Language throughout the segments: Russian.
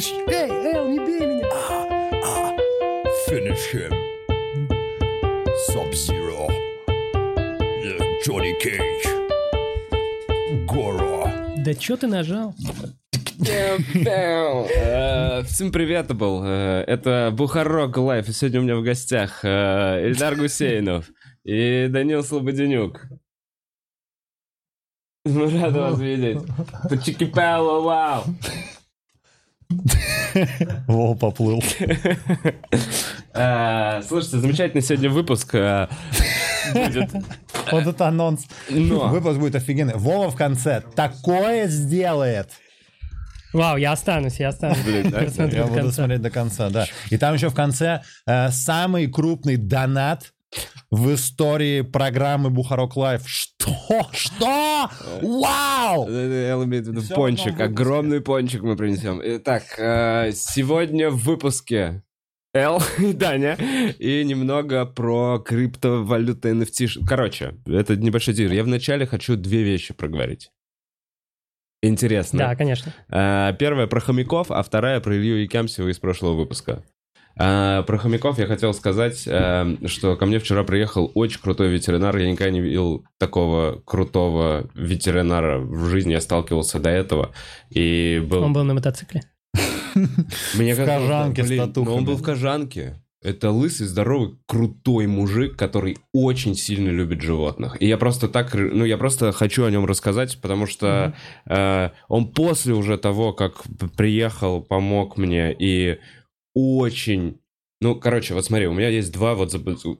Эй, Эл, не бей меня! Finish him. Sub-Zero. Johnny Cage. Goro. Да чё ты нажал? Э, Всем привет, был. Э, Это Бухарог Live. И сегодня у меня в гостях э, Ильдар Гусейнов и Данил Слободенюк. Рад вас видеть. Почикипело, вау. Вова поплыл. Э, Слушайте, замечательный сегодня выпуск э, будет. Вот это анонс. Но. Выпуск будет офигенный. Вова в конце такое сделает. Вау, я останусь, я останусь. Блин, да? Я до буду конца. смотреть до конца, да. И там еще в конце э, самый крупный донат в истории программы Бухарог Live. Что? Что? Вау! Эл имеет в виду пончик, огромный пончик мы принесем. Итак, э, сегодня в выпуске Эл и Даня, и немного про криптовалюты NFT. Короче, это небольшой тизер. Я вначале хочу две вещи проговорить. Интересно. Да, конечно. Э, Первая про хомяков, а вторая про Илью Якямсева из прошлого выпуска. Э, Про хомяков я хотел сказать, э, что ко мне вчера приехал очень крутой ветеринар. Я никогда не видел такого крутого ветеринара в жизни. Я сталкивался до этого. И был... Он был на мотоцикле. Мне В казалось, кожанке с татухами. Но он был в кожанке. Это лысый, здоровый, крутой мужик, который очень сильно любит животных. И я просто так, ну, я просто хочу о нем рассказать, потому что э, он после уже того, как приехал, помог мне, и очень... Ну, короче, вот смотри, у меня есть два вот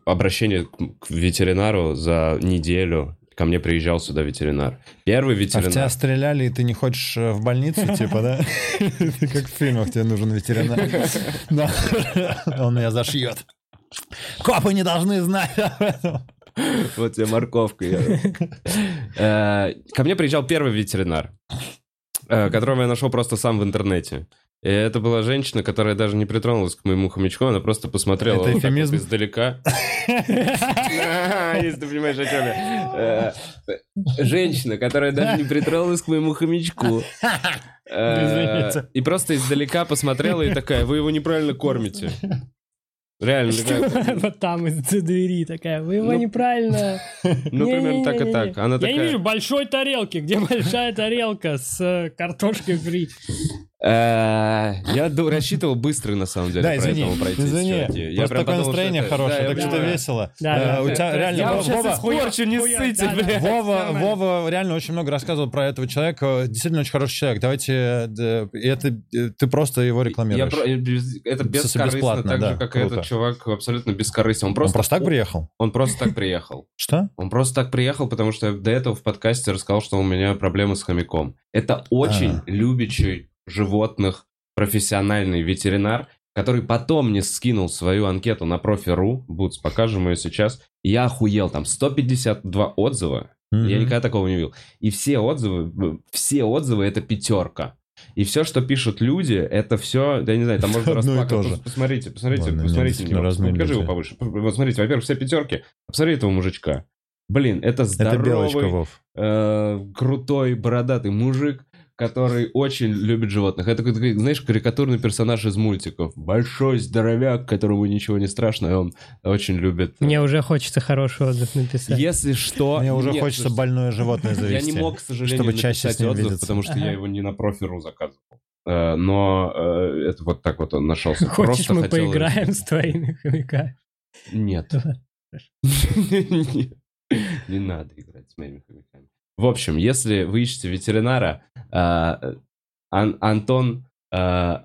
обращения к, ветеринару за неделю. Ко мне приезжал сюда ветеринар. Первый А в ветеринар... тебя стреляли, и ты не хочешь э, в больницу, типа, да? Как в фильмах, тебе нужен ветеринар. Он меня зашьет. Копы не должны знать об этом. Вот тебе морковка. Э, Ко мне приезжал первый ветеринар, э, которого я нашел просто сам в интернете. И это была женщина, которая даже не притронулась к моему хомячку, она просто посмотрела Это вот так вот эфемизм? издалека. А, Если ты понимаешь, о чем я. Э, Женщина, которая даже не притронулась к моему хомячку. Э. И просто издалека посмотрела и такая, вы его неправильно кормите. Реально, такая, Вот там из-за двери такая. Вы его Ну, неправильно... ну, примерно так и так. Она Я не такая... вижу большой тарелки. Где большая тарелка с картошкой фри? Э, Я рассчитывал быстро, на самом деле, Да, про извини, этого пройти. извини. Я Просто прям такое настроение хорошее, так что весело. Да, Э, да, У да. тебя реально... Я Вова- испорчу, не ссыте, блядь. Вова. Вова реально очень много рассказывал про этого человека. Действительно очень хороший человек. Давайте... это э, ты просто его рекламируешь. про- Это бескорыстно, бесплатно, так да, же, как и круто. этот чувак абсолютно бескорыстный. Он Он просто, так приехал? Он просто так приехал. Что? Он просто так приехал, потому что я до этого в подкасте рассказал, что у меня проблемы с хомяком. Это очень А. любящий животных профессиональный ветеринар, который потом мне скинул свою анкету на профи.ру. Бутс, покажем ее сейчас. Я охуел, там 152 отзыва. Я Мгм. никогда такого не видел. И все отзывы, все отзывы это пятерка. И все, что пишут люди, это все, да я не знаю, там можно же. Просто Посмотрите, посмотрите, Ладно, посмотрите разные Покажи его повыше. Вот смотрите, во-первых, все пятерки. Посмотри этого мужичка. Блин, это Это белочка, здоровый, Вов. э, крутой, бородатый мужик, который очень любит животных. Это такой, знаешь, карикатурный персонаж из мультиков. Большой здоровяк, которому ничего не страшно, и он очень любит... э, Мне уже хочется хороший отзыв написать. Если что... Мне уже Нет, хочется больное животное я завести. не мог, к сожалению, чтобы чаще написать с ним отзыв, видеться. потому что я Ага. его не на профи.ру заказывал. Э, Но э, это вот так вот он нашелся. Хочешь, Просто мы хотел- поиграем с твоими хомяками? Нет. Давай. Не надо играть с моими хомяками. В общем, если вы ищете ветеринара, Антон э,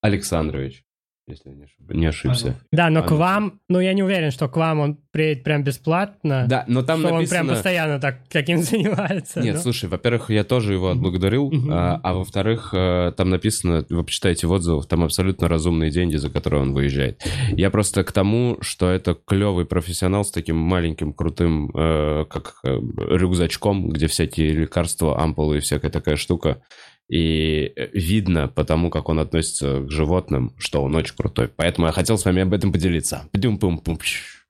Александрович, если я не ошиб- не ошибся. Да, но к Павел. вам, ну я не уверен, что к вам он приедет прям бесплатно. Да, но там что он написано... прям постоянно так таким занимается. Нет, ну. слушай, во-первых, я тоже его отблагодарил, а, а во-вторых, э, там написано, вы почитаете в отзывах, там абсолютно разумные деньги, за которые он выезжает. Я просто к тому, что это клевый профессионал с таким маленьким крутым, э, как э, рюкзачком, где всякие лекарства, ампулы и всякая такая штука. И э, видно по тому, как он относится к животным, что он очень крутой. Поэтому я хотел с вами об этом поделиться. Пдюм-пум-пум-пш.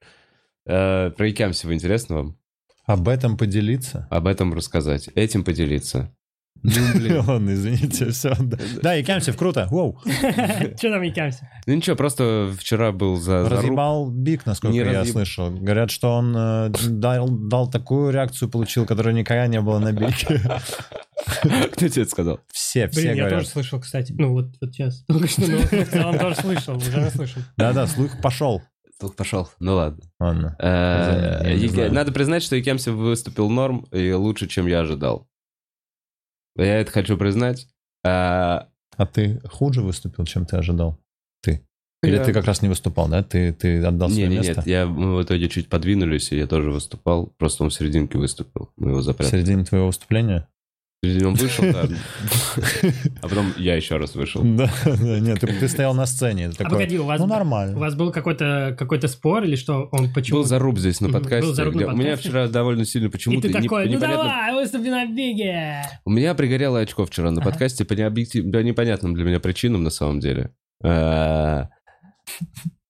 Э, Про Икямсева интересно вам? Об этом поделиться? об этом рассказать, этим поделиться. Ну, блин. Ладно, извините, все. Да, и Кемсев, круто. Воу. Че там икемся? Ну ничего, просто вчера был за... Разъебал Биг, насколько я слышал. Говорят, что он э, дал, такую реакцию, получил, которой никогда не было на Биге. Кто тебе это сказал? Все, все Блин, я тоже слышал, кстати. Ну вот, вот сейчас. Только что, но в целом тоже слышал, уже наслышан. Да-да, слух пошел. Слух пошел. Ну ладно. Ладно. Э, не. Надо признать, что Якемсев выступил норм и лучше, чем я ожидал. Я это хочу признать. А, А ты хуже выступил, чем ты ожидал? Ты? Или я- ты как раз не выступал, да? Ты, ты отдал Не, свое не, место? нет, я, мы в итоге чуть подвинулись, и я тоже выступал. Просто он в серединке выступил. Мы его В запрятали. середине твоего выступления? Он вышел, да. А потом я еще раз вышел. Да, да, нет, ты, ты стоял на сцене. А такой, погоди, у вас, ну, у нормально. вас был какой-то какой спор или что? Он почему? Был заруб здесь на Мгм, был подкасте. заруб на где- У меня подкасте? вчера довольно сильно И почему-то ты не- такой, ну непонятно- давай, выступи на биге. У меня пригорело очко вчера на Ага. подкасте по необъектив- по непонятным для меня причинам на самом деле. А,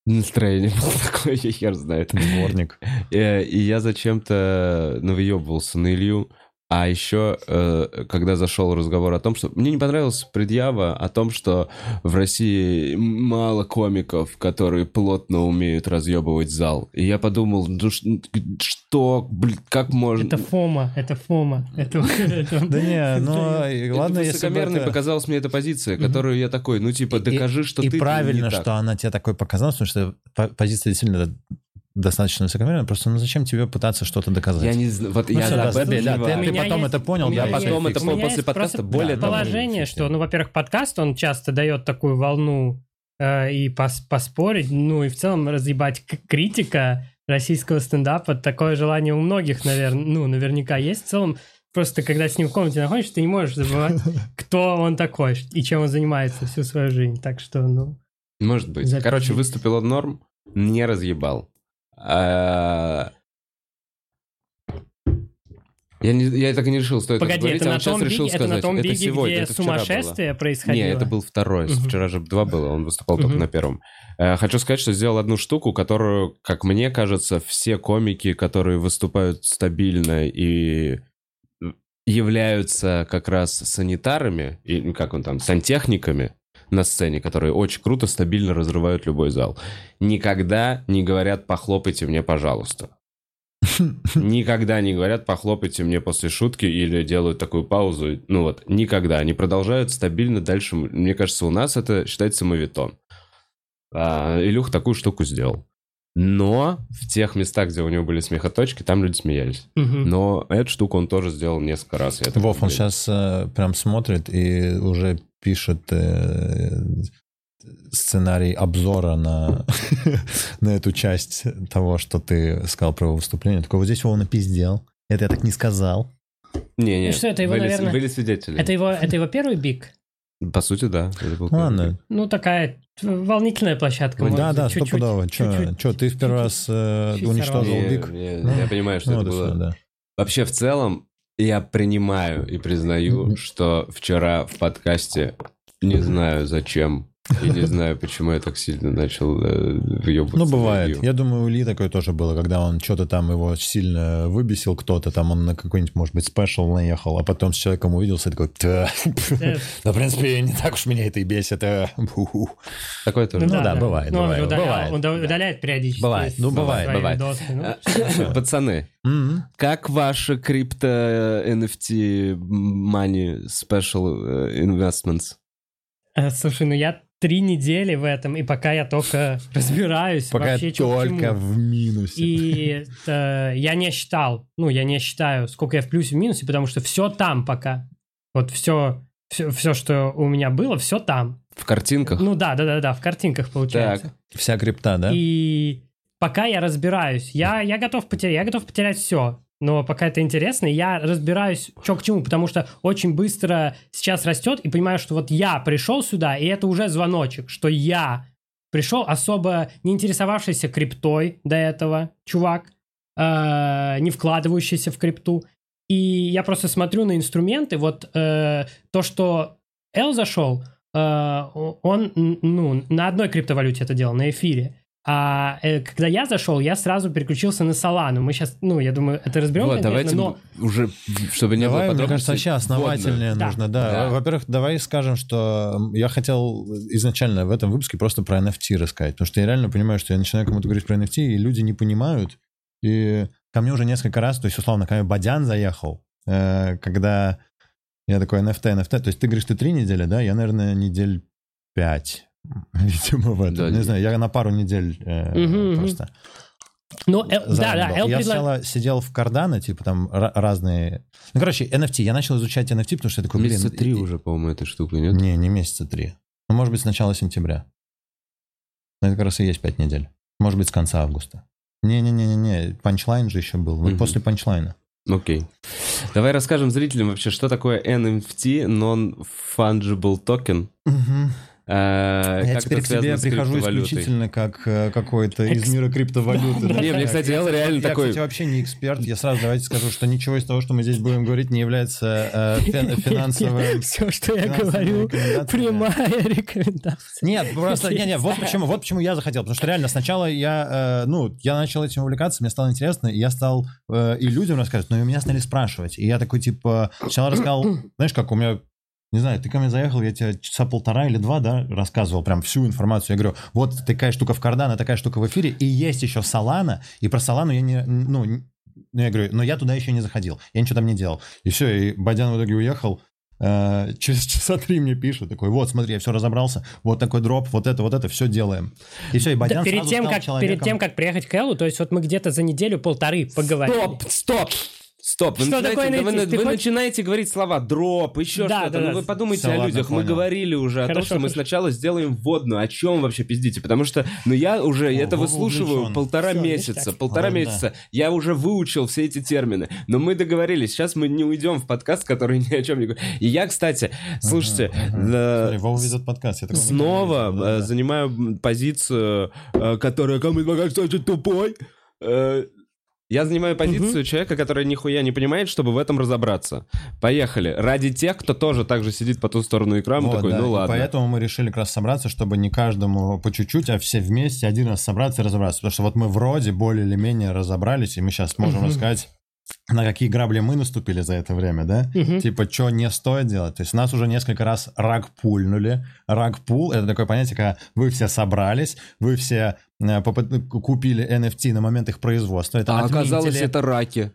Настроение было такое, я хер знает. Дворник. Э, И я зачем-то навыебывался на Илью. А еще, э, когда зашел разговор о том, что... Мне не понравилась предъява о том, что в России мало комиков, которые плотно умеют разъебывать зал. И я подумал, ну что, блин, как можно... Это Фома, это Фома. Это, Да не, ну и ладно, если высокомерной показалась мне эта позиция, которую я такой, ну типа, И- докажи, что и ты правильно, не так. что она тебе такой показалась, потому что по- позиция действительно достаточно высокомерная. Просто ну зачем тебе пытаться что-то доказать? Я не знаю, вот Ну я об да, ты- не да. У ты меня потом есть- это понял, да, потом это понял после подкаста просто более того. Положение, что, ну, во-первых, подкаст, он часто дает такую волну э, и пос- поспорить, ну, и в целом разъебать критика российского стендапа. Такое желание у многих, наверное, ну, наверняка есть. В целом, просто когда с ним в комнате находишься, ты не можешь забывать, кто он такой и чем он занимается всю свою жизнь. Так что, ну... Может быть. Запись. Короче, выступил он норм, не разъебал. Я, не, я так и не решил, стоит Погоди, говорить, это а на вот сейчас том решил биге, это сказать. на том это биге, сегодня, где это вчера было. сумасшествие происходило? Не, это был второй. Мгм. Вчера же два было, он выступал только Мгм. на первом. Э, Хочу сказать, что сделал одну штуку, которую, как мне кажется, все комики, которые выступают стабильно и являются как раз санитарами, и ну, как он там, сантехниками на сцене, которые очень круто, стабильно разрывают любой зал. Никогда не говорят «похлопайте мне, пожалуйста». Никогда не говорят «похлопайте мне после шутки» или делают такую паузу. Ну вот, никогда. Они продолжают стабильно дальше. Мне кажется, у нас это считается мавитон. А, Илюх такую штуку сделал. Но в тех местах, где у него были смехоточки, там люди смеялись. Мгм. Но эту штуку он тоже сделал несколько раз. я Вов, он сейчас прям смотрит и уже пишет э, сценарий обзора на, на эту часть того, что ты сказал про его выступление. Такой, вот здесь его напиздел. Это я так не сказал. Не-не, Ну что, это его, были, наверное, были свидетели. Это его, это его первый биг? По сути, да. это был Ну, Ладно. Ну, такая волнительная площадка. Ну, Да, да, стопудово. Че, че, ты в первый раз э, уничтожил Биг? не, Ну, я понимаю, что Ну, это было. да. Вообще, в целом, я принимаю и признаю, что вчера в подкасте, не знаю зачем, и не знаю, почему я так сильно начал э, въебываться Ну, бывает. Я думаю, у Ильи такое тоже было, когда он что-то там его сильно выбесил кто-то, там он на какой-нибудь, может быть, спешл наехал, а потом с человеком увиделся и такой, «Да, Э, да, в принципе, не так уж меня это и бесит. а, бу-ху». Такое тоже. Ну да, бывает, Ну, он бывает. Он да- удаляет периодически. Бывает, ну, бывает, бывает. ну. А, Пацаны, М. как ваши крипто NFT money special э, investments? Э, Слушай, ну я три недели в этом, и пока я только разбираюсь Пока вообще, только в минусе. И э, я не считал, ну, я не считаю, сколько я в плюсе, в минусе, потому что все там пока. Вот все, все, все, что у меня было, все там. В картинках? Ну да, да, да, да, в картинках получается. Вся крипта, да? И пока я разбираюсь, я, я готов потерять, я готов потерять все. Но пока это интересно, я разбираюсь, что к чему, потому что очень быстро сейчас растет, и понимаю, что вот я пришел сюда, и это уже звоночек, что я пришел особо не интересовавшийся криптой до этого, чувак, э, не вкладывающийся в крипту. И я просто смотрю на инструменты, вот э, то, что Эл зашел, э, он ну, на одной криптовалюте это делал, на эфире. А э, когда я зашел, я сразу переключился на Solana. Мы сейчас, ну, я думаю, это разберем Вот, конкретно, давайте но... уже, чтобы не Давай, было мне кажется, вообще основательнее Да. нужно, да. Да. Во-первых, давай скажем, что я хотел изначально в этом выпуске просто про NFT рассказать, потому что я реально понимаю, что я начинаю кому-то говорить про NFT, и люди не понимают, и ко мне уже несколько раз, то есть, условно, ко мне Бадян заехал, э, когда я такой NFT, NFT, то есть ты говоришь, ты три недели, да, я, наверное, недель пять, видимо, в этом. Да, не знаю, я на пару недель э, мгм. просто. Но, э, да, да. Эл Я предла- сначала сидел в Cardano, типа там ра- разные... Ну, короче, NFT. Я начал изучать NFT, потому что я такой, блин... Месяца три и- уже, по-моему, эта штука, нет? Не, не месяца три. Ну, может быть, с начала сентября. Но это как раз и есть пять недель. Может быть, с конца августа. Не-не-не-не, панчлайн же еще был. Вот Мгм. после панчлайна. Окей. Давай расскажем зрителям вообще, что такое NFT, Non-Fungible Token. Э, Я как теперь к тебе прихожу исключительно как э, какой-то из мира криптовалюты. Не, мне, кстати, Я, Эл реально я, такой- кстати, вообще не эксперт. Я сразу давайте скажу, что ничего из того, что мы здесь будем говорить, не является э, фин- финансовым... Все, что я говорю, прямая рекомендация. Нет, просто, не, не, вот почему, вот почему я захотел, потому что реально сначала я, э, ну, я начал этим увлекаться, мне стало интересно, и я стал и людям рассказывать, но и меня стали спрашивать, и я такой, типа, сначала рассказал, знаешь, как у меня, не знаю, ты ко мне заехал, я тебе часа полтора или два, да, рассказывал прям всю информацию, я говорю, вот такая штука в Cardano, такая штука в эфире, и есть еще Solana, и про Solana я не, ну, ну, я говорю, но я туда еще не заходил, я ничего там не делал, и все, и Бадян в итоге уехал, Э, через часа три мне пишут, такой, вот, смотри, я все разобрался, вот такой дроп, вот это, вот это, все делаем. И все, и Бадян Да, перед, тем, как, перед человеком. тем, как приехать к Эллу, то есть вот мы где-то за неделю-полторы поговорили. Стоп, стоп, стоп. Вы, Что начинаете, такое да вы? Ты вы хочешь- начинаете говорить слова дроп, еще Да, что-то. да, ну да. вы подумайте Всё, о ладно, людях. Мы понял. говорили уже о том, Хорошо, что мы хорошо. сначала сделаем вводную. О чем вообще пиздите? Потому что, ну я уже это Вова выслушиваю увлечён. полтора Всё, месяца. Полтора Ладно. месяца. Я уже выучил все эти термины. Но мы договорились. Сейчас мы не уйдем в подкаст, который ни о чем не говорит. И я, кстати, слушайте, э, снова э, да, да. занимаю позицию, э, которая кому кажется очень тупой. Я занимаю позицию человека, который нихуя не понимает, чтобы в этом разобраться. Поехали. Ради тех, кто тоже так же сидит по ту сторону экрана, Вот, такой, да, ну и ладно. Поэтому мы решили как раз собраться, чтобы не каждому по чуть-чуть, а все вместе один раз собраться и разобраться. Потому что вот мы вроде более или менее разобрались, и мы сейчас можем Мгм. рассказать, на какие грабли мы наступили за это время, да? Мгм. Типа, что не стоит делать. То есть нас уже несколько раз рагпульнули. Рагпул — это такое понятие, когда вы все собрались, вы все купили NFT на момент их производства. Это А оказалось, это раки.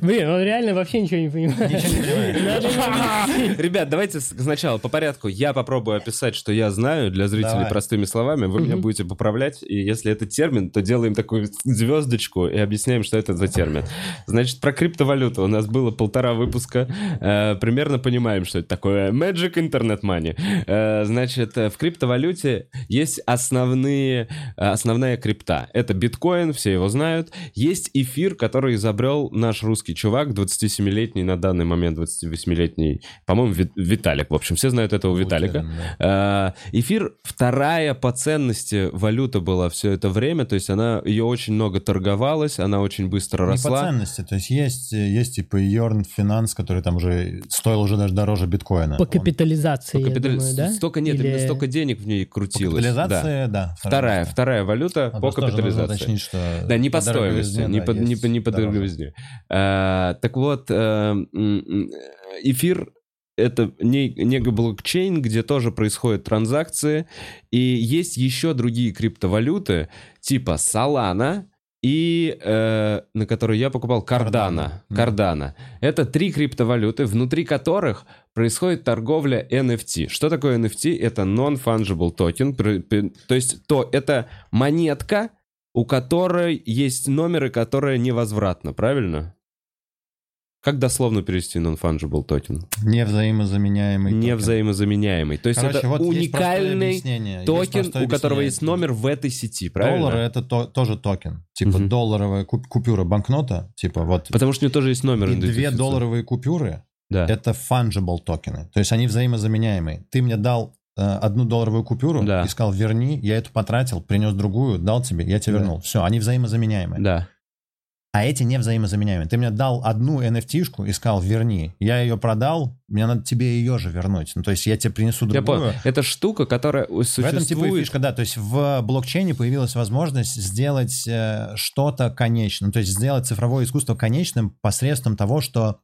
Блин, он реально вообще ничего не понимает. Ничего не понимает. Надо его- Ребят, давайте сначала по порядку. Я попробую описать, что я знаю для зрителей Давай. простыми словами. Вы меня будете поправлять. И если это термин, то делаем такую звездочку и объясняем, что это за термин. Значит, про криптовалюту у нас было полтора выпуска. Э, примерно понимаем, что это такое. Magic Internet Money. Э, значит, э, в криптовалюте есть основные, основная крипта. Это биткоин, все его знают. Есть эфир, который изобрел наш русский чувак, 27-летний, на данный момент 28-летний, по-моему, Ви- Виталик. В общем, все знают этого Виталика. Да. Э, Эфир вторая по ценности валюта была все это время, то есть она ее очень много торговалась, она очень быстро Не по росла. ценности, то есть есть, есть типа Yorn Finance, который там уже стоил уже даже дороже биткоина. По Он- капитализации, По я капитали- думаю, да? Столько нет, Или- именно столько денег в ней По крутилось. Да. капитализации, да. Вторая, место. вторая валюта А по капитализации. уточнить, что Да, не по стоимости, не да, по, не, по, не по дороже. дороговизне. А, так вот, э, м, эфир это не, не блокчейн, где тоже происходят транзакции, и есть еще другие криптовалюты, типа Solana, и э, на которую я покупал Cardano. Cardano, Cardano. Это три криптовалюты, внутри которых происходит торговля NFT. Что такое NFT? Это non-fungible token. То есть то это монетка, у которой есть номеры, которые невозвратны, правильно? Как дословно перевести non-fungible token? Невзаимозаменяемый токен. Невзаимозаменяемый. То есть Короче, это вот уникальный токен, у которого есть номер в этой сети, правильно? Доллар это то- тоже токен. Типа Мгм. долларовая куп- купюра банкнота, типа вот. Потому что у него тоже есть номер И две долларовые купюры Да. это fungible токены. То есть они взаимозаменяемые. Ты мне дал э, одну долларовую купюру Да. и сказал, верни, я эту потратил, принес другую, дал тебе, я тебе Да. вернул. Все, они взаимозаменяемые. Да. А эти не взаимозаменяемые. Ты мне дал одну NFT-шку и сказал, верни. Я ее продал, мне надо тебе ее же вернуть. Ну, то есть я тебе принесу Я другую. понял. Это штука, которая существует. В этом типа и фишка, да. То есть в блокчейне появилась возможность сделать э, что-то конечным. То есть сделать цифровое искусство конечным посредством того, что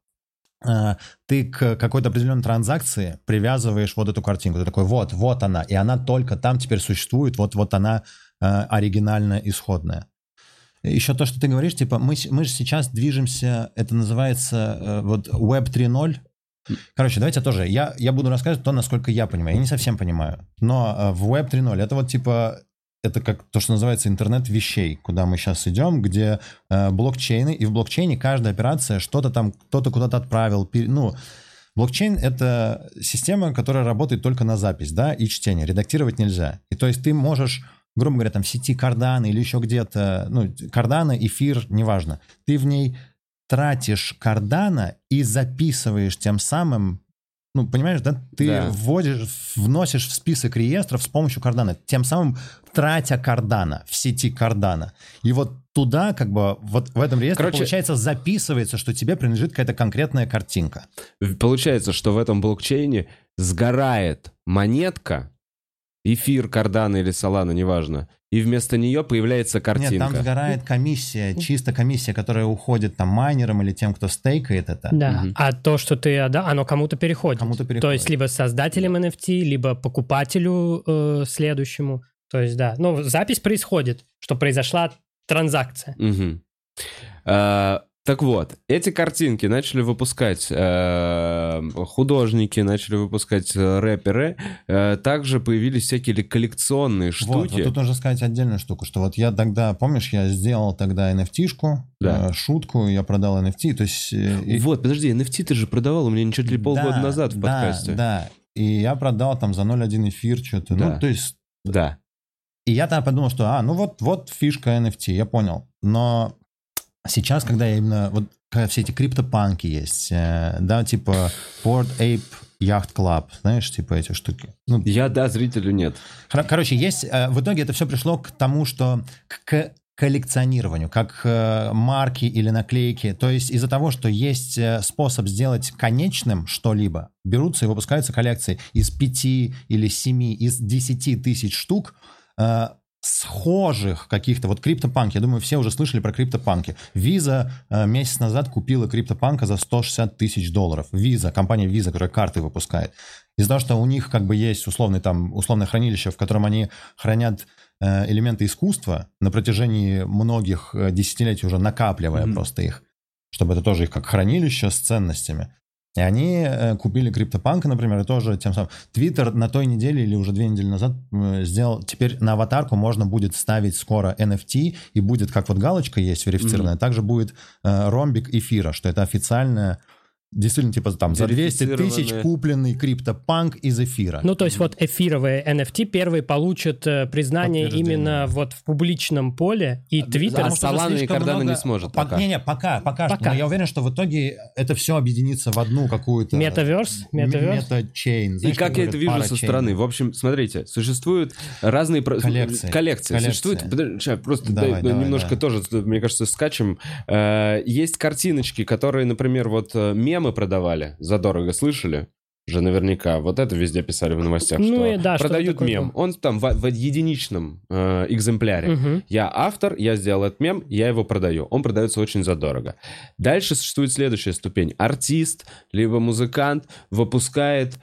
э, ты к какой-то определенной транзакции привязываешь вот эту картинку. Ты такой, вот, вот она. И она только там теперь существует. Вот, вот она э, оригинальная, исходная. Еще то, что ты говоришь, типа, мы, мы же сейчас движемся, это называется э, вот Web 3.0. Короче, давайте тоже, я, я буду рассказывать то, насколько я понимаю. Я не совсем понимаю. Но э, в Web 3.0 это вот типа, это как то, что называется интернет вещей, куда мы сейчас идем, где э, блокчейны, и в блокчейне каждая операция что-то там, кто-то куда-то отправил, пер- ну, Блокчейн — это система, которая работает только на запись, да, и чтение. Редактировать нельзя. И то есть ты можешь грубо говоря, там в сети Cardano или еще где-то, ну, Cardano, эфир, неважно, ты в ней тратишь Cardano и записываешь тем самым, ну, понимаешь, да, ты Да. вводишь, вносишь в список реестров с помощью Cardano, тем самым тратя Cardano в сети Cardano. И вот туда, как бы, вот в этом реестре, Короче- получается, записывается, что тебе принадлежит какая-то конкретная картинка. Получается, что в этом блокчейне сгорает монетка, эфир, кардана или солана, неважно, и вместо нее появляется картинка. Нет, там сгорает комиссия, чисто комиссия, которая уходит там майнерам или тем, кто стейкает это. Да, Мгм. а то, что ты отдал, оно кому-то переходит. Кому-то переходит. То есть либо создателям NFT, либо покупателю э, следующему. То есть да, ну запись происходит, что произошла транзакция. Мгм. А, так вот, эти картинки начали выпускать э, художники, начали выпускать э, рэперы. Э, также появились всякие коллекционные Вот, штуки. вот тут нужно сказать отдельную штуку, что вот я тогда, помнишь, я сделал тогда NFT-шку, Да. э, шутку, я продал NFT, то есть... э, и- Вот, подожди, NFT ты же продавал у меня ничего ли полгода Да, назад в да, подкасте. Да, и я продал там за 0,1 эфир что-то. Да. Ну, то есть... Да. И я тогда подумал, что, а, ну вот, вот фишка NFT, я понял. Но сейчас, когда я именно, вот когда все эти криптопанки есть, э, да, типа Port Ape Yacht Club, знаешь, типа эти штуки. Ну, Я да, зрителю нет. Короче, есть, э, в итоге это все пришло к тому, что к коллекционированию, как э, марки или наклейки. То есть из-за того, что есть э, способ сделать конечным что-либо, берутся и выпускаются коллекции из пяти или семи, из десяти тысяч штук, э, схожих каких-то, вот криптопанк, я думаю, все уже слышали про криптопанки. Виза э, месяц назад купила криптопанка за 160 тысяч долларов. Виза, компания Виза, которая карты выпускает. Из-за того, что у них как бы есть условный там, условное хранилище, в котором они хранят э, элементы искусства на протяжении многих э, десятилетий уже накапливая Мгм. просто их, чтобы это тоже их как хранилище с ценностями. И они э, купили криптопанка, например, и тоже тем самым. Твиттер на той неделе или уже две недели назад сделал, теперь на аватарку можно будет ставить скоро NFT, и будет, как вот галочка есть верифицированная, также будет э, ромбик эфира, что это официальная, действительно, типа там за 200 тысяч купленный криптопанк из эфира. Ну, то есть вот эфировые NFT первые получат э, признание именно вот в публичном поле, и Твиттер... а Потому что уже Solana и Cardano много- не сможет По- пока. Не-не, пока, пока, что. Пока. Но я уверен, что в итоге это все объединится в одну какую-то... Метаверс? Метаверс? Мета-чейн. И как я это вижу со стороны? В общем, смотрите, существуют разные... Коллекции. Коллекции. Подожди, щас, просто Давай, дай- давай, немножко да. тоже, мне кажется, скачем. Э, Есть картиночки, которые, например, вот э, мемы продавали задорого, слышали? Же наверняка. Вот это везде писали в новостях, Ну что и да, продают такое мем. Он там в, в единичном э, экземпляре. Мгм. Я автор, я сделал этот мем, я его продаю. Он продается очень задорого. Дальше существует следующая ступень. Артист, либо музыкант выпускает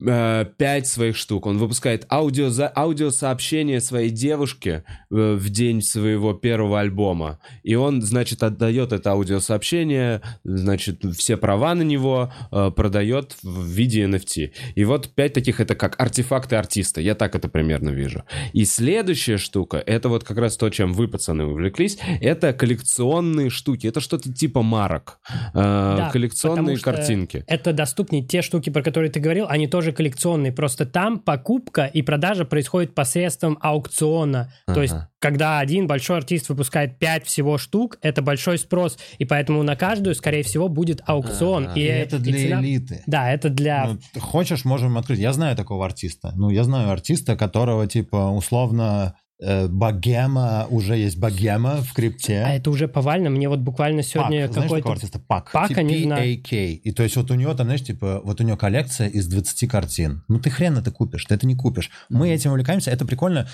э, пять своих штук. Он выпускает аудио, аудиосообщение своей девушке э, в день своего первого альбома. И он, значит, отдает это аудиосообщение, значит, все права на него э, продает в виде NFT. И вот пять таких это как артефакты артиста. Я так это примерно вижу. И следующая штука, это вот как раз то, чем вы, пацаны, увлеклись, это коллекционные штуки. Это что-то типа марок. Э, Да, коллекционные картинки. Это доступнее. Те штуки, про которые ты говорил, они тоже коллекционные. Просто там покупка и продажа происходит посредством аукциона. То Ага. есть, когда один большой артист выпускает 5 всего штук, это большой спрос. И поэтому на каждую, скорее всего, будет аукцион. Ага. И, И это и для цена- элиты. Да, это для... Ну, хочешь, можем открыть. Я знаю такого артиста. Ну, я знаю артиста, которого, типа, условно, э, богема, уже есть богема в крипте. А это уже повально. Мне вот буквально сегодня Пак, знаешь какой-то... такого артиста? Пак. Пака, не знаю. P-A-K. И то есть вот у него там, знаешь, типа, вот у него коллекция из 20 картин. Ну ты хрен это купишь, ты это не купишь. Мы этим увлекаемся, это прикольно.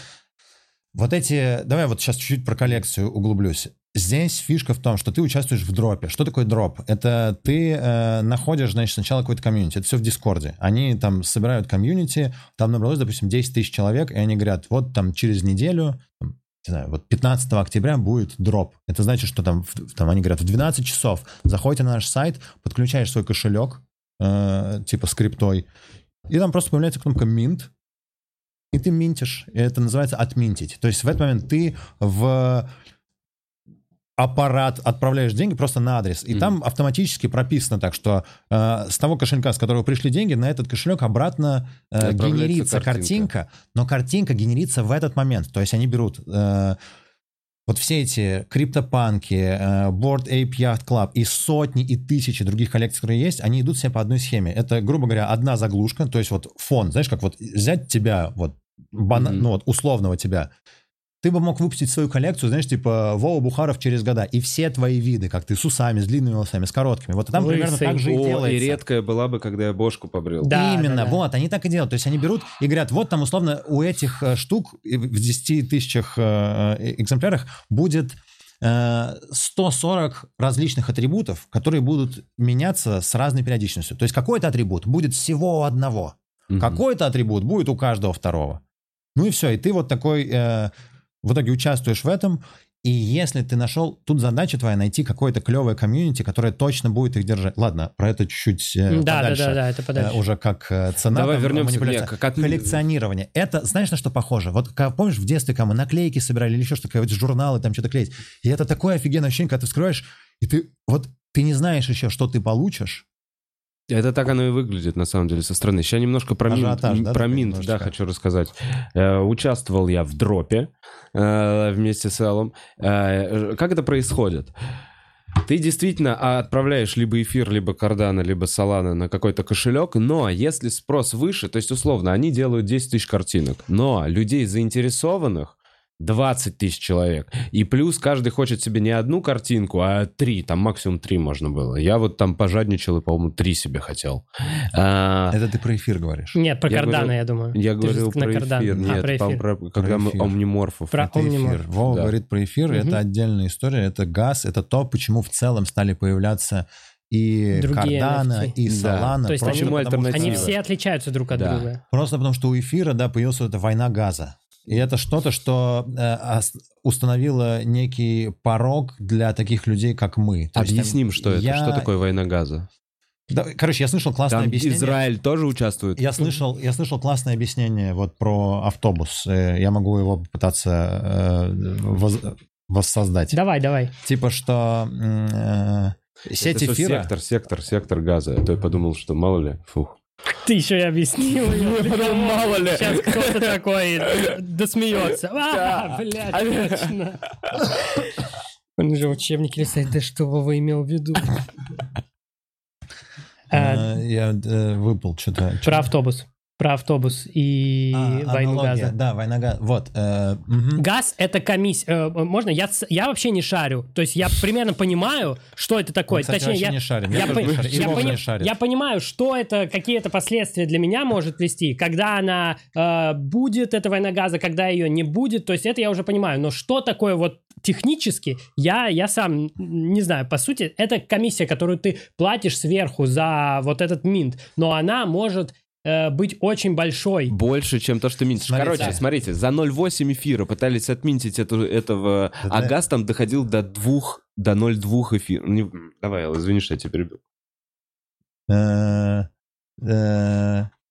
Вот эти... Давай вот сейчас чуть-чуть про коллекцию углублюсь. Здесь фишка в том, что ты участвуешь в дропе. Что такое дроп? Это ты э, находишь, значит, сначала какой-то комьюнити. Это все в Дискорде. Они там собирают комьюнити, там набралось, допустим, 10 тысяч человек, и они говорят, вот там через неделю, не знаю, вот 15 октября будет дроп. Это значит, что там, там они говорят, в 12 часов заходите на наш сайт, подключаешь свой кошелек, э, типа скриптой, и там просто появляется кнопка Mint, и ты минтишь. И это называется отминтить. То есть в этот момент ты в аппарат отправляешь деньги просто на адрес, и Мгм. там автоматически прописано так, что э, с того кошелька, с которого пришли деньги, на этот кошелек обратно э, генерится картинка. картинка, но картинка генерится в этот момент. То есть они берут э, вот все эти криптопанки, э, Board Ape Yacht Club и сотни и тысячи других коллекций, которые есть, они идут все по одной схеме. Это, грубо говоря, одна заглушка, то есть вот фон, знаешь, как вот взять тебя, вот, бана- Мгм. ну вот условного тебя, ты бы мог выпустить свою коллекцию, знаешь, типа Вова Бухаров через года, и все твои виды, как ты с усами, с длинными волосами, с короткими. Вот там примерно Лысый. так же и О, и делается. редкая была бы, когда я бошку побрил. Да, Именно, да, да. вот, они так и делают. То есть они берут и говорят, вот там условно у этих э, штук в 10 тысячах э, э, экземплярах будет э, 140 различных атрибутов, которые будут меняться с разной периодичностью. То есть какой-то атрибут будет всего одного, Мгм. какой-то атрибут будет у каждого второго. Ну и все, и ты вот такой э, в итоге участвуешь в этом, и если ты нашел, тут задача твоя найти какое-то клевое комьюнити, которое точно будет их держать. Ладно, про это чуть э, Да, да, подальше. да, да, это Э, подальше. уже как э, цена. Давай там, вернемся к- как коллекционирование. Это, знаешь, на что похоже? Вот как, помнишь, в детстве, когда мы наклейки собирали или еще что-то, вот журналы, там что-то клеить. И это такое офигенное ощущение, когда ты вскрываешь, и ты вот ты не знаешь еще, что ты получишь. Это так оно и выглядит, на самом деле, со стороны. Сейчас немножко про минт, Ажиотаж, да, про минт да, хочу рассказать. Э, участвовал я в дропе э, вместе с Эллом. Э, как это происходит? Ты действительно отправляешь либо эфир, либо кардана, либо солана на какой-то кошелек, но если спрос выше, то есть условно они делают 10 тысяч картинок, но людей заинтересованных 20 тысяч человек. И плюс каждый хочет себе не одну картинку, а три, там максимум три можно было. Я вот там пожадничал и, по-моему, три себе хотел. А, Это ты про эфир говоришь. Нет, про Я Кардана, говорил- я думаю. я Ты говорил про Кардан. эфир. А, Нет, про по-моему, эфир. про- когда мы эфир. омниморфов. Про Это Omnimorph. эфир. Вова Да. говорит про эфир, Мгм. это отдельная история, это газ, это то, почему в целом стали появляться и Другие Кардана, NFT. и Да. Солана. То есть просто они- потому? Они все отличаются друг от Да. друга. Просто потому что у эфира, да, появилась вот эта война газа. И это что-то, что э, установило некий порог для таких людей, как мы. То есть, Объясним, там, что это. я- Что такое война газа? Да, короче, я слышал классное Там объяснение. Израиль тоже участвует? Я слышал, я слышал классное объяснение вот про автобус. Э, Я могу его попытаться э, воз- воссоздать. Давай, давай. Типа, что э, сеть Это эфира... Сектор, сектор, сектор газа. А то я подумал, что мало ли. Фух. Ты еще и объяснил. мало ли. Сейчас кто-то такой досмеется. А, блядь, точно. Он же в учебнике листает, да что Вова имел в виду? А, э, Я э, выпал что-то. Про автобус. Про автобус и А, войну аналогия, газа. Да, война газа. Вот. э, мгм. Газ это комиссия. Можно? Я, я вообще не шарю. То есть я примерно понимаю, что это такое. Мы, кстати, Точнее, я, не шарим. я, Я не шарю. Я пони- я понимаю, что это, какие это последствия для меня может вести, когда она э, будет, эта война газа, когда ее не будет. То есть это я уже понимаю. Но что такое вот технически, я, я сам не знаю. По сути, это комиссия, которую ты платишь сверху за вот этот минт. Но она может э, быть очень большой. Больше, чем то, что минтишь. Смотрите. Короче, смотрите, за 0,8 эфира пытались отминтить эту, этого, Да а да. газ там доходил до 2, до 0,2 эфира. Не- Давай, Алла, извини, что я тебя перебил.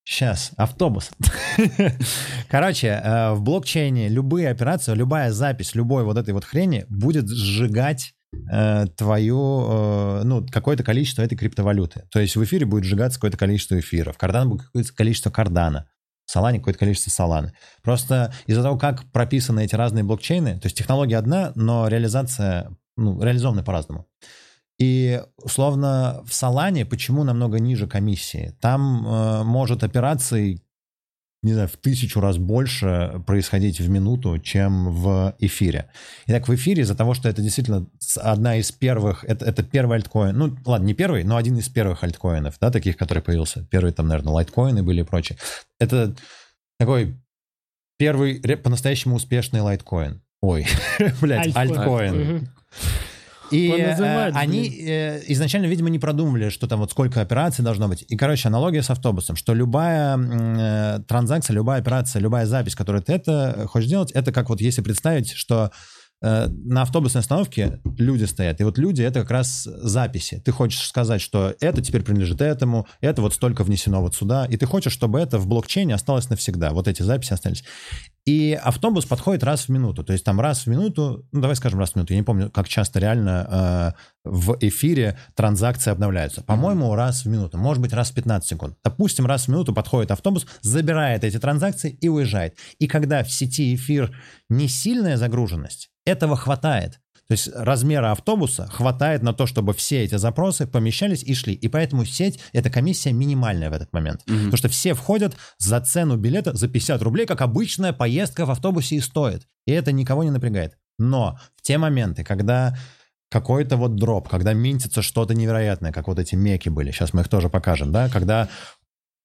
Сейчас, Э, автобус. Короче, э, в блокчейне любые операции, любая запись любой вот этой вот хрени будет сжигать э, твою, э, ну, какое-то количество этой криптовалюты. То есть в эфире будет сжигаться какое-то количество эфира, в Кардане будет какое-то количество Кардана, в Солане какое-то количество Соланы. Просто из-за того, как прописаны эти разные блокчейны, то есть технология одна, но реализация, ну, реализована по-разному. И, условно, в Солане почему намного ниже комиссии? Там э, может операций не знаю, в тысячу раз больше происходить в минуту, чем в эфире. Итак, в эфире из-за того, что это действительно одна из первых, это, это первый альткоин, ну, ладно, не первый, но один из первых альткоинов, да, таких, который появился. Первые там, наверное, лайткоины были и прочее. Это такой первый по-настоящему успешный лайткоин. Ой, блядь, альткоин. И э, они э, изначально, видимо, не продумывали, что там вот сколько операций должно быть. И, короче, аналогия с автобусом, что любая э, транзакция, любая операция, любая запись, которую ты это хочешь делать, это как вот если представить, что на автобусной остановке люди стоят, и вот люди — это как раз записи. Ты хочешь сказать, что это теперь принадлежит этому, это вот столько внесено вот сюда, и ты хочешь, чтобы это в блокчейне осталось навсегда, вот эти записи остались. И автобус подходит раз в минуту, то есть там раз в минуту, ну давай скажем раз в минуту, я не помню, как часто реально э, в эфире транзакции обновляются. По-моему, раз в минуту, может быть, раз в 15 секунд. Допустим, раз в минуту подходит автобус, забирает эти транзакции и уезжает. И когда в сети эфир не сильная загруженность, этого хватает. То есть размера автобуса хватает на то, чтобы все эти запросы помещались и шли. И поэтому сеть, эта комиссия минимальная в этот момент. Mm-hmm. Потому что все входят за цену билета за 50 рублей, как обычная поездка в автобусе и стоит. И это никого не напрягает. Но в те моменты, когда какой-то вот дроп, когда минтится что-то невероятное, как вот эти меки были, сейчас мы их тоже покажем, да, когда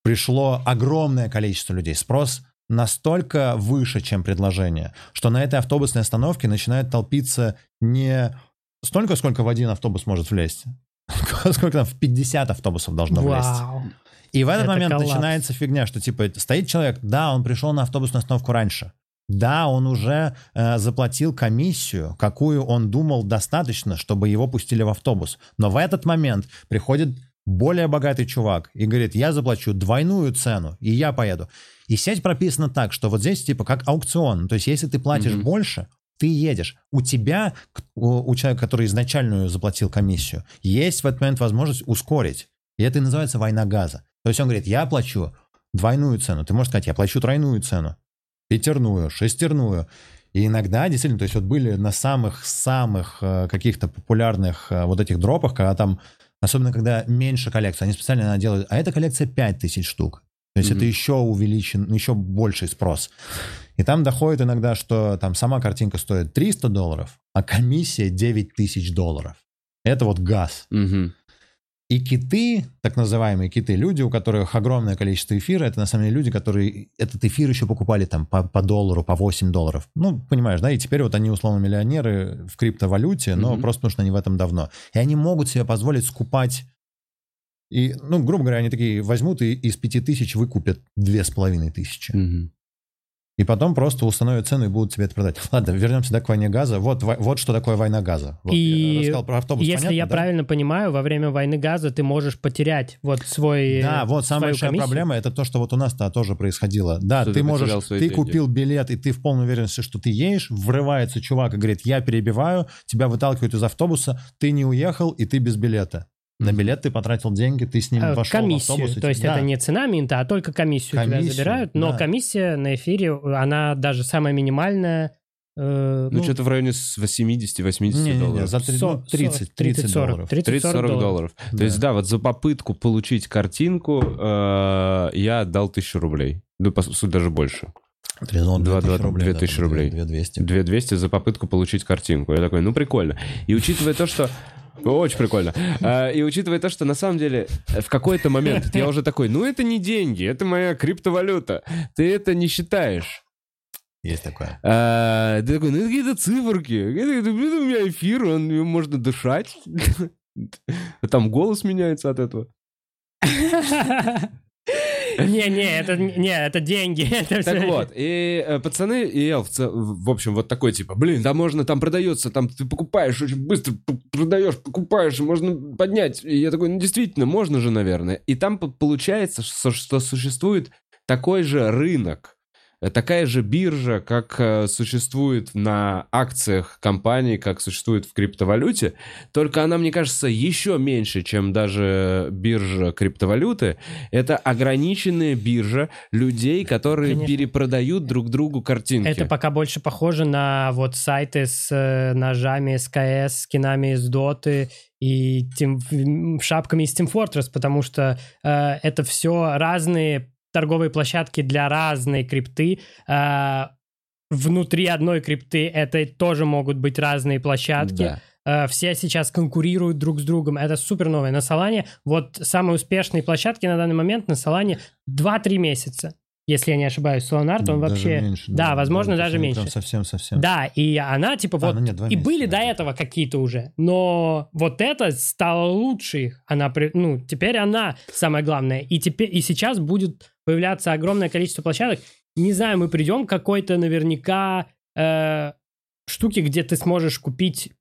пришло огромное количество людей, спрос настолько выше, чем предложение, что на этой автобусной остановке начинает толпиться не столько, сколько в один автобус может влезть, сколько там в 50 автобусов должно Вау. влезть. И в этот Это момент коллапс. начинается фигня, что типа стоит человек, да, он пришел на автобусную остановку раньше, да, он уже э, заплатил комиссию, какую он думал достаточно, чтобы его пустили в автобус. Но в этот момент приходит более богатый чувак и говорит, я заплачу двойную цену, и я поеду. И сеть прописана так, что вот здесь типа как аукцион. То есть если ты платишь mm-hmm. больше, ты едешь. У тебя, у, у человека, который изначальную заплатил комиссию, есть в этот момент возможность ускорить. И это и называется война газа. То есть он говорит, я плачу двойную цену. Ты можешь сказать, я плачу тройную цену, пятерную, шестерную. И иногда, действительно, то есть вот были на самых-самых э, каких-то популярных э, вот этих дропах, когда там, особенно когда меньше коллекции, они специально делают, а эта коллекция 5000 штук. То есть mm-hmm. это еще увеличен, еще больший спрос. И там доходит иногда, что там сама картинка стоит 300 долларов, а комиссия 9 тысяч долларов. Это вот газ. Мгм. И киты, так называемые киты, люди, у которых огромное количество эфира, это на самом деле люди, которые этот эфир еще покупали там по, по доллару, по 8 долларов. Ну, понимаешь, да, и теперь вот они условно миллионеры в криптовалюте, но Мгм. просто потому что они в этом давно. И они могут себе позволить скупать и, ну, грубо говоря, они такие возьмут и из 5 тысяч выкупят 2,5 тысячи. Мгм. И потом просто установят цену и будут тебе это продать. Ладно, вернемся да, к войне газа. Вот, во- вот что такое война газа. Вот, И я рассказал про автобус. Если понятно, я да? правильно понимаю, во время войны газа ты можешь потерять вот свой Да, э, вот самая большая комиссию. проблема это то, что вот у нас-то тоже происходило. Да, Что ты ты можешь, ты деньги. купил билет, и ты в полной уверенности, что ты едешь, врывается чувак и говорит, я перебиваю, тебя выталкивают из автобуса, ты не уехал, и ты без билета. На билет ты потратил деньги, ты с ним вошел в комиссию. автобус. и То есть да. это не цена минта, а только комиссию, тебя Комиссию, забирают. Но да. комиссия на эфире, она даже самая минимальная. э, Ну, что-то в районе с 70-80 Не-не-не, долларов. за три- со- ну, 30, 30 40, долларов. 30-40 30-40 долларов. долларов. Да. То есть, да, вот за попытку получить картинку э, я отдал 1000 рублей. Ну, по сути, даже больше. Трезон, Два- 2000 два- рублей. 2000 да, рублей. 2200. 2200 за попытку получить картинку. Я такой, ну, прикольно. И учитывая то, что... Очень прикольно. А, И учитывая то, что на самом деле в какой-то момент я уже такой, ну это не деньги, это моя криптовалюта. Ты это не считаешь. Есть такое. А, Ты такой, ну это какие-то циферки. Это, у меня эфир, он, можно дышать. Там голос меняется от этого. Не-не, это не, это деньги. это Так всё- вот, и э, пацаны и Эл, в, в общем, вот такой типа, блин, да можно, там продается, там ты покупаешь очень быстро, продаешь, покупаешь, можно поднять. И я такой, ну действительно, можно же, наверное. И там получается, что, что существует такой же рынок, такая же биржа, как э, существует на акциях компаний, как существует в криптовалюте, только она, мне кажется, еще меньше, чем даже биржа криптовалюты. Это ограниченная биржа людей, которые Конечно. перепродают друг другу картинки. Это пока больше похоже на вот сайты с э, ножами с КС, скинами из Доты и тем, шапками из Team Fortress, потому что э, это все разные торговые площадки для разной крипты. Э, внутри одной крипты это тоже могут быть разные площадки. Да. Э, все сейчас конкурируют друг с другом. Это супер новое. На Solana вот самые успешные площадки на данный момент на Solana 2-3 месяца. Если я не ошибаюсь, Solana он Даже вообще... меньше, да, возможно, то есть даже меньше. совсем-совсем. Да, и она типа А, вот... ну нет, и месяца, были да. до этого какие-то уже, но вот это стало лучше их. Она, при- ну, теперь она самое главное. И теперь, и сейчас будет появляться огромное количество площадок. Не знаю, мы придем к какой-то наверняка э, штуке, где ты сможешь купить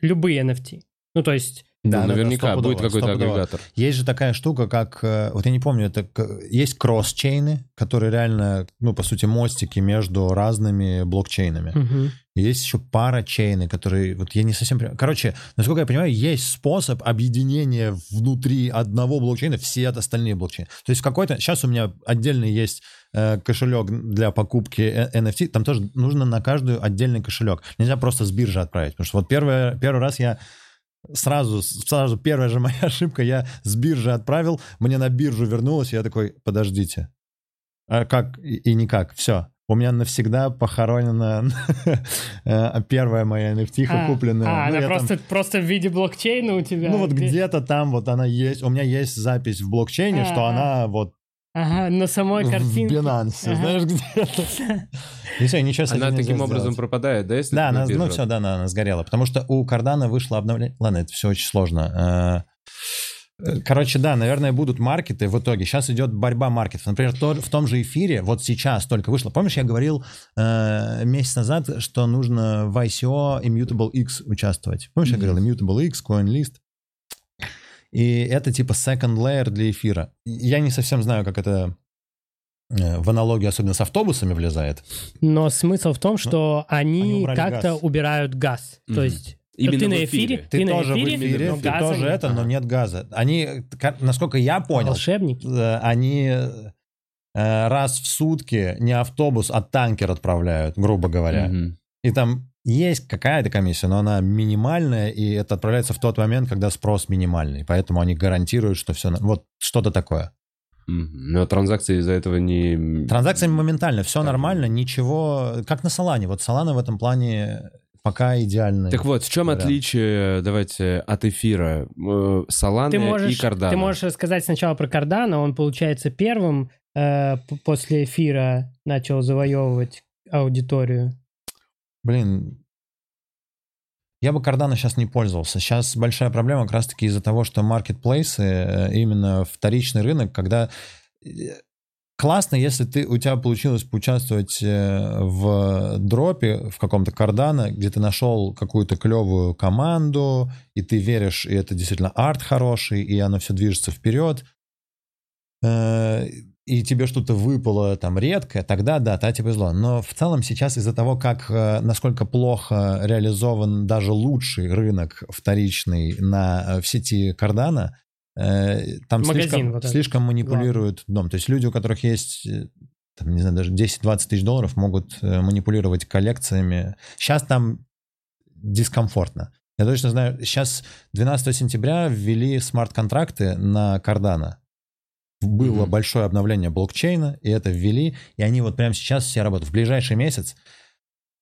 любые NFT. Ну, то есть... Да, Ну, да, да, наверняка стопудово, будет какой-то агрегатор. Есть же такая штука, как, э, вот я не помню, это есть кросс-чейны, которые реально, ну, по сути, мостики между разными блокчейнами. И Есть еще пара чейны, которые, вот я не совсем понимаю. Короче, насколько я понимаю, есть способ объединения внутри одного блокчейна все остальные блокчейны. То есть в какой-то... Сейчас у меня отдельный есть э, кошелек для покупки э, NFT, там тоже нужно на каждую отдельный кошелек. Нельзя просто с биржи отправить. Потому что вот первый, первый раз я сразу, сразу первая же моя ошибка, я с биржи отправил, мне на биржу вернулось, и я такой, подождите, а как и, и никак, все. У меня навсегда похоронена э, первая моя NFT А, купленная. а, Ну, она я там- просто, просто в виде блокчейна у тебя. ну вот где-то там вот она есть. У меня есть запись в блокчейне, что А, она вот Ага, на самой в картинке. Binance, Ага. знаешь, где-то. И все, ничего с этим Она таким образом сделать. пропадает, да, если Да, она, ну все, да, она, она сгорела. Потому что у Кардана вышло обновление. Ладно, это все очень сложно. Э, Короче, да, наверное, будут маркеты в итоге. Сейчас идет борьба маркетов. Например, то- в том же эфире, вот сейчас только вышло. Помнишь, я говорил э, месяц назад, что нужно в ICO Immutable X участвовать? Помнишь, я говорил Immutable X, CoinList? И это типа second layer для эфира. Я не совсем знаю, как это э, в аналогию, особенно с автобусами, влезает. Но смысл в том, что они они, убрали как-то газ. убирают газ. То Мгм. есть Именно ты на эфире. эфире, Ты, ты, на тоже эфире, в эфире, но ты газа тоже нет. это, но нет газа. Они, насколько я понял, Волшебники. э, они э, раз в сутки не автобус, а танкер отправляют, грубо говоря. Мгм. И там есть какая-то комиссия, но она минимальная, и это отправляется в тот момент, когда спрос минимальный. Поэтому они гарантируют, что все... Вот что-то такое. Но транзакции из-за этого не... Транзакции моментально, все Так. нормально, ничего... Как на Солане. Вот Солана в этом плане пока идеальный. Так вот, в чем вариант. отличие, давайте, от эфира э, Ты можешь, и Кардана? ты можешь рассказать сначала про Кардана. Он, получается, первым э, после эфира начал завоевывать аудиторию. Блин, я бы Кардана сейчас не пользовался. Сейчас большая проблема как раз-таки из-за того, что маркетплейсы, э, именно вторичный рынок, когда э, классно, если ты, у тебя получилось поучаствовать э, в дропе в каком-то Кардана, где ты нашел какую-то клевую команду, и ты веришь, и это действительно арт хороший, и оно все движется вперед, и тебе что-то выпало там редкое, тогда да, тогда тебе повезло. Но в целом сейчас из-за того, как э, насколько плохо реализован даже лучший рынок вторичный на, э, в сети Кардана, э, там Магазин слишком, вот этот. слишком манипулируют дом. То есть люди, у которых есть, там, не знаю, даже 10-20 тысяч долларов, могут манипулировать коллекциями. Сейчас там дискомфортно. Я точно знаю, сейчас 12 сентября ввели смарт-контракты на Кардана. Было Мгм. большое обновление блокчейна, и это ввели, и они вот прямо сейчас все работают. В ближайший месяц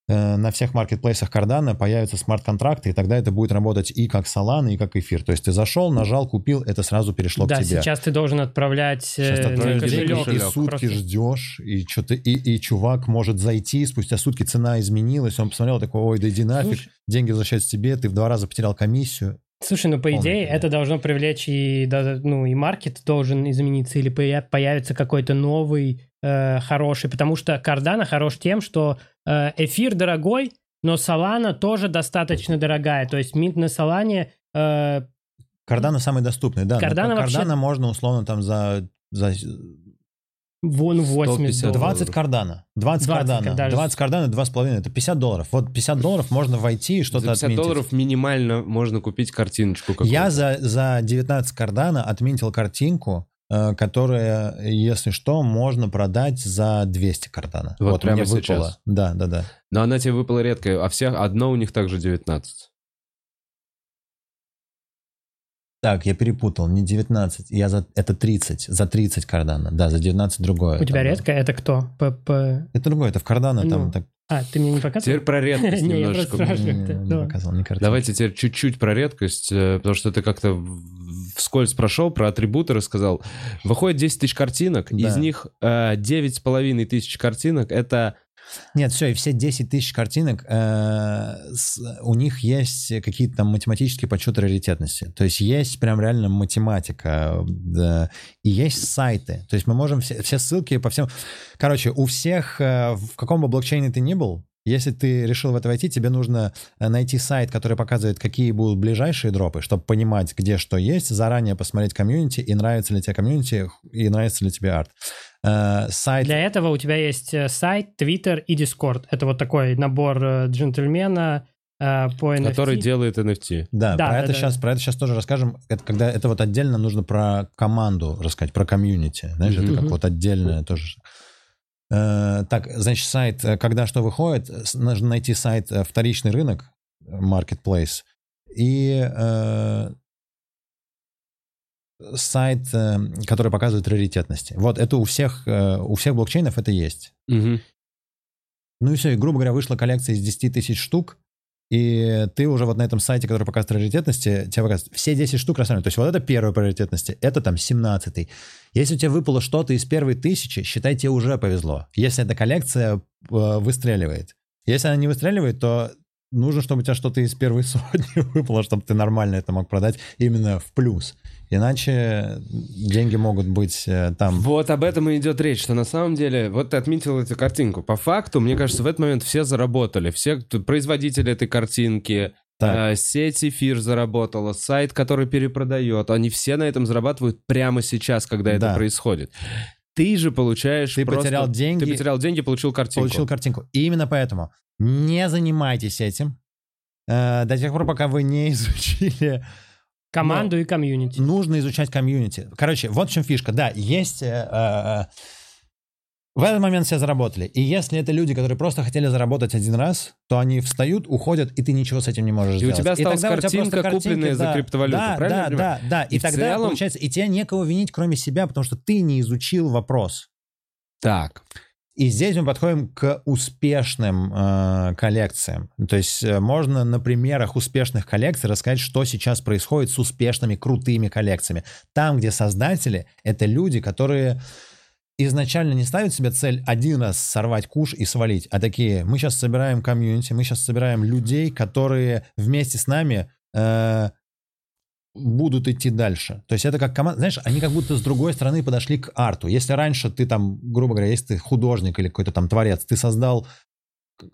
э, на всех маркетплейсах Кардана появятся смарт-контракты, и тогда это будет работать и как Solana, и как эфир. То есть ты зашел, нажал, купил, это сразу перешло да, к тебе. сейчас ты должен отправлять Сейчас э, ты на отправляешь кошелек. кошелек. и сутки Просто- ждешь, и что-то и, и чувак может зайти, спустя сутки цена изменилась, он посмотрел такой, ой, да иди нафиг, Слушай, деньги возвращаются тебе, ты в два раза потерял комиссию. Слушай, ну по идее это должно привлечь и ну и маркет должен измениться или поя- появится какой-то новый э, хороший, потому что Cardano хорош тем, что э, эфир дорогой, но Solana тоже достаточно дорогая, то есть минт на Solana э, Кардана самый доступный, да. но Кардана вообще- Кардана можно условно там за, за вон 80 150 долларов. 20 кардана. 20, 20 кардана. даже. 20 кардана, 2,5. Это 50 долларов. Вот 50 долларов можно войти и что-то 50 отметить. долларов минимально можно купить картиночку какую-то. Я за, за 19 кардана отметил картинку, э, которая, если что, можно продать за 200 кардана. Вот прямо мне выпало. сейчас? Да, да, да. Но она тебе выпала редко, а всех одно у них также 19. Так, я перепутал, не 19, я за, это 30, за 30 кардана, да, за 19 другое. У тебя Там, редко? Это кто? ПП... Это другое, это в кардана, там Ну, так А, ты мне не показывал? Теперь про редкость немножко. не, не. Давайте теперь чуть-чуть про редкость, э, потому что ты как-то вскользь прошел, про атрибуты рассказал. Выходит 10 тысяч картинок, из них э, 9,5 тысяч картинок — это... Нет, все, и все 10 тысяч картинок, э, с- у них есть какие-то там математические подсчеты раритетности. То есть есть прям реально математика, да, и есть сайты. То есть мы можем все, все ссылки по всем... Короче, у всех, э, в каком бы блокчейне ты ни был, если ты решил в это войти, тебе нужно э, найти сайт, который показывает, какие будут ближайшие дропы, чтобы понимать, где что есть, заранее посмотреть комьюнити, и нравится ли тебе комьюнити, и нравится ли тебе арт. Э, Сайт... Для этого у тебя есть э, сайт, Твиттер и Дискорд. Это вот такой набор э, джентльмена по NFT. Который делает NFT. Да, Да, про, да, это да. Сейчас, про это сейчас тоже расскажем. Это когда это вот отдельно нужно про команду рассказать, про комьюнити. Знаешь, это как вот отдельное тоже. Э, так, значит, сайт, когда что выходит, нужно найти сайт вторичный рынок, marketplace, и э, сайт, э, который показывает раритетности. Вот это у всех, э, у всех блокчейнов это есть. Мгм. Ну и все, и, грубо говоря, вышла коллекция из 10 тысяч штук, и ты уже вот на этом сайте, который показывает приоритетности, тебе показывает все 10 штук рассматривают. То есть вот это первый приоритетности, это там 17 Если у тебя выпало что-то из первой тысячи, считай, тебе уже повезло. Если эта коллекция э, выстреливает. Если она не выстреливает, то нужно, чтобы у тебя что-то из первой сотни выпало, чтобы ты нормально это мог продать именно в плюс. Иначе деньги могут быть э, там... Вот об этом и идет речь, что на самом деле, вот ты отметил эту картинку. По факту, мне кажется, в этот момент все заработали. Все производители этой картинки, Так. э, сеть эфир заработала, сайт, который перепродает. Они все на этом зарабатывают прямо сейчас, когда это Да. происходит. Ты же получаешь Ты просто- потерял деньги. Ты потерял деньги, получил картинку. Получил картинку. И именно поэтому не занимайтесь этим э, до тех пор, пока вы не изучили. Команду и комьюнити. Нужно изучать комьюнити. Короче, вот в чем фишка. Да, есть... э, э, в этот момент все заработали. И если это люди, которые просто хотели заработать один раз, то они встают, уходят, и ты ничего с этим не можешь И у сделать. тебя осталась тогда у тебя картинка, просто купленная за да, криптовалюту, Да, правильно да, да, да. И, И тогда, целом- получается, и тебя некого винить, кроме себя, потому что ты не изучил вопрос. Так. И здесь мы подходим к успешным э, коллекциям. То есть э, можно на примерах успешных коллекций рассказать, что сейчас происходит с успешными, крутыми коллекциями. Там, где создатели — это люди, которые изначально не ставят себе цель один раз сорвать куш и свалить, а такие, мы сейчас собираем комьюнити, мы сейчас собираем людей, которые вместе с нами э, будут идти дальше. То есть это как команда, знаешь, они как будто с другой стороны подошли к арту. Если раньше ты там, грубо говоря, если ты художник или какой-то там творец, ты создал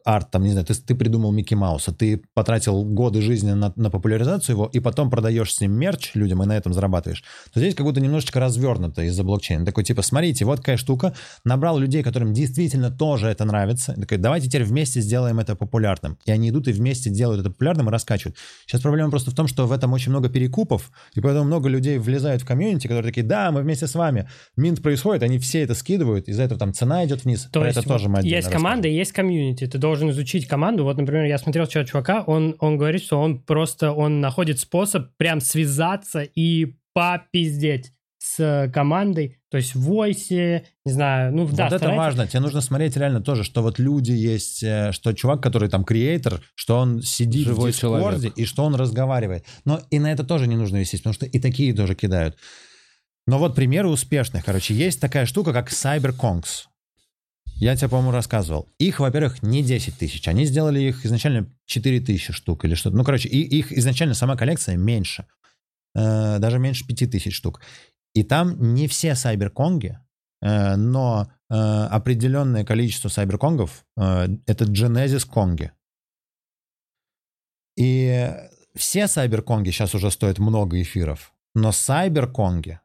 арт, там, не знаю, ты, ты придумал Микки Мауса, ты потратил годы жизни на, на популяризацию его, и потом продаешь с ним мерч людям и на этом зарабатываешь, то здесь как будто немножечко развернуто из-за блокчейна. Такой типа, смотрите, вот такая штука, набрал людей, которым действительно тоже это нравится, такой, давайте теперь вместе сделаем это популярным. И они идут и вместе делают это популярным и раскачивают. Сейчас проблема просто в том, что в этом очень много перекупов, и поэтому много людей влезают в комьюнити, которые такие, да, мы вместе с вами. Минт происходит, они все это скидывают, из-за этого там цена идет вниз. То Про есть это тоже мы есть команда и есть комьюнити. Ты должен изучить команду. Вот, например, я смотрел вчера чувака, он, он говорит, что он просто он находит способ прям связаться и попиздеть с командой. То есть в войсе, не знаю, ну Вот да, это старается- важно. Тебе нужно смотреть реально тоже, что вот люди есть, э, что чувак, который там креатор, что он сидит Живой в Дискорде человек. и что он разговаривает. Но и на это тоже не нужно висеть, потому что и такие тоже кидают. Но вот примеры успешных. Короче, есть такая штука, как CyberKongs. Я тебе, по-моему, рассказывал. Их, во-первых, не 10 тысяч. Они сделали их изначально 4 тысячи штук или что-то. Ну, короче, и, их изначально сама коллекция меньше. Э, даже меньше 5 тысяч штук. И там не все сайберконги, э, но э, определенное количество сайберконгов э, это Genesis конги. И все сайберконги сейчас уже стоят много эфиров, но сайберконги,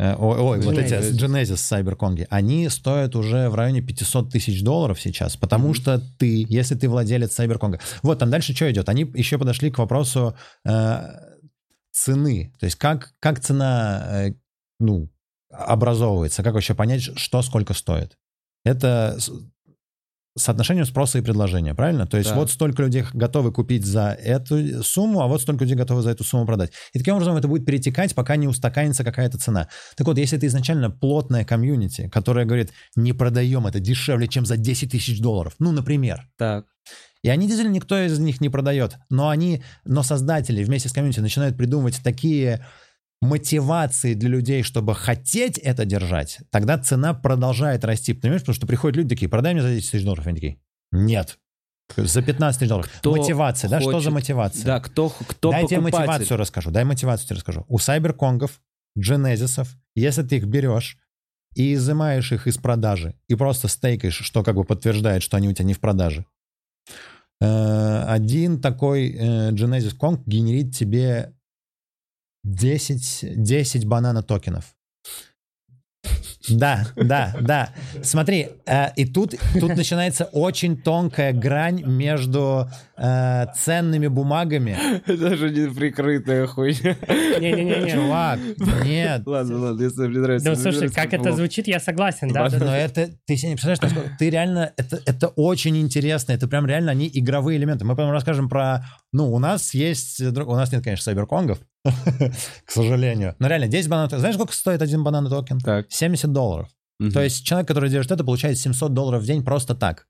э, ой, ой, вот эти Genesis. Сайберконги, они стоят уже в районе 500 тысяч долларов сейчас, потому Мгм. что ты, если ты владелец сайберконга, вот там дальше что идет? Они еще подошли к вопросу э, цены, то есть как, как цена, э, ну, образовывается, как вообще понять, что сколько стоит. Это соотношению спроса и предложения, правильно? То есть Да. вот столько людей готовы купить за эту сумму, а вот столько людей готовы за эту сумму продать. И таким образом это будет перетекать, пока не устаканится какая-то цена. Так вот, если это изначально плотная комьюнити, которая говорит, не продаем это дешевле, чем за 10 тысяч долларов, ну, например, Так. и они действительно никто из них не продает. Но они, но создатели вместе с комьюнити начинают придумывать такие мотивации для людей, чтобы хотеть это держать, тогда цена продолжает расти. Понимаешь, потому что приходят люди такие, продай мне за 10 тысяч долларов. Они такие, нет. За 15 тысяч долларов. Кто мотивация, да? Что за хочет- мотивация? Да, кто, кто Дай тебе мотивацию расскажу. Дай мотивацию тебе расскажу. У сайберконгов, дженезисов, если ты их берешь и изымаешь их из продажи, и просто стейкаешь, что как бы подтверждает, что они у тебя не в продаже, э, один такой э, Genesis Kong генерит тебе 10, 10 банана токенов. Да, да, да. Смотри, э, и тут, тут начинается очень тонкая грань между э, ценными бумагами. Это же не прикрытая хуйня. Не-не-не. Чувак, нет. Ладно, ладно, если мне нравится. Да, мне слушай, как это звучит, я согласен, да. Но это, ты себе не представляешь, насколько ты реально, это, это очень интересно, это прям реально они игровые элементы. Мы потом расскажем про, ну, у нас есть, у нас нет, конечно, сайберконгов, к сожалению. Но реально, 10 бананов, знаешь, сколько стоит один банан токен? Так. 70 долларов. Мгм. То есть человек, который держит это, получает 700 долларов в день просто так.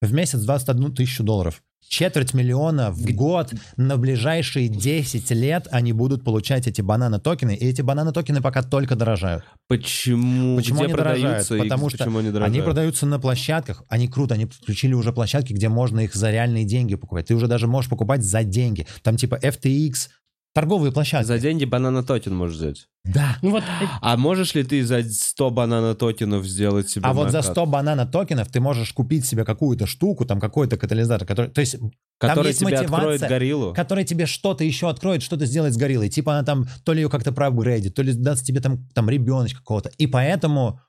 В месяц 21 тысячу долларов. Четверть миллиона в год на ближайшие 10 лет они будут получать эти бананы-токены, и эти бананы-токены пока только дорожают. Почему? Почему Где они дорожают? Потому что они дорожают? Они продаются на площадках, они круто, они включили уже площадки, где можно их за реальные деньги покупать. Ты уже даже можешь покупать за деньги. Там типа FTX, торговые площадки. За деньги банана токен можешь взять. Да. Ну вот, э, А можешь ли ты за 100 банана токенов сделать себе А вот за накат, 100 банана токенов ты можешь купить себе какую-то штуку, там какой-то катализатор, который, то есть, который есть тебе мотивация, откроет гориллу? который тебе что-то еще откроет, что-то сделает с гориллой. Типа она там то ли ее как-то проапгрейдит, то ли даст тебе там, там ребеночка какого-то. И поэтому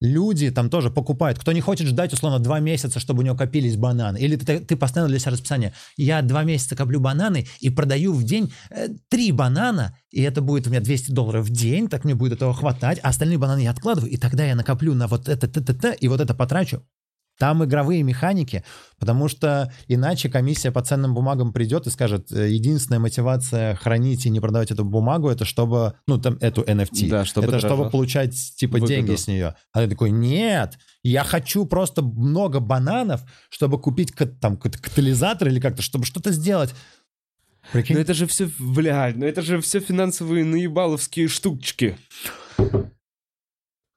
люди там тоже покупают. Кто не хочет ждать, условно, два месяца, чтобы у него копились бананы. Или ты, ты поставил для себя расписание. Я два месяца коплю бананы и продаю в день э, три банана, и это будет у меня 200 долларов в день, так мне будет этого хватать, а остальные бананы я откладываю, и тогда я накоплю на вот это, т, т, т, и вот это потрачу. Там игровые механики, потому что иначе комиссия по ценным бумагам придет и скажет, э, единственная мотивация хранить и не продавать эту бумагу, это чтобы, ну, там, эту NFT. Да, чтобы это чтобы получать, типа, Выгоду. деньги с нее. А ты такой, нет, я хочу просто много бананов, чтобы купить там катализатор или как-то, чтобы что-то сделать. Прикинь? Ну это же все, блядь, ну это же все финансовые наебаловские штучки.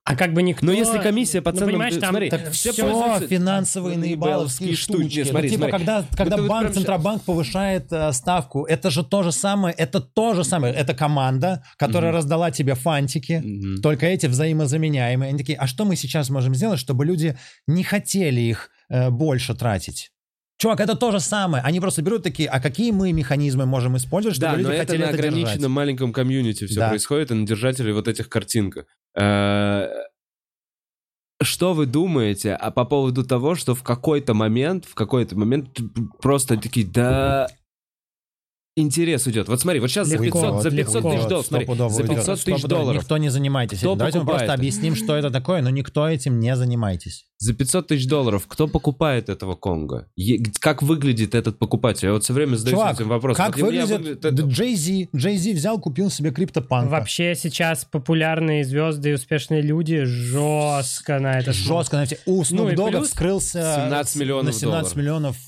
А как бы никто... Но если комиссия по Ну, ценным... понимаешь, ты- там- смотри, Так все все финансовые наебаловские штучки. Не, смотри, ну, типа, смотри. когда, когда Вот- вот банк, щас- Центробанк повышает э, ставку, это же то же самое, это то же самое. Это команда, которая Мгм. раздала тебе фантики, Мгм. только эти взаимозаменяемые. Они такие, а что мы сейчас можем сделать, чтобы люди не хотели их э, больше тратить? Чувак, это то же самое. Они просто берут такие, а какие мы механизмы можем использовать, чтобы Да, люди но это хотели на это держать? ограниченном маленьком комьюнити все Да. происходит, и на держателей вот этих картинках. Э, Что вы думаете а по поводу того, что в какой-то момент, в какой-то момент просто такие, да, интерес уйдет. Вот смотри, вот сейчас за Легко, 500, за вот 500 легко. тысяч долларов, смотри, за уйдет. 500 тысяч Стопудово. долларов, Никто не занимайтесь Кто этим. Давайте мы просто это? объясним, что это такое, но никто этим не занимайтесь. за 500 тысяч долларов, кто покупает этого Конга? Е- Как выглядит этот покупатель? Я вот все время задаюсь Чувак, этим вопросом. как Вот выглядит это- Джей Зи? Джей Зи взял, купил себе криптопанка. Вообще сейчас популярные звезды и успешные люди жестко на это. Жестко, знаете, у Ну Snoop Dogg плюс вскрылся 17 миллионов на 17 долларов.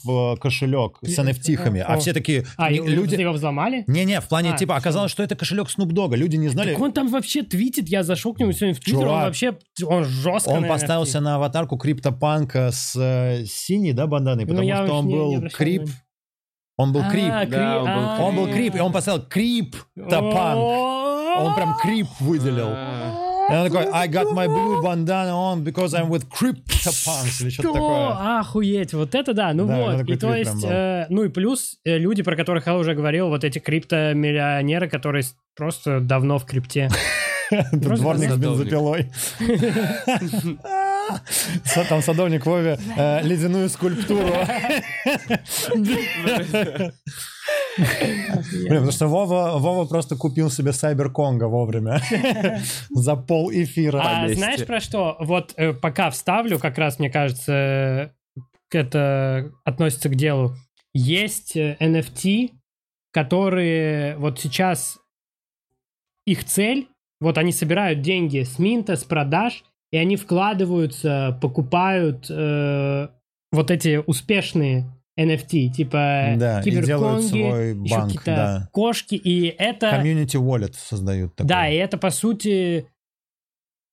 миллионов э, кошелек с NFT-хами. А все такие А, не- и люди... его взломали? Не-не, в плане, А, типа, оказалось, что это кошелек Snoop Dogg. Люди не знали. Так он там вообще твитит, я зашел к нему сегодня в Твиттер, он вообще, он жестко Он на поставил NFT. себе на аватарку криптопанка с э, синей, да, банданой, Ну, потому я что он не- не был обращал крип. Он был А, крип. Да, он был а, Он был крип, и он поставил криптопанк. Он прям крип выделил. И он такой, I got my blue bandana on because I'm with CryptoPunks или что-то Что? такое. Охуеть, вот это да, ну Да, вот. И то есть, э, ну и плюс э, люди, про которых я уже говорил, вот эти криптомиллионеры, которые просто давно в крипте. Дворник с бензопилой. Там садовник Вове э, ледяную скульптуру. Блин, потому что Вова, Вова просто купил себе Сайберконга вовремя. За пол эфира. А знаешь про что? Вот э, пока вставлю, как раз, мне кажется, это относится к делу. Есть э, NFT, которые вот сейчас их цель, вот они собирают деньги с минта, с продаж, и они вкладываются, покупают э, вот эти успешные NFT, типа Да, и делают киберконги, свой еще банк, какие-то да. кошки, и это... Community wallet создают такой. Да, и это по сути,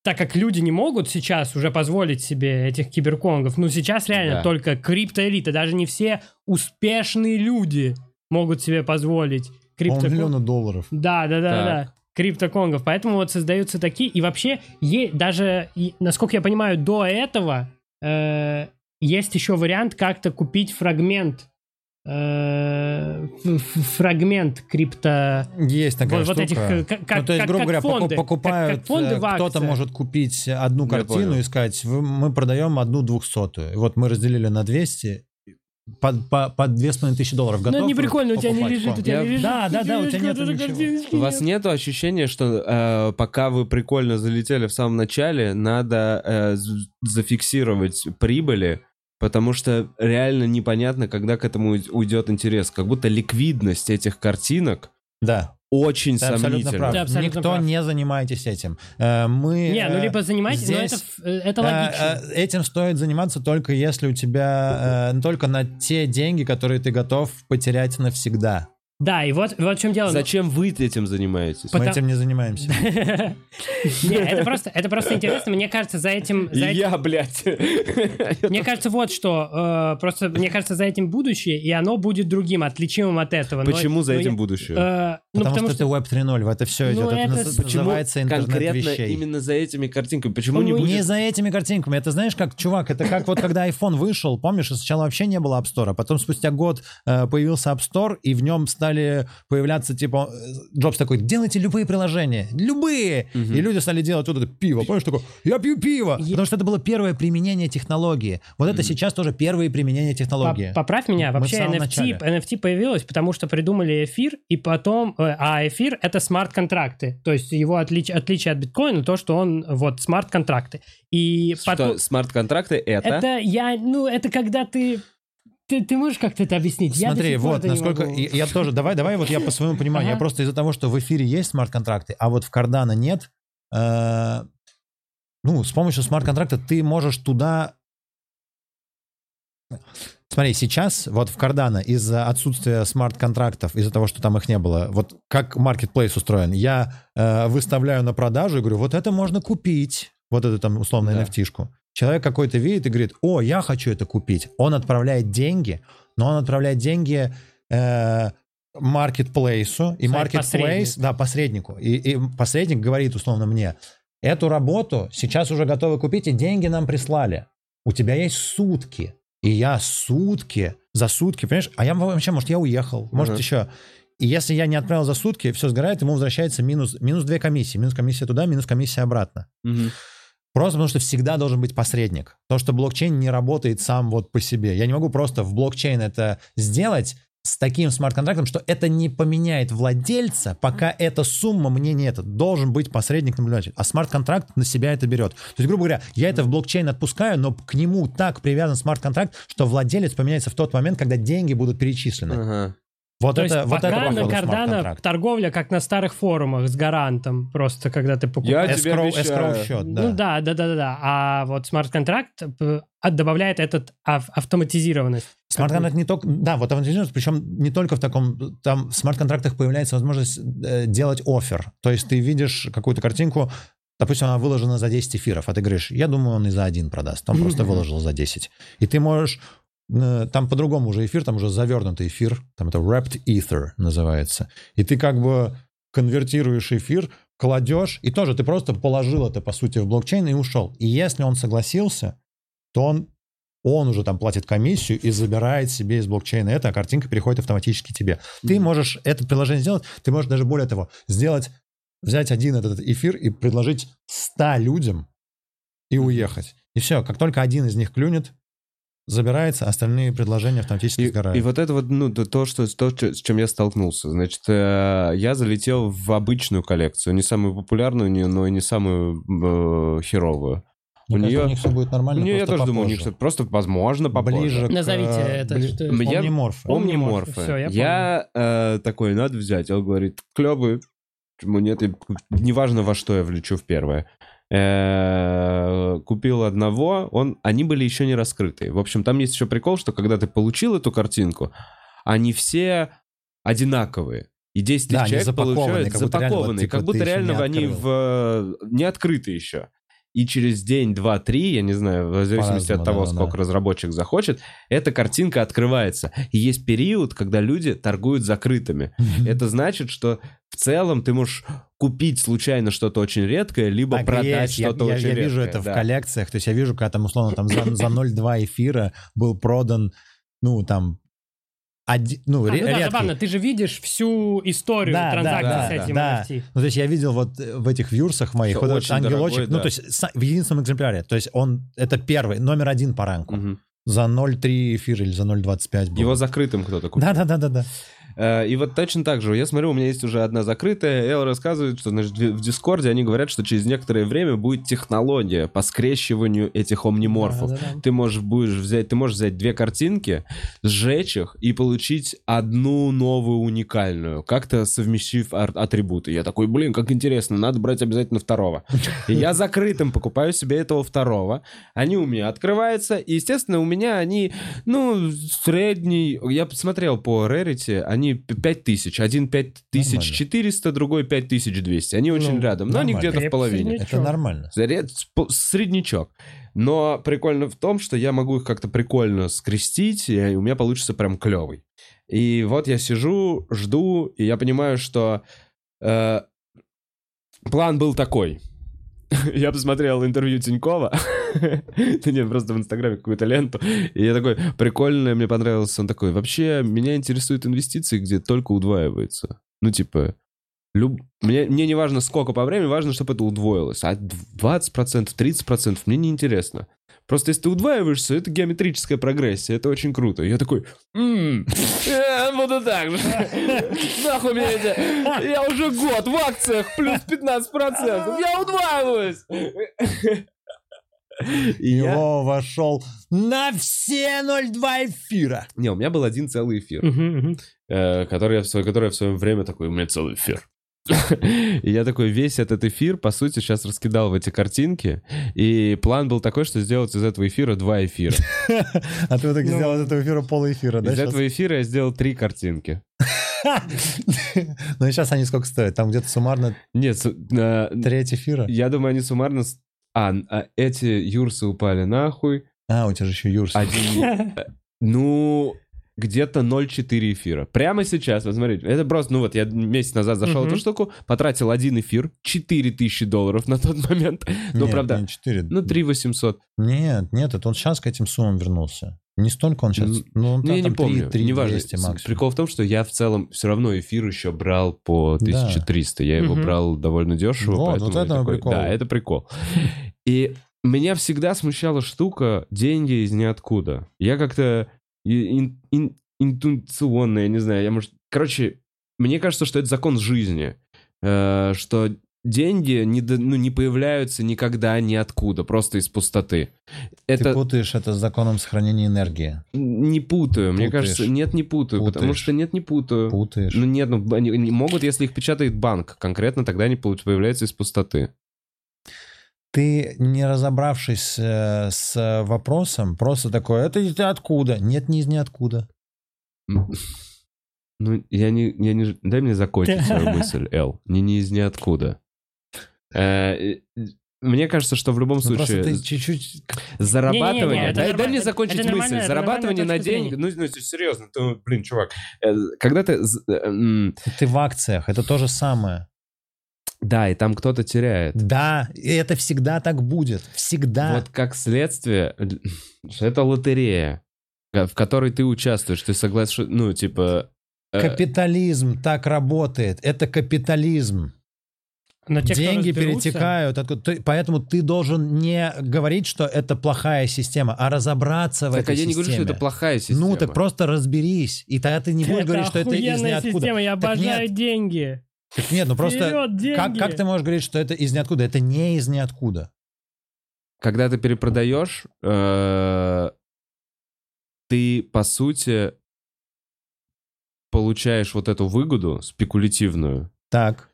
так как люди не могут сейчас уже позволить себе этих киберконгов, ну сейчас реально Да. только криптоэлита, даже не все успешные люди могут себе позволить криптоконгов. Полмиллиона долларов. Да, да, да, Так. да. Криптоконгов. Поэтому вот создаются такие. И вообще, е- даже, и, насколько я понимаю, до этого э, есть еще вариант как-то купить фрагмент. э, фрагмент крипто... Есть такая Вот- вот штука. этих, э, как- как- ну, то есть, как- грубо как говоря, фонды, покупают, как фонды э, кто-то может купить одну Я картину понял. и сказать, «Вы- мы продаем одну двухсотую. Вот мы разделили на 200, по, по, по две с половиной тысячи долларов. Ну, Готов это не прикольно, у тебя не лежит, у тебя Я- не лежит. Да, да, да, у тебя нету вот ничего. У вас нет. ощущения, что э, пока вы прикольно залетели в самом начале, надо э, зафиксировать прибыли, потому что реально непонятно, когда к этому уй- уйдет интерес. Как будто ликвидность этих картинок Да, очень ты сомнительна. прав. Ты абсолютно Никто прав. не занимаетесь этим. Э, Мы, Не, ну э, либо занимайтесь, но здесь, это, ф- э, это логично. Этим стоит заниматься только если у тебя только на те деньги, которые ты готов потерять навсегда. Да, и вот, вот в чем дело. Зачем вы этим занимаетесь? Потому- Мы этим не занимаемся. Не, это просто, это просто интересно. Мне кажется, за этим... За этим- я, блядь. Мне кажется, вот что. э, просто, мне кажется, за этим будущее, и оно будет другим, отличимым от этого. Но- Почему за но этим я- будущее? э, ну, Потому, что, это Web 3.0, в это все Ну, идет. Это это Почему называется интернет конкретно вещей. именно за этими картинками? Почему Ну, не будет? Не за этими картинками. Это знаешь, как, чувак, это как вот когда iPhone вышел, помнишь, сначала вообще не было App Store, а потом спустя год э, появился App Store, и в нем стали появляться, типа, э, Джобс такой, делайте любые приложения, любые! И люди стали делать вот это пиво, помнишь, такой, я пью пиво! Потому что это было первое применение технологии. Вот это сейчас тоже первые применения технологии. По- Поправь меня, вообще NFT, начале. NFT появилось, потому что придумали эфир, и потом, а эфир это смарт-контракты, то есть его отлич- отличие от биткоина то, что он вот смарт-контракты. И Что потом, смарт-контракты это? это я, ну это когда ты, ты, ты можешь как-то это объяснить? я Смотри, пор вот насколько могу. я, я тоже давай, давай вот я по своему пониманию, я Ага. просто из-за того, что в эфире есть смарт-контракты, а вот в Cardano нет. э, ну, с помощью смарт-контракта ты можешь туда. Смотри, сейчас вот в Cardano из-за отсутствия смарт-контрактов, из-за того, что там их не было, вот как marketplace устроен, я э, выставляю на продажу и говорю, вот это можно купить, вот эту там условно Да. NFT-шку. Человек какой-то видит и говорит, о, я хочу это купить. Он отправляет деньги, но он отправляет деньги э, маркетплейсу, и маркетплейс, да, посреднику. И, и посредник говорит условно мне, эту работу сейчас уже готовы купить, и деньги нам прислали. У тебя есть сутки. И я сутки, за сутки, понимаешь? А я вообще, может, я уехал, может, Ага. еще. И если я не отправил за сутки, все сгорает, ему возвращается минус, минус две комиссии. Минус комиссия туда, минус комиссия обратно. Мгм. Просто потому что всегда должен быть посредник. То, что блокчейн не работает сам вот по себе. Я не могу просто в блокчейн это сделать с таким смарт-контрактом, что это не поменяет владельца, пока эта сумма мне не это. Должен быть посредник наблюдатель. А смарт-контракт на себя это берет. То есть, грубо говоря, я это в блокчейн отпускаю, но к нему так привязан смарт-контракт, что владелец поменяется в тот момент, когда деньги будут перечислены. Ага. Вот То это, есть вот это пока на походу Cardano смарт-контракт. торговля как на старых форумах с гарантом, просто когда ты покупаешь. Я тебе Escrow, обещаю. escrow счет, да. Ну да, да, да, да, да. А вот смарт-контракт э, от- добавляет этот ав- автоматизированность. Смарт-контракт не только, да, вот автоматизированность, причем не только в таком, там в смарт-контрактах появляется возможность э, делать офер. То есть ты видишь какую-то картинку, допустим, она выложена за 10 эфиров, а ты говоришь, я думаю, он и за один продаст, он просто выложил за 10. И ты можешь, там по-другому уже эфир, там уже завернутый эфир, там это wrapped ether называется. И ты как бы конвертируешь эфир, кладешь, и тоже ты просто положил это, по сути, в блокчейн и ушел. И если он согласился, то он он уже там платит комиссию и забирает себе из блокчейна это, а картинка переходит автоматически тебе. Ты можешь это приложение сделать, ты можешь даже более того, сделать, взять один этот эфир и предложить 100 людям и уехать. И все, как только один из них клюнет, забирается, остальные предложения автоматически И, сгорают. и вот это вот, ну, то, то, что, то, что- с чем я столкнулся. Значит, э, я залетел в обычную коллекцию, не самую популярную, не- но и не самую э, херовую. У Мне кажется, нее... у них все будет нормально. Не, я тоже думаю, у них попозже. что-то просто, возможно, попозже. Ближе к, Назовите э, это, бли- что- Я- Омниморфы. Омниморфы. Всё, я я э, такой, надо взять. Он говорит, клевый. Почему нет? И неважно, во что я влечу в первое. Э, Купил одного, он, они были еще не раскрыты. В общем, там есть еще прикол, что когда ты получил эту картинку, они все одинаковые. И 10 Да, человек запакованные, получают как будто реально, вот, запакованные, типа, как будто реально они в, э, не открыты еще. И через день, два, три, я не знаю, в зависимости от того, да, сколько да. разработчик захочет, эта картинка открывается. И есть период, когда люди торгуют закрытыми. Это значит, что в целом ты можешь купить случайно что-то очень редкое, либо Так продать есть. Я- что-то я, очень я вижу редкое. это да. в коллекциях. То есть я вижу, когда там, условно, там за, за 0,2 эфира был продан, ну, там, один, ну, А, ре- ну да, редкий. забавно, ты же видишь всю историю Да, транзакций да, с да, этим да. NFT. Ну, то есть я видел вот э, в этих вьюрсах моих, вот этот ангелочек, дорогой, ну, да. то есть в единственном экземпляре. То есть он, это первый, номер один по ранку. Мгм. За 0,3 эфир или за 0,25 был. Его закрытым кто-то купил. Да-да-да-да-да. Э, И вот точно так же, я смотрю, у меня есть уже одна закрытая, Эл рассказывает, что значит, в Дискорде они говорят, что через некоторое время будет технология по скрещиванию этих омниморфов. Да-да-да. Ты можешь будешь взять, ты можешь взять две картинки, сжечь их и получить одну новую уникальную, как-то совместив атрибуты. Я такой, блин, как интересно, надо брать обязательно второго. И я закрытым покупаю себе этого второго. Они у меня открываются, и, естественно, у меня они, ну, средний... Я посмотрел по Rarity, они 5000. Один 5400, другой 5200. Они очень Ну, рядом, но они нормально. где-то в половине. среднячок. Это нормально. Среднячок. Но прикольно в том, что я могу их как-то прикольно скрестить, и у меня получится прям клевый. И вот я сижу, жду, и я понимаю, что э, план был такой. Я посмотрел интервью Тинькова. Да нет, просто в Инстаграме какую-то ленту. И я такой, прикольно, мне понравился. Он такой, вообще, меня интересуют инвестиции, где только удваивается. Ну, типа, люб- мне, мне не важно сколько по времени, важно, чтобы это удвоилось. А 20%, 30% мне не интересно. Просто если ты удваиваешься, это геометрическая прогрессия, это очень круто. Я такой, «М, я буду так же. Нахуй мне эти... Я уже год в акциях плюс 15%. Я удваиваюсь. И я- Его вошел на все 0,2 эфира. Не, у меня был один целый эфир. Э, который, я в свое, который я в свое время такой, у меня целый эфир. И я такой весь этот эфир, по сути, сейчас раскидал в эти картинки. И план был такой, что сделать из этого эфира два эфира. А ты в итоге Ну. сделал из этого эфира пол эфира, да? Из этого эфира я сделал три картинки. Ну и сейчас они сколько стоят? Там где-то суммарно Нет, э, треть эфира? я думаю, они суммарно... А, а, эти юрсы упали нахуй. А, у тебя же еще Юрс. Один... э, Ну, где-то 0,4 эфира. Прямо сейчас, вот смотрите, это просто, ну вот я месяц назад зашел в Мгм. эту штуку, потратил один эфир, 4000 долларов на тот момент. Ну, Нет, правда, не 4. ну 3 800. Нет, нет, это он сейчас к этим суммам вернулся. Не столько он сейчас. Ну, он Ну, я там не помню, 3, неважно. 200 С- максимум. Прикол в том, что я в целом все равно эфир еще брал по Да. 1300. Я его Мгм. брал довольно дешево. Вот, поэтому вот я это такой, прикол. Да, это прикол. И меня всегда смущала штука деньги из ниоткуда. Я как-то ин- ин- интуиционно, я не знаю, я может... Короче, мне кажется, что это закон жизни. Э, что деньги не, ну, не появляются никогда ниоткуда, просто из пустоты. Ты Это путаешь это с законом сохранения энергии. не путаю. Мне Путаешь. кажется, нет, не путаю. Потому Путаешь. что нет, не путаю. Путаешь. Ну нет, ну они они могут, если их печатает банк, конкретно тогда они появляются из пустоты. Ты, не разобравшись э, с вопросом, просто такой, это из откуда? Нет, не из ниоткуда. Ну, я не, я не... Дай мне закончить свою мысль, Эл. Не, не из ниоткуда. Э, Мне кажется, что в любом Ну, просто случае ты чуть-чуть... зарабатывание... Не-не-не, это дай, дай нормально, мне закончить это мысль. зарабатывание на деньги... Ну, ну, серьезно, ты, блин, чувак. э, Когда ты... э, Ты в акциях, это то же самое. Да, и там кто-то теряет. Да, и это всегда так будет. Всегда. Вот как следствие, что это лотерея, в которой ты участвуешь. Ты согласен, ну, типа... э, Капитализм так работает. Это капитализм. Но те, Деньги перетекают. откуда- ты- поэтому ты должен не говорить, что это плохая система, а разобраться в Так, а этой я не системе. говорю, что это плохая система. Ну, так просто разберись. И тогда ты не будешь Это говорить, что это из ниоткуда. система, я Так обожаю нет. деньги. Так нет, ну просто... Как, как ты можешь говорить, что это из ниоткуда? Это не из ниоткуда. когда ты перепродаешь, э, ты, по сути, получаешь вот эту выгоду спекулятивную, Так.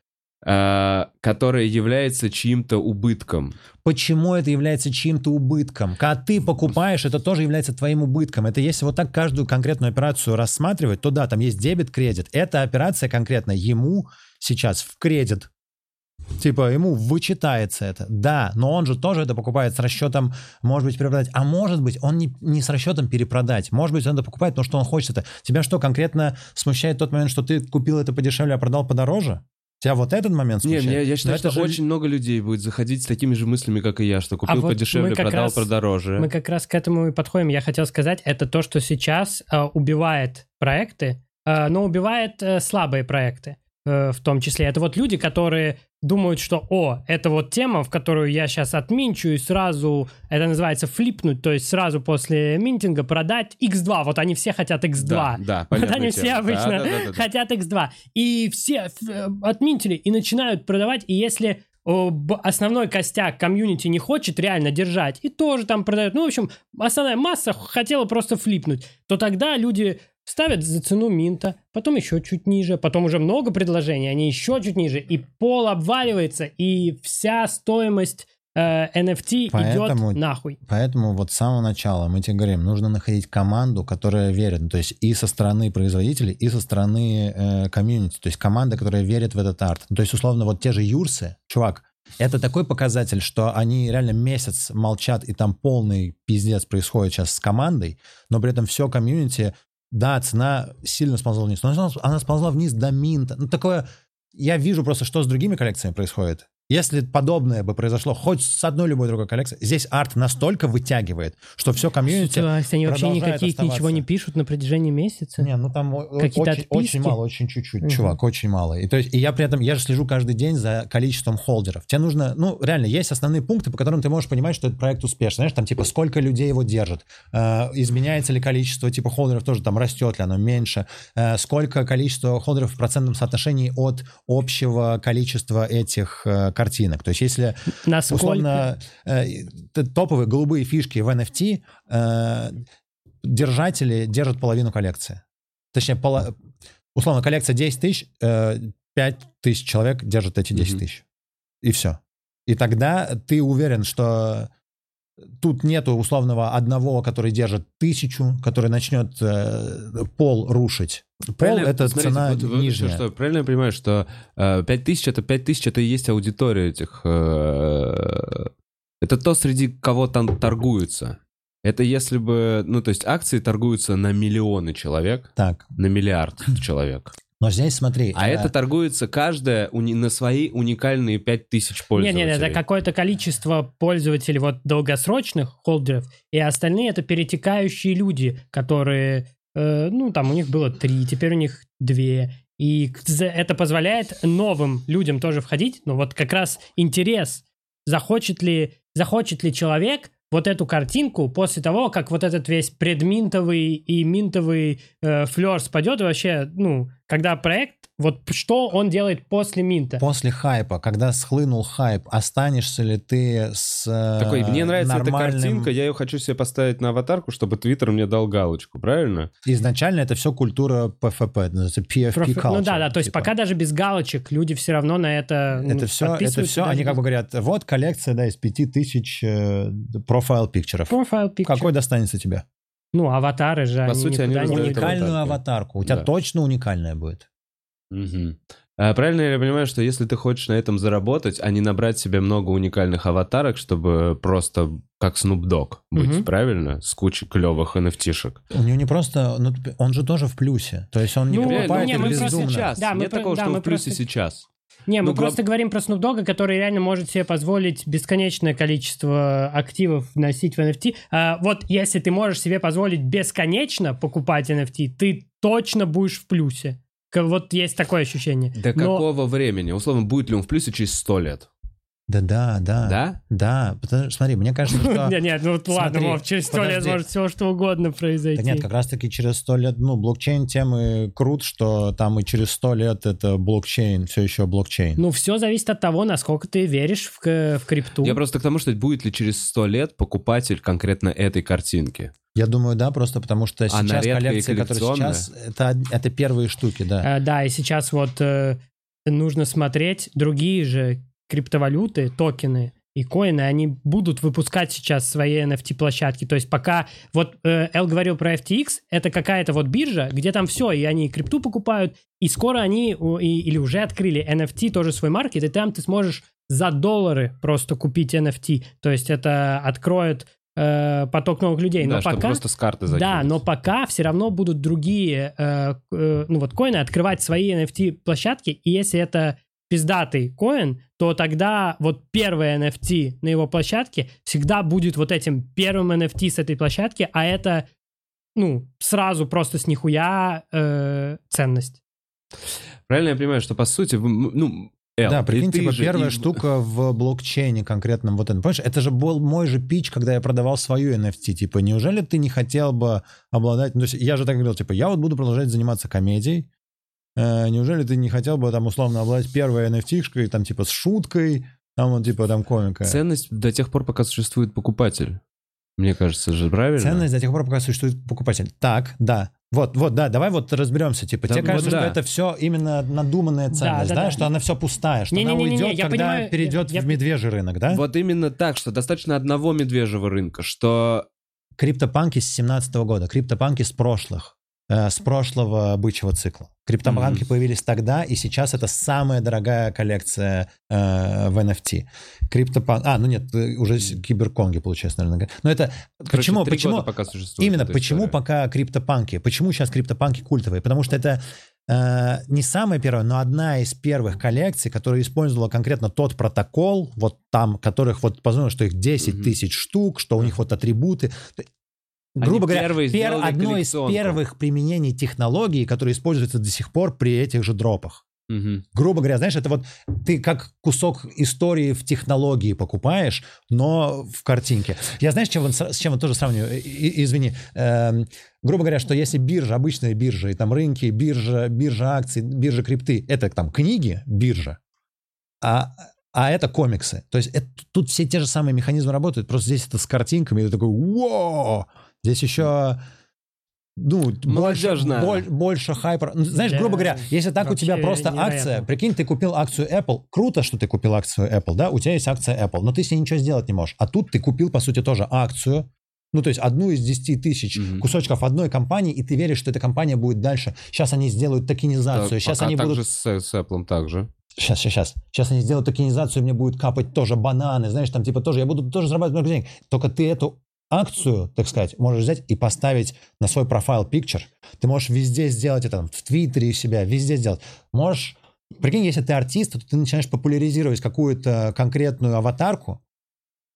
Э, которая является чьим-то убытком. Почему это является чьим-то убытком? Когда ты покупаешь, это тоже является твоим убытком. Это если вот так каждую конкретную операцию рассматривать, то да, там есть дебет, кредит. Эта операция конкретно ему сейчас в кредит. Типа ему вычитается это. Да, но он же тоже это покупает с расчетом, может быть, перепродать. А может быть, он не, не с расчетом перепродать. Может быть, он это покупает, потому что он хочет это. Тебя что, конкретно смущает тот момент, что ты купил это подешевле, а продал подороже? Тебя вот этот момент Не, смущает? я, я считаю, Но это что же- очень много людей будет заходить с такими же мыслями, как и я, что купил А вот подешевле, продал раз- продороже. Мы как раз к этому и подходим. Я хотел сказать, это то, что сейчас э, убивает проекты, э, но убивает э, слабые проекты э, в том числе. Это вот люди, которые думают, что, о, это вот тема, в которую я сейчас отминчу и сразу, это называется флипнуть, то есть сразу после минтинга продать X2. Вот они все хотят X2. Да, да, Вот они тема. все обычно Да, да, да, да, хотят X2. И все э, отминтили и начинают продавать. И если основной костяк комьюнити не хочет реально держать, и тоже там продают, ну, в общем, основная масса хотела просто флипнуть, то тогда люди ставят за цену минта, потом еще чуть ниже, потом уже много предложений, они еще чуть ниже, и пол обваливается, и вся стоимость э, NFT Поэтому- идет нахуй. Поэтому вот с самого начала мы тебе говорим, нужно находить команду, которая верит, то есть и со стороны производителей, и со стороны э, комьюнити, то есть команда, которая верит в этот арт. То есть, условно, вот те же Юрсы, чувак, это такой показатель, что они реально месяц молчат, и там полный пиздец происходит сейчас с командой, но при этом все комьюнити, да, цена сильно сползла вниз, но она, сползла вниз до минта. Ну, такое, я вижу просто, что с другими коллекциями происходит. Если подобное бы произошло хоть с одной любой другой коллекцией, здесь арт настолько вытягивает, что все комьюнити... Есть они вообще никаких ничего не пишут на протяжении месяца? Не, ну там очень, отписки? очень мало, очень чуть-чуть, Мгм. чувак, очень мало. И то есть, и я при этом, я же слежу каждый день за количеством холдеров. Тебе нужно, ну, реально, есть основные пункты, по которым ты можешь понимать, что этот проект успешный. Знаешь, там, типа, сколько людей его держат, э, изменяется ли количество, типа, холдеров тоже, там, растет ли оно, меньше, э, сколько количество холдеров в процентном соотношении от общего количества этих э, картинок. То есть, если Насколько? условно э, топовые голубые фишки в NFT э, держатели держат половину коллекции. Точнее, пола- условно, коллекция 10 тысяч, э, 5 тысяч человек держат эти 10 Мгм. тысяч. И все. И тогда ты уверен, что тут нету условного одного, который держит тысячу, который начнет э, пол рушить. Пол Правильно, это смотрите, цена вот- вот нижняя. Что, правильно я понимаю, что э, 5000 это 5000, это и есть аудитория этих... э, это то, среди кого там торгуются. Это если бы... Ну, то есть акции торгуются на миллионы человек, Так, на миллиард человек. Но здесь смотри. А э, это торгуется каждая уни- на свои уникальные 5000 Нет, пользователей. нет, это какое-то количество пользователей вот долгосрочных холдеров, и остальные это перетекающие люди, которые, э, ну, там у них было три, теперь у них две. И это позволяет новым людям тоже входить. Но вот как раз интерес, захочет ли, захочет ли человек вот эту картинку после того, как вот этот весь предминтовый и минтовый э, флер спадет, вообще, ну, когда проект, вот что он делает после минта. После хайпа, когда схлынул хайп, останешься ли ты с э, Такой, мне нравится нормальным- эта картинка, я ее хочу себе поставить на аватарку, чтобы Твиттер мне дал галочку, правильно? Изначально это все культура ПФП, называется PFP Профи- culture. Ну да, да, то есть типа. пока даже без галочек люди все равно на это ну, Это все, это все, даже они как бы говорят, вот коллекция, да, из пяти тысяч э, профайл пикчеров. Profile picture. Какой достанется тебе? Ну, аватары же, По они сути, они не. Уникальную аватарку. У тебя Да. точно уникальная будет. Мгм. А правильно я понимаю, что если ты хочешь на этом заработать, а не набрать себе много уникальных аватарок, чтобы просто как Snoop Dogg быть, Мгм. правильно? С кучей клевых NFT-шек. У него не просто, ну, он же тоже в плюсе. То есть он не Ну, покупает не, их мы просто бездумно. сейчас. Да, мы Нет про- такого, да, что он мы в плюсе просто- сейчас. Не, мы Ну, глав- просто говорим про Snoop Dogg, который реально может себе позволить бесконечное количество активов носить в NFT. А, вот если ты можешь себе позволить бесконечно покупать NFT, ты точно будешь в плюсе. Вот есть такое ощущение. До Но- какого времени? Условно, будет ли он в плюсе через сто лет? Да, да, да. Да? Да, потому что, смотри, мне кажется, что... Нет, нет, ну вот ладно, Вов, через сто лет может все что угодно произойти. Да нет, как раз-таки через сто лет, ну, блокчейн темы крут, что там и через сто лет это блокчейн, все еще блокчейн. Ну, все зависит от того, насколько ты веришь в, в крипту. Я просто к тому, что будет ли через сто лет покупатель конкретно этой картинки. Я думаю, да, просто потому что сейчас коллекции, которые сейчас, это, это первые штуки, да. Э, Да, и сейчас вот э, нужно смотреть другие же криптовалюты, токены и коины, они будут выпускать сейчас свои NFT-площадки. То есть пока... Вот э, Эл говорил про FTX, это какая-то вот биржа, где там все, и они крипту покупают, и скоро они, и- или уже открыли NFT, тоже свой маркет, и там ты сможешь за доллары просто купить NFT. То есть это откроет э, поток новых людей. да, Но пока... просто с карты закинуть. Да, но пока все равно будут другие, э, э, ну вот коины открывать свои NFT-площадки, и если это пиздатый коин, то тогда вот первый NFT на его площадке всегда будет вот этим первым NFT с этой площадки, а это, ну, сразу просто с нихуя э, ценность. Правильно я понимаю, что по сути, ну, Эл, Да, прикинь, типа же первая и- штука в блокчейне конкретном вот это. Понимаешь, это же был мой же пич, когда я продавал свою NFT. Типа, неужели ты не хотел бы обладать... Ну, то есть я же так говорил, типа, я вот буду продолжать заниматься комедией. Э, неужели ты не хотел бы там условно обладать первой NFT-шкой, там типа с шуткой, там вот типа там комика. Ценность до тех пор, пока существует покупатель. Мне кажется же, правильно? Ценность до тех пор, пока существует покупатель. Так, да. Вот, вот, да, давай вот разберемся. Типа, Да, тебе вот кажется, да. что это все именно надуманная ценность, да, да, да. что она все пустая, что она Не-не-не-не, уйдет, я когда понимаю, перейдет я- в медвежий рынок, да? Вот именно так, что достаточно одного медвежьего рынка, что Криптопанки с 17 года, криптопанки с прошлых, с прошлого бычьего цикла. Криптопанки Мгм. появились тогда, и сейчас это самая дорогая коллекция э, в NFT. Криптопан... А, ну нет, э, уже киберконги, получается, наверное. Но это... короче, почему? почему? пока существует Именно почему история. пока криптопанки? Почему сейчас криптопанки культовые? Потому что это э, не самая первая, но одна из первых коллекций, которая использовала конкретно тот протокол, вот там, которых вот позвонило, что их 10 Мгм. тысяч штук, что у них вот атрибуты. Они Грубо говоря, первые пер- одно из первых применений технологии, которые используются до сих пор при этих же дропах. Мгм. Грубо говоря, знаешь, это вот ты как кусок истории в технологии покупаешь, но в картинке. Я знаешь, чем, с чем вот тоже сравниваю? И- извини. Эм, грубо говоря, что если биржа, обычная биржа, и там рынки, биржа, биржа акций, биржа крипты, это там книги, биржа, а, а это комиксы. То есть это- тут все те же самые механизмы работают, просто здесь это с картинками, и ты такой, «Воу!» Здесь еще ну, больше, Молодежно. боль- больше хайпа. Ну, знаешь, Да, грубо говоря, если так у тебя просто невероятно. акция, прикинь, ты купил акцию Apple, круто, что ты купил акцию Apple, да, у тебя есть акция Apple, но ты с ней ничего сделать не можешь. А тут ты купил, по сути, тоже акцию, ну, то есть одну из 10 тысяч Мгм. кусочков одной компании, и ты веришь, что эта компания будет дальше. Сейчас они сделают токенизацию, Да, сейчас пока они так будут... же с, с Apple также. Сейчас, сейчас, сейчас. Сейчас они сделают токенизацию, мне будет капать тоже бананы, знаешь, там типа тоже, я буду тоже зарабатывать много денег. Только ты эту акцию, так сказать, можешь взять и поставить на свой профайл picture. Ты можешь везде сделать это, в Твиттере себя, везде сделать. Можешь, прикинь, если ты артист, то ты начинаешь популяризировать какую-то конкретную аватарку,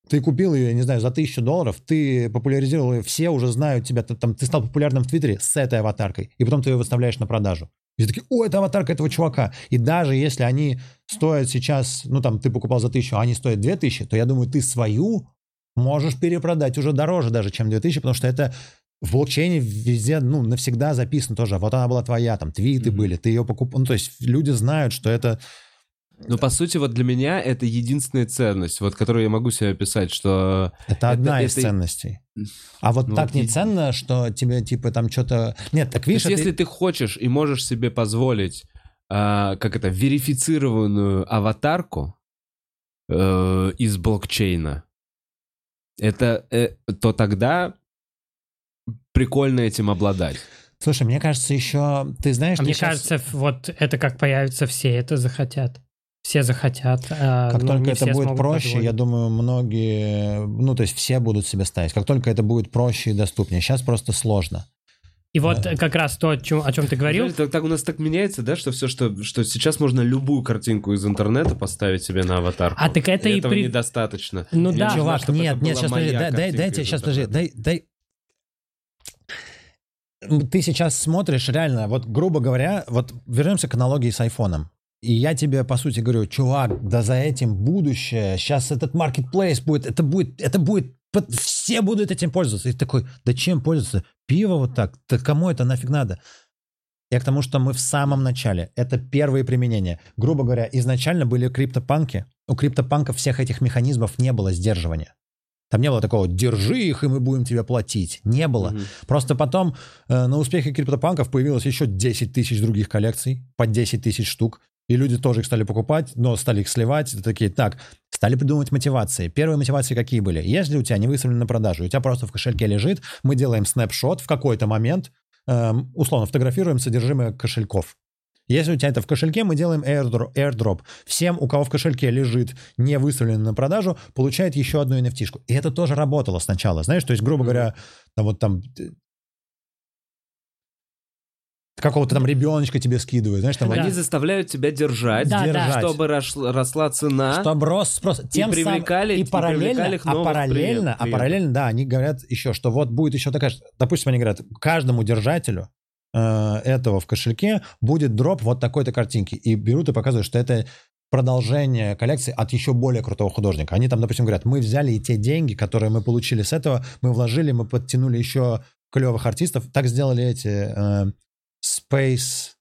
ты купил ее, я не знаю, за тысячу долларов, ты популяризировал ее, все уже знают тебя, ты, там, ты стал популярным в Твиттере с этой аватаркой, и потом ты ее выставляешь на продажу. И такие, о, это аватарка этого чувака. И даже если они стоят сейчас, ну там ты покупал за тысячу, а они стоят две тысячи, то я думаю, ты свою можешь перепродать уже дороже даже, чем 2000, потому что это в блокчейне везде, ну, навсегда записано тоже. Вот она была твоя, там, твиты Мгм. были, ты ее покупал. Ну, то есть люди знают, что это... Но по сути, вот для меня это единственная ценность, вот которую я могу себе описать, что Это одна из это- ценностей. А вот Ну, так вот не и- ценно, что тебе, типа, там что-то... Нет, так То видишь, есть, это- если ты хочешь и можешь себе позволить, а, как это, верифицированную аватарку э, из блокчейна, это, э, то тогда прикольно этим обладать. Слушай, мне кажется, еще... Ты знаешь, А ты мне щас- кажется, вот это как появится, все это захотят. Все захотят. а, Как ну, только это будет проще, я позволить. думаю, многие, ну, то есть все будут себе ставить. Как только это будет проще и доступнее. Сейчас просто сложно. И вот Да. как раз то, о чем, о чем ты говорил, Знаешь, так, так у нас так меняется, да, что все, что, что сейчас можно любую картинку из интернета поставить себе на аватарку. А так это и этого при- недостаточно. Ну Мне да. Чувак, чтобы нет, нет, сейчас подожди, дай, дай, дайте, сейчас подожди, дай, дай. Ты сейчас смотришь реально, вот грубо говоря, вот вернемся к аналогии с айфоном. И я тебе, по сути, говорю, чувак, да за этим будущее, сейчас этот marketplace будет, это будет, это будет, все будут этим пользоваться. И такой, да чем пользоваться? Пиво вот так, да кому это нафиг надо? Я к тому, что мы в самом начале. Это первые применения. Грубо говоря, изначально были криптопанки. У криптопанков всех этих механизмов не было сдерживания. Там не было такого «держи их, и мы будем тебе платить». Не было. Мгм. Просто потом э, на успехе криптопанков появилось еще 10 тысяч других коллекций, по 10 тысяч штук. И люди тоже их стали покупать, но стали их сливать. И такие, так, стали придумывать мотивации. Первые мотивации какие были? Если у тебя не выставлено на продажу, у тебя просто в кошельке лежит, мы делаем снапшот в какой-то момент, эм, условно фотографируем содержимое кошельков. Если у тебя это в кошельке, мы делаем airdrop. airdrop. Всем, у кого в кошельке лежит не выставлено на продажу, получает еще одну nft -шку. И это тоже работало сначала. Знаешь, то есть, грубо говоря, там вот там какого-то там ребеночка тебе скидывают, знаешь, там Да. Они заставляют тебя держать, Да, держать. чтобы рос- росла цена. Чтобы рос спрос. Тем самым- привлекали- и и параллельно, привлекали их а параллельно, а клиентов. параллельно, да, они говорят еще, что вот будет еще такая, допустим, они говорят, каждому держателю э, этого в кошельке будет дроп вот такой-то картинки. И берут и показывают, что это продолжение коллекции от еще более крутого художника. Они там, допустим, говорят, мы взяли и те деньги, которые мы получили с этого, мы вложили, мы подтянули еще клевых артистов. Так сделали эти э, Space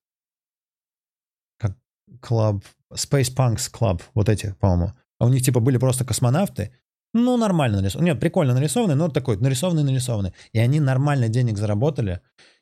Club, Space Punks Club, вот эти, по-моему. А у них типа были просто космонавты, ну, нормально нарисованы. Нет, прикольно нарисованы, но такой нарисованный-нарисованный. И они нормально денег заработали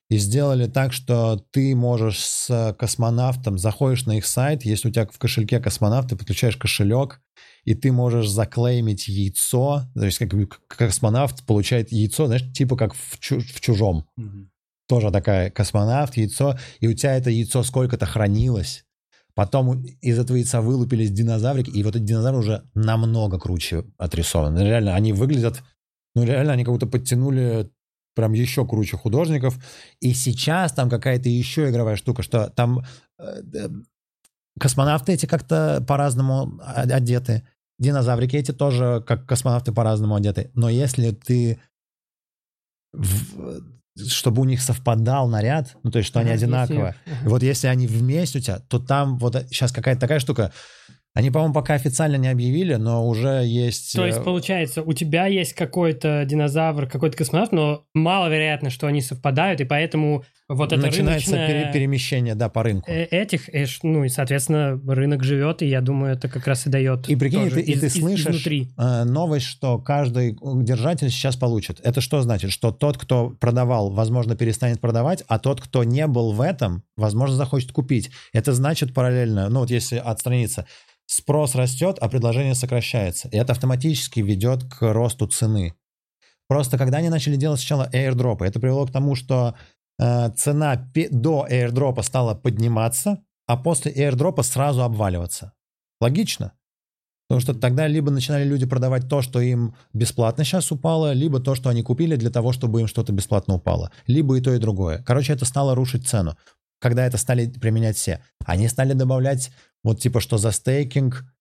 и сделали так, что ты можешь с космонавтом, заходишь на их сайт, если у тебя в кошельке космонавт, ты подключаешь кошелек, и ты можешь заклеймить яйцо, то есть как космонавт получает яйцо, знаешь, типа как в, чу- в чужом. Мгм. Тоже такая космонавт, яйцо, и у тебя это яйцо сколько-то хранилось. Потом из этого яйца вылупились динозаврики, и вот эти динозавры уже намного круче отрисованы. Реально, они выглядят... Ну, реально, они как будто подтянули прям еще круче художников. И сейчас там какая-то еще игровая штука, что там э, э, космонавты эти как-то по-разному одеты. Динозаврики эти тоже как космонавты по-разному одеты. Но если ты в- чтобы у них совпадал наряд, ну то есть что они одинаковые. И вот если они вместе у тебя, то там вот сейчас какая-то такая штука. Они, по-моему, пока официально не объявили, но уже есть... То э, есть, получается, у тебя есть какой-то динозавр, какой-то космонавт, но маловероятно, что они совпадают, и поэтому вот это начинается рыночное... пере- перемещение, да, по рынку. э, этих, э, ну и, соответственно, рынок живет, и я думаю, это как раз и дает И прикинь, ты, и из- ты из- слышишь изнутри. э, новость, что каждый держатель сейчас получит. Это что значит? Что тот, кто продавал, возможно, перестанет продавать, а тот, кто не был в этом, возможно, захочет купить. Это значит параллельно, ну вот если отстраниться, спрос растет, а предложение сокращается. И это автоматически ведет к росту цены. Просто когда они начали делать сначала airdropы, это привело к тому, что цена пе- до airdропа стала подниматься, а после airdропа сразу обваливаться. Логично? Потому что тогда либо начинали люди продавать то, что им бесплатно сейчас упало, либо то, что они купили для того, чтобы им что-то бесплатно упало. Либо и то, и другое. Короче, это стало рушить цену. Когда это стали применять все. Они стали добавлять вот типа, что за стейкинг э,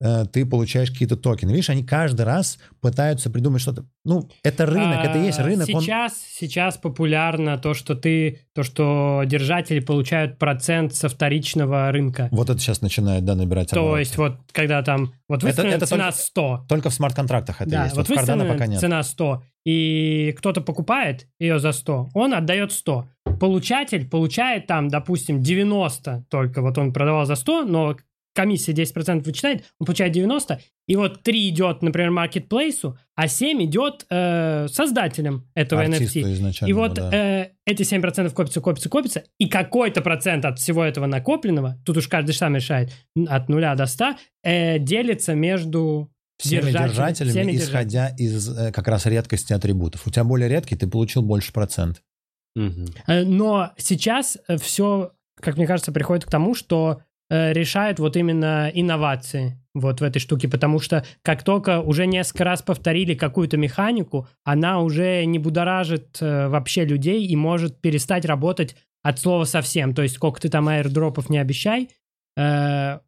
ты получаешь какие-то токены. Видишь, они каждый раз пытаются придумать что-то. Ну, это рынок, это и есть А, рынок. он- Сейчас, сейчас популярно то, что ты, то, что держатели получают процент со вторичного рынка. Вот это сейчас начинает, да, набирать То обороты. есть вот когда там, вот Это- выставлена это цена только- 100, Только в смарт-контрактах это да, есть. вот Вот, в выставлена пока нет. цена 100, и кто-то покупает ее за 100, он отдает 100. Получатель получает там, допустим, 90 только, вот он продавал за 100, но комиссия 10% вычитает, он получает 90, и вот 3 идет, например, маркетплейсу, а 7 идет э, создателям этого Артисту NFT. И вот да. э, эти 7% копятся, копятся, копятся, и какой-то процент от всего этого накопленного, тут уж каждый сам решает, от нуля до 100, э, делится между всеми держателями, держателями, всеми исходя из э, как раз редкости атрибутов. У тебя более редкий, ты получил больше процент. Э, Но сейчас все, как мне кажется, приходит к тому, что э, решают вот именно инновации вот в этой штуке, потому что как только уже несколько раз повторили какую-то механику, она уже не будоражит э, вообще людей и может перестать работать от слова совсем. То есть сколько ты там аирдропов не обещай, э,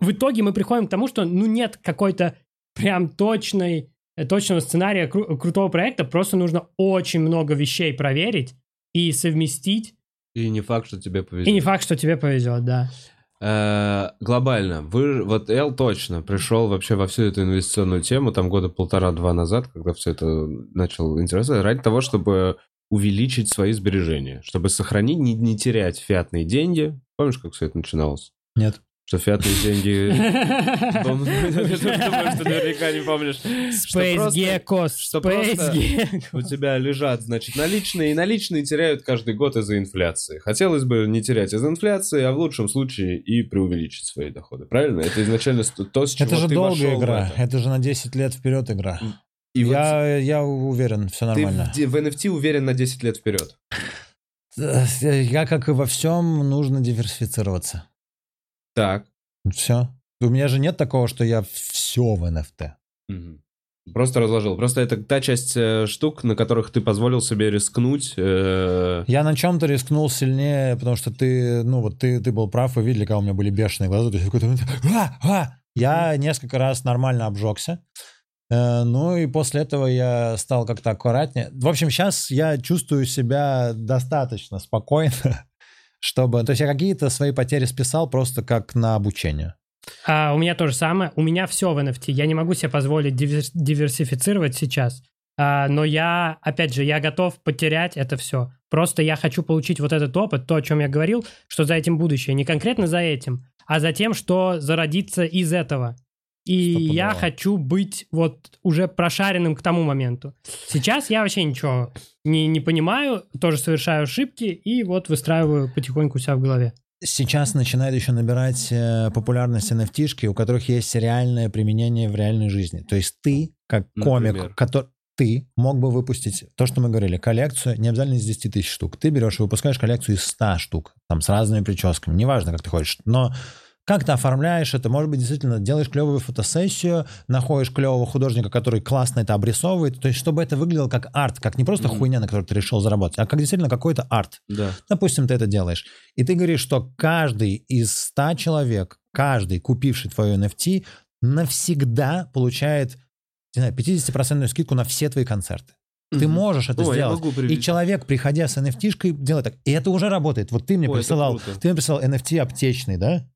в итоге мы приходим к тому, что ну нет какой-то прям точной э, точного сценария кру- крутого проекта, просто нужно очень много вещей проверить и совместить. И не факт, что тебе повезет. И не факт, что тебе повезет, да. Э, глобально, вы, вот Эл точно пришел вообще во всю эту инвестиционную тему, там года полтора-два назад, когда все это начал интересовать, ради того, чтобы увеличить свои сбережения, чтобы сохранить, не, не терять фиатные деньги. Помнишь, как все это начиналось? Нет. Что фиатные деньги... Что наверняка не помнишь. Space Gecko, что просто у тебя лежат, значит, наличные, и наличные теряют каждый год из-за инфляции. Хотелось бы не терять из-за инфляции, а в лучшем случае и преувеличить свои доходы. Правильно? Это изначально то, с чего Это же ты долгая игра. это. Же на 10 лет вперед игра. И я, я уверен, все ты нормально. ди- в NFT уверен на 10 лет вперед. Э, Я, как и во всем, нужно диверсифицироваться. Так. Все. У меня же нет такого, что я все в NFT. Мгм. Просто разложил. Просто это та часть э, штук, на которых ты позволил себе рискнуть. э, Я на чем-то рискнул сильнее, потому что ты, ну вот ты, ты был прав, вы видели, как у меня были бешеные глаза. То есть в какой-то момент, «А! А!» Я несколько раз нормально обжегся. Э, Ну и после этого я стал как-то аккуратнее. В общем, сейчас я чувствую себя достаточно спокойно, чтобы... То есть я какие-то свои потери списал просто как на обучение. А, у меня то же самое. У меня все в NFT. Я не могу себе позволить дивер- диверсифицировать сейчас. А, но я, опять же, я готов потерять это все. Просто я хочу получить вот этот опыт, то, о чем я говорил, что за этим будущее. Не конкретно за этим, а за тем, что зародится из этого. И я хочу быть вот уже прошаренным к тому моменту. Сейчас я вообще ничего не, не понимаю, тоже совершаю ошибки и вот выстраиваю потихоньку себя в голове. Сейчас начинает еще набирать э, популярность NFT, у которых есть реальное применение в реальной жизни. То есть ты, как комик, Например? который ты мог бы выпустить то, что мы говорили, коллекцию, не обязательно из 10 тысяч штук. Ты берешь и выпускаешь коллекцию из 100 штук, там, с разными прическами, неважно, как ты хочешь, но как ты оформляешь это, может быть, действительно делаешь клевую фотосессию, находишь клевого художника, который классно это обрисовывает, то есть чтобы это выглядело как арт, как не просто Мгм. хуйня, на которую ты решил заработать, а как действительно какой-то арт. Да. Допустим, ты это делаешь. И ты говоришь, что каждый из 100 человек, каждый, купивший твою NFT, навсегда получает, не знаю, 50% скидку на все твои концерты. Ты можешь это О, я сделать. И человек, приходя с NFT-шкой, делает так. И это уже работает. Вот ты мне Ой, присылал, ты мне присылал NFT аптечный, да?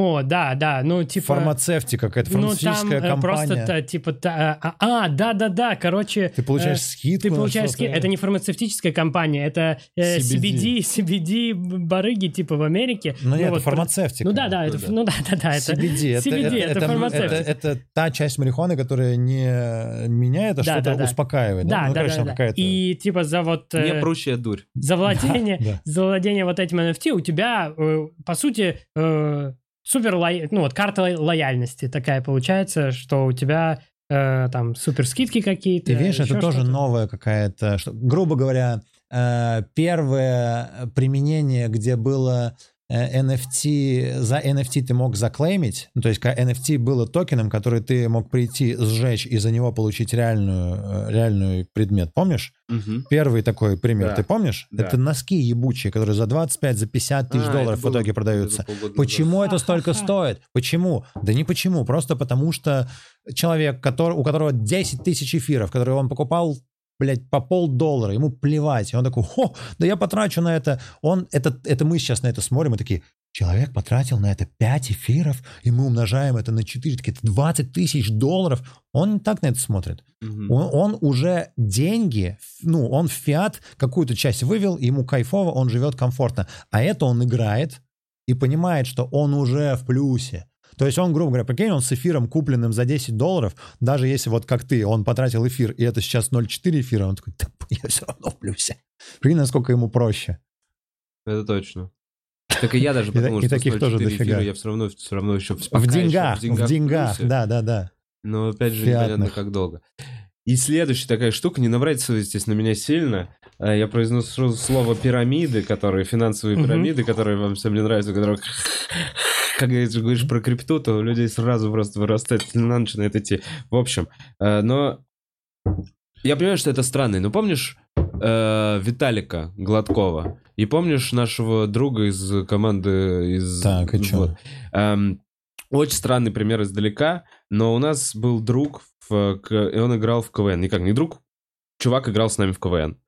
О, да, да, ну типа... Фармацевтика какая-то, Ну, там фармацевтическая э, компания. просто та- типа... та- а, а, да-да-да, короче... Ты получаешь э, скидку Ты получаешь скидку. Это не фармацевтическая компания, это э, CBD. CBD, CBD барыги типа в Америке. Ну, нет, это вот, фармацевтика. Ну да, да, это, да. ну да, да, да, это CBD, это, CBD, это, это это, фармацевтика. это- это та часть марихуаны, которая не меняет, а Да, что-то да, да. успокаивает. Да, ну, да, конечно, да, да. И типа за вот э, Не прущая дурь. за владение, Да, да. за владение вот этим NFT у тебя э, по сути э, супер лоя- ну вот карта ло- лояльности такая получается, что у тебя э, там супер скидки какие-то. Ты видишь, это тоже что-то. новая какая-то, что, грубо говоря, э, первое применение, где было э, NFT, за NFT ты мог заклеймить, ну, то есть NFT было токеном, который ты мог прийти, сжечь и за него получить реальную, э, реальный предмет, помнишь? Мгм. Первый такой пример, Да. ты помнишь? Да. Это носки ебучие, которые за 25, за 50 тысяч А, долларов это в итоге было продаются. Почему назад. это столько стоит? Почему? Да не почему, просто потому что человек, который, у которого 10 тысяч эфиров, которые он покупал блядь, по полдоллара, ему плевать. И он такой, хо, да я потрачу на это. Он, это, это мы сейчас на это смотрим и такие, человек потратил на это 5 эфиров, и мы умножаем это на 4, такие, это 20 тысяч долларов. Он не так на это смотрит. Мгм. Он, он уже деньги, ну, он в фиат какую-то часть вывел, ему кайфово, он живет комфортно. А это он играет и понимает, что он уже в плюсе. То есть он, грубо говоря, прикинь, он с эфиром, купленным за 10 долларов, даже если вот как ты, он потратил эфир, и это сейчас 0,4 эфира, он такой, да, я все равно в плюсе. Прикинь, насколько ему проще. Это точно. Так и я даже И та- и что таких тоже 0,4 дофига. эфира я все равно, все равно еще В деньгах, в деньгах, плюсе. да, да, да. Но опять же, Фиатных. непонятно, как долго. И следующая такая штука, не набрать здесь на меня сильно. А Я произношу слово пирамиды, которые финансовые Мгм. пирамиды, которые вам всем не нравятся, которые когда ты говоришь про крипту, то у людей сразу просто вырастает слюна, начинает идти. В общем, э, но я понимаю, что это странно. Но помнишь э, Виталика Гладкова? И помнишь нашего друга из команды из... Так, и чё? Вот. Эм, очень странный пример издалека, но у нас был друг, в, и он играл в КВН. Никак не друг, чувак играл с нами в КВН.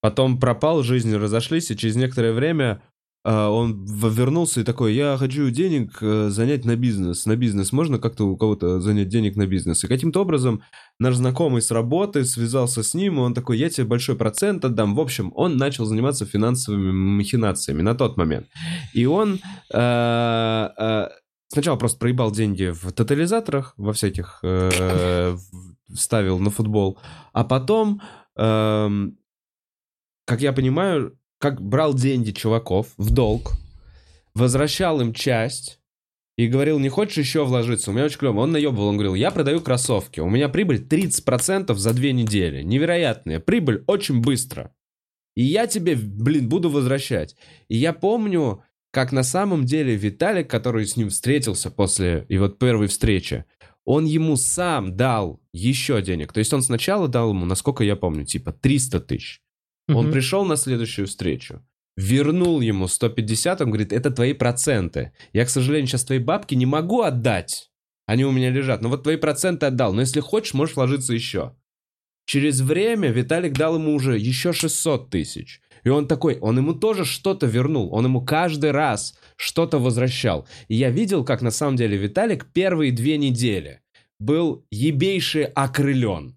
Потом пропал, жизни разошлись, и через некоторое время а, он вернулся и такой, я хочу денег э, занять на бизнес. На бизнес можно как-то у кого-то занять денег на бизнес? И каким-то образом наш знакомый с работы связался с ним, и он такой, я тебе большой процент отдам. В общем, он начал заниматься финансовыми махинациями на тот момент. И он э, э, сначала просто проебал деньги в тотализаторах, во всяких, э, вставил на футбол, а потом, эм, как я понимаю, как брал деньги чуваков в долг, возвращал им часть и говорил, не хочешь еще вложиться? У меня очень клево. Он наебывал, он говорил, я продаю кроссовки, у меня прибыль 30% за две недели. Невероятная прибыль очень быстро. И я тебе, блин, буду возвращать. И я помню, как на самом деле Виталик, который с ним встретился после и вот первой встречи, он ему сам дал еще денег. То есть он сначала дал ему, насколько я помню, типа 300 тысяч. Он Мгм. пришел на следующую встречу, вернул ему 150, он говорит, это твои проценты. Я, к сожалению, сейчас твои бабки не могу отдать. Они у меня лежат. Но вот твои проценты отдал. Но если хочешь, можешь вложиться еще. Через время Виталик дал ему уже еще 600 тысяч. И он такой, он ему тоже что-то вернул. Он ему каждый раз что-то возвращал. И я видел, как на самом деле Виталик первые две недели был ебейший окрылен.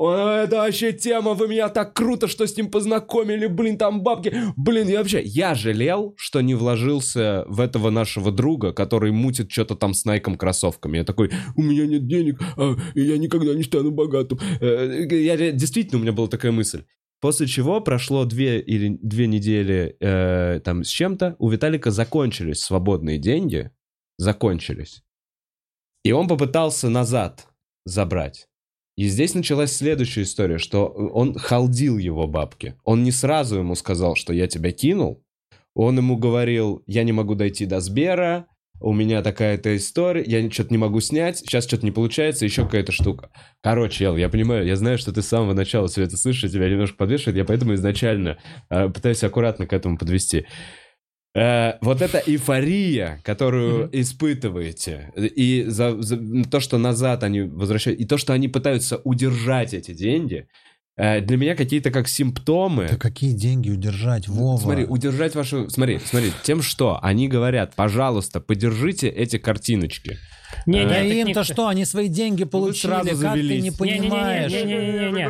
Это вообще тема, вы меня так круто, что с ним познакомили, блин, там бабки. Блин, я вообще, я жалел, что не вложился в этого нашего друга, который мутит что-то там с Найком кроссовками. Я такой, у меня нет денег, а, я никогда не стану богатым. Э, Я, ре- действительно, у меня была такая мысль. После чего прошло две или две недели э, там с чем-то, у Виталика закончились свободные деньги, закончились. И он попытался назад забрать. И здесь началась следующая история, что он халдил его бабки. Он не сразу ему сказал, что я тебя кинул. Он ему говорил, я не могу дойти до Сбера, у меня такая-то история, я что-то не могу снять, сейчас что-то не получается, еще какая-то штука. Короче, Ел, я понимаю, я знаю, что ты с самого начала все это слышишь, тебя немножко подвешивает, я поэтому изначально э, пытаюсь аккуратно к этому подвести. Э, вот эта эйфория, которую испытываете, и за, за то, что назад они возвращают, и то, что они пытаются удержать эти деньги, э, для меня какие-то как симптомы. Да какие деньги удержать, Вова? Смотри, удержать вашу... Смотри, смотри, тем, что они говорят, пожалуйста, поддержите эти картиночки. Не, не, Да так им-то не- что, они свои деньги получили, сразу как ты не понимаешь? Не-не-не-не-не.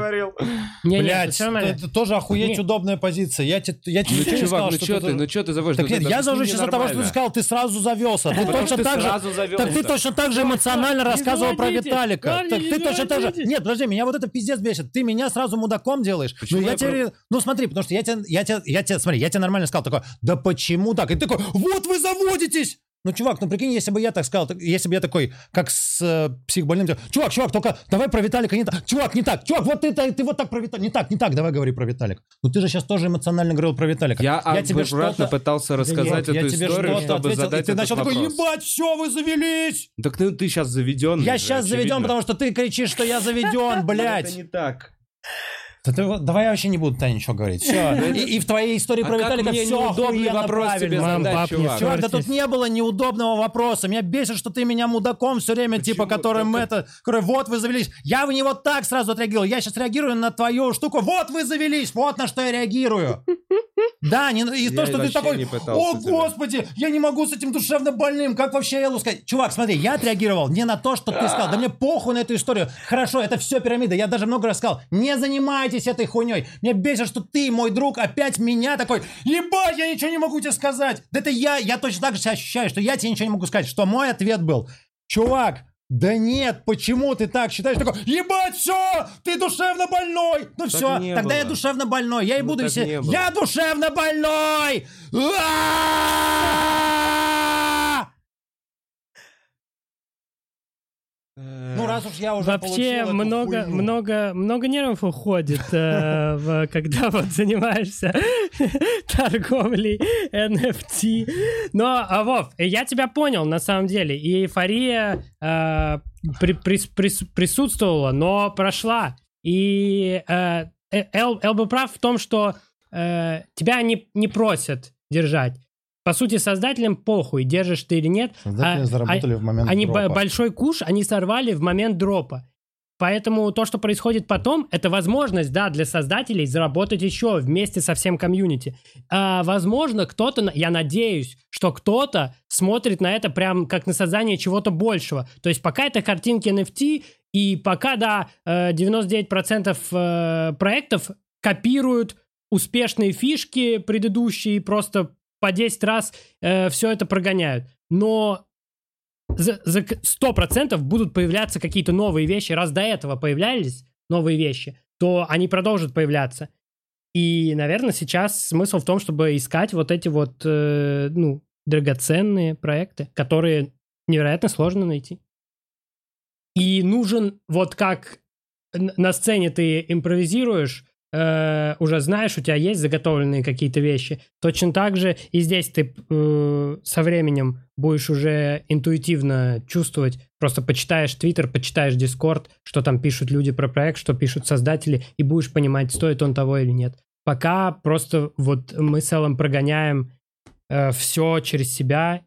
Не-не, Блять, всё нормально. это тоже охуеть Не. удобная позиция. Я тебе я тебе Ну, ничего не чувак, сказал, ну что ты, ну что ты заводишь? Так Ну, нет, я же завожусь из-за того, что ты сказал, ты сразу завелся. Ты точно так же... Так ты точно так же эмоционально рассказывал про. Виталика. Так не ты точно так же... Нет, подожди, меня вот это пиздец бесит. Ты меня сразу мудаком делаешь. Ну, я тебе... Ну, смотри, потому что я тебе... Я тебе... Я тебе... Смотри, я тебе нормально сказал такой, да почему так? И ты такой, вот вы заводитесь! Ну, чувак, ну прикинь, если бы я так сказал, если бы я такой, как с э, психбольным, чувак, чувак, только давай про Виталика не так, чувак, не так, чувак, вот ты, ты, ты вот так про Виталика, не так, не так, давай говори про Виталика. Ну ты же сейчас тоже эмоционально говорил про Виталика. Я, а, тебе что-то- пытался рассказать я эту тебе историю, чтобы ответил, задать и ты начал такой, вопрос. ебать, все, вы завелись! Так ну, ты сейчас заведен. Я сейчас заведен, потому что ты кричишь, что я заведен, Это блядь. не так. Да ты давай я вообще не буду Таня ничего говорить. Все. И, и в твоей истории А про как Виталика все неудобный вопрос тебе Мам, задать, пап, чувак? Чувак, да тут не было неудобного вопроса. Меня бесит, что ты меня мудаком все время, типа, Почему? которым Да это, который вот вы завелись. Я в него так сразу отреагировал. Я сейчас реагирую на твою штуку. Вот вы завелись, вот на что я реагирую. Да, не, и Я то, что ты такой, о тебя». господи, я не могу с этим душевно больным, как вообще Эллу сказать? Чувак, смотри, я отреагировал не на то, что ты сказал, да мне похуй на эту историю. Хорошо, это все пирамида, я даже много раз сказал, не занимайтесь этой хуйней. Мне бесит, что ты, мой друг, опять меня такой, ебать, я ничего не могу тебе сказать. Да это я, я точно так же себя ощущаю, что я тебе ничего не могу сказать, что мой ответ был, чувак, да нет, почему ты так считаешь? Такой, ебать, все, ты душевно больной. Ну все, не тогда я было. душевно больной. Я и Ну, буду так все. было. Я душевно больной. А! Ну раз уж я уже Вообще много, хуйню. много, много нервов уходит, э, когда вот занимаешься торговлей NFT. Но, а, Вов, я тебя понял на самом деле. И эйфория э, при- прис- прис- присутствовала, но прошла. И э, Эл, был прав в том, что тебя не, не просят держать. По сути, создателям похуй, держишь ты или нет. Создатели А- заработали в момент Они дропа. б- большой куш, они сорвали в момент дропа. Поэтому то, что происходит потом, это возможность, да, для создателей заработать еще вместе со всем комьюнити. А, возможно, кто-то, я надеюсь, что кто-то смотрит на это прям как на создание чего-то большего. То есть пока это картинки NFT, и пока, да, э, 99% э, проектов копируют успешные фишки предыдущие и просто по 10 раз все это прогоняют. Но за, за к- 100% будут появляться какие-то новые вещи. Раз до этого появлялись новые вещи, то они продолжат появляться. И, наверное, сейчас смысл в том, чтобы искать вот эти вот, э, ну, драгоценные проекты, которые невероятно сложно найти. И нужен, вот как на сцене ты импровизируешь, э, уже знаешь, у тебя есть заготовленные какие-то вещи. Точно так же и здесь ты э, со временем будешь уже интуитивно чувствовать, просто почитаешь Твиттер, почитаешь Дискорд, что там пишут люди про проект, что пишут создатели, и будешь понимать, стоит он того или нет. Пока просто вот мы с Эллом прогоняем все через себя.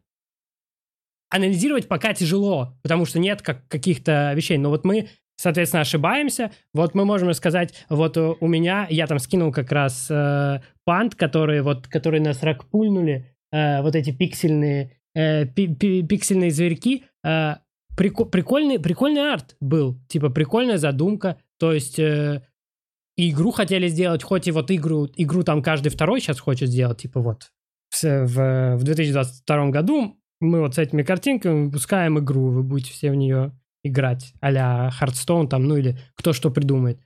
Анализировать пока тяжело, потому что нет как, каких-то вещей. Но вот мы, соответственно, ошибаемся. Вот мы можем сказать, вот э, у меня, я там скинул как раз э, пант, которые вот, которые нас ракпульнули, э, вот эти пиксельные, э, пи- пи- пиксельные зверьки. э, прико- прикольный, прикольный арт был, типа прикольная задумка. То есть э, игру хотели сделать, хоть и вот игру, игру там каждый второй сейчас хочет сделать, типа вот в, в 2022 году мы вот с этими картинками выпускаем игру, вы будете все в нее играть, а-ля Hearthstone там, ну или кто что придумает.